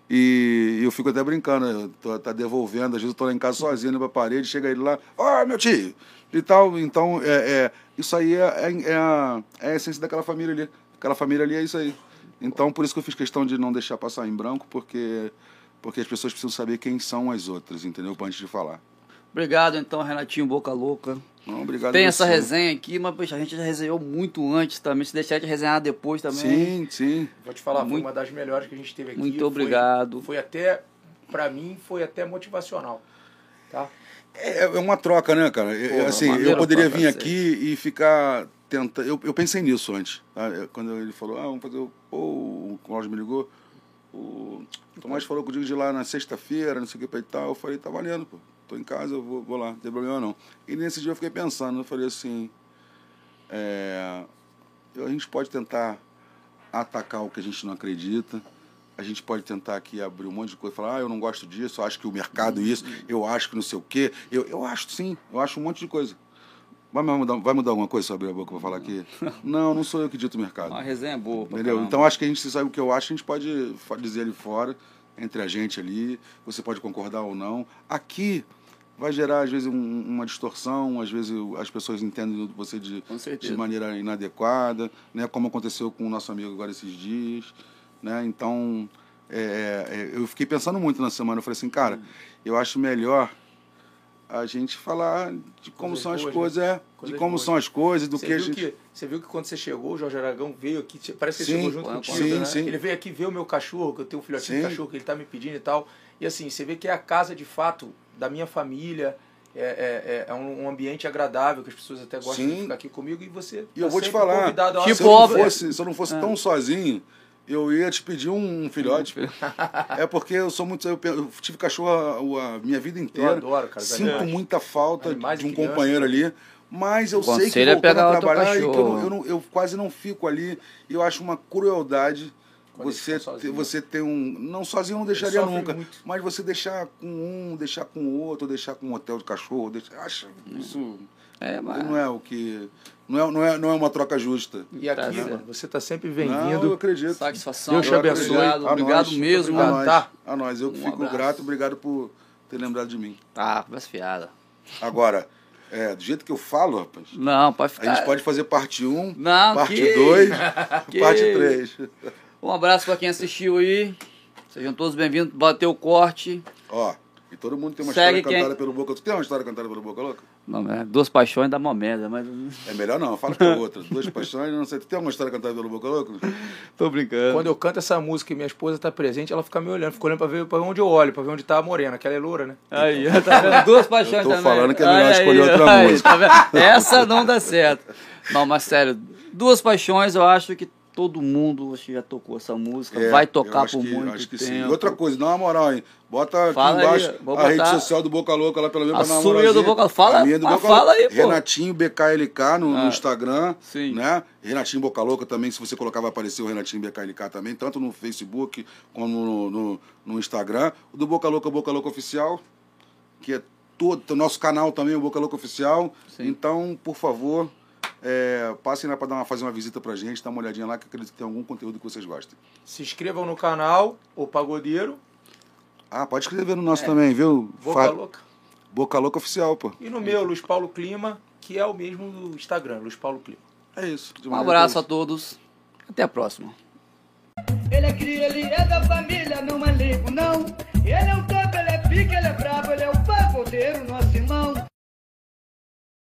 E eu fico até brincando, eu tô, tá devolvendo, às vezes eu tô lá em casa sozinho, indo pra parede, chega ele lá, ó, meu tio! E tal, então, é, é isso aí é, é, é, a, é a essência daquela família ali. Aquela família ali é isso aí. Então, por isso que eu fiz questão de não deixar passar em branco, porque, porque as pessoas precisam saber quem são as outras, entendeu? Antes de falar. Obrigado, então, Renatinho Boca Louca. Não, obrigado Tem essa você. resenha aqui, mas poxa, a gente já resenhou muito antes também. Se deixar de resenhar depois também. Sim, sim. Vou te falar, foi Muito- uma das melhores que a gente teve aqui. Muito Foi- obrigado. Foi, até, pra mim, foi até motivacional. Tá? É, é uma troca, né, cara? Eu- Porra, assim, eu poderia vir cacete. aqui e ficar tentando. Eu, eu pensei nisso antes. tá? Eu- Quando ele falou, ah, vamos fazer o. Pô, o Cláudio me ligou. O Tomás falou comigo de ir lá na sexta-feira, não sei o que e tal. Eu falei, tá valendo, pô. Tô em casa, eu vou, vou lá, não tem problema não. E nesse dia eu fiquei pensando, eu falei assim. É, a gente pode tentar atacar o que a gente não acredita. A gente pode tentar aqui abrir um monte de coisa, falar, ah, eu não gosto disso, eu acho que o mercado isso, eu acho que não sei o quê. Eu, eu acho sim, eu acho um monte de coisa. Vai mudar, vai mudar alguma coisa sobre a boca pra falar aqui? Não, não sou eu que dito o mercado. Uma resenha boa. pra Entendeu? caramba. Então acho que a gente se sabe o que eu acho, a gente pode dizer ali fora, entre a gente ali, você pode concordar ou não. Aqui vai gerar, às vezes, um- uma distorção, às vezes as pessoas entendem você de, de maneira inadequada, né? como aconteceu com o nosso amigo agora esses dias. Né? Então, é, é, eu fiquei pensando muito na semana, eu falei assim, cara, eu acho melhor a gente falar de como Coisas são as boas, coisas, né? é, de Coisas como boas. são as coisas, do Você que a viu, gente... que, você viu que quando você chegou, o Jorge Aragão veio aqui, parece que ele Sim, chegou junto sim, contigo, né? sim. Ele veio aqui ver o meu cachorro, que eu tenho um filhotinho de Sim. cachorro que ele tá me pedindo e tal. E assim, você vê que é a casa de fato da minha família, é, é, é um, um ambiente agradável, que as pessoas até gostam Sim. de ficar aqui comigo, e você E eu tá vou te falar, hora Tipo, se, eu não fosse, se eu não fosse tão sozinho, eu ia te pedir um filhote. é porque eu sou muito. Eu, eu tive cachorro a, a minha vida inteira. adoro, cara, Sinto animais. muita falta Animais de um crianças. companheiro ali. Mas eu sei que é a outro trabalhar e que eu, não- eu, não- eu quase não fico ali. Eu acho uma crueldade você sozinhos. você ter um. Não sozinho eu não deixaria nunca. muito. Mas você deixar com um, deixar com o outro, deixar com um hotel de cachorro. Deixar, acho isso. É, mas... Não é o que. Não é, não é, não é uma troca justa. E aqui, Tá mano, você tá sempre Não, eu bem-vindo. acredito. Satisfação. Deus te abençoe. Obrigado, A obrigado nós, mesmo. obrigado. A nós, tá? a nós. Eu que Um fico abraço. grato, obrigado por ter lembrado de mim. Tá, conversa fiada. Agora, é, do jeito que eu falo, rapaz, Não, pode a ficar. gente pode fazer parte 1, Não, parte que- 2, que- parte 3. Um abraço pra quem assistiu aí. Sejam todos bem-vindos. Bateu o corte. Ó, e todo mundo tem uma Segue história quem- cantada pelo Boca. Tu tem uma história cantada pelo Boca Louca? Não, é, duas paixões dá uma merda, mas. É melhor não, fala que é outra. Duas paixões, não sei. Tu tem alguma história cantada pelo Boca Louca? Tô brincando. Quando eu canto essa música e minha esposa tá presente, ela fica me olhando, fica olhando pra ver pra onde eu olho, pra ver onde tá a morena, que ela é loura, né? Aí, tá vendo? Duas paixões Eu tô também. falando que é melhor Aí, escolher aí, outra aí, música. tá? Essa não dá certo. Não, mas sério, duas paixões eu acho que todo mundo acho que já tocou essa música. É, vai tocar por que- muito acho que tempo. sim. Outra coisa, dá uma moral, hein? Bota aqui Fala aí, embaixo vou a rede social do Boca Louca lá pelo menos a pra dar uma do. Boca- fala- A minha do ah, Boca fala aí, pô. Renatinho BKLK no, no Ah, Instagram. sim. Né? Renatinho Boca Louca também, se você colocar, vai aparecer o Renatinho BKLK também, tanto no Facebook como no, no, no Instagram. O do Boca Louca, Boca Louca Oficial, que é todo o nosso canal também, o Boca Louca Oficial. Sim. Então, por favor, é, passem lá para dar uma, fazer uma visita pra gente, dar uma olhadinha lá, que eu acredito que tem algum conteúdo que vocês gostem. Se inscrevam no canal, o Pagodeiro, Ah, pode escrever no nosso também, viu? É. Boca Fa- Louca. Boca Louca Oficial, pô. E no meu, Luiz Paulo Clima, que é o mesmo do Instagram, Luiz Paulo Clima. É isso. Um abraço a é isso. todos. Até a próxima. Ele é cria, ele é da família, não é limpo, não. Ele é um topo, ele é pique, ele é brabo, ele é o pagodeiro, nosso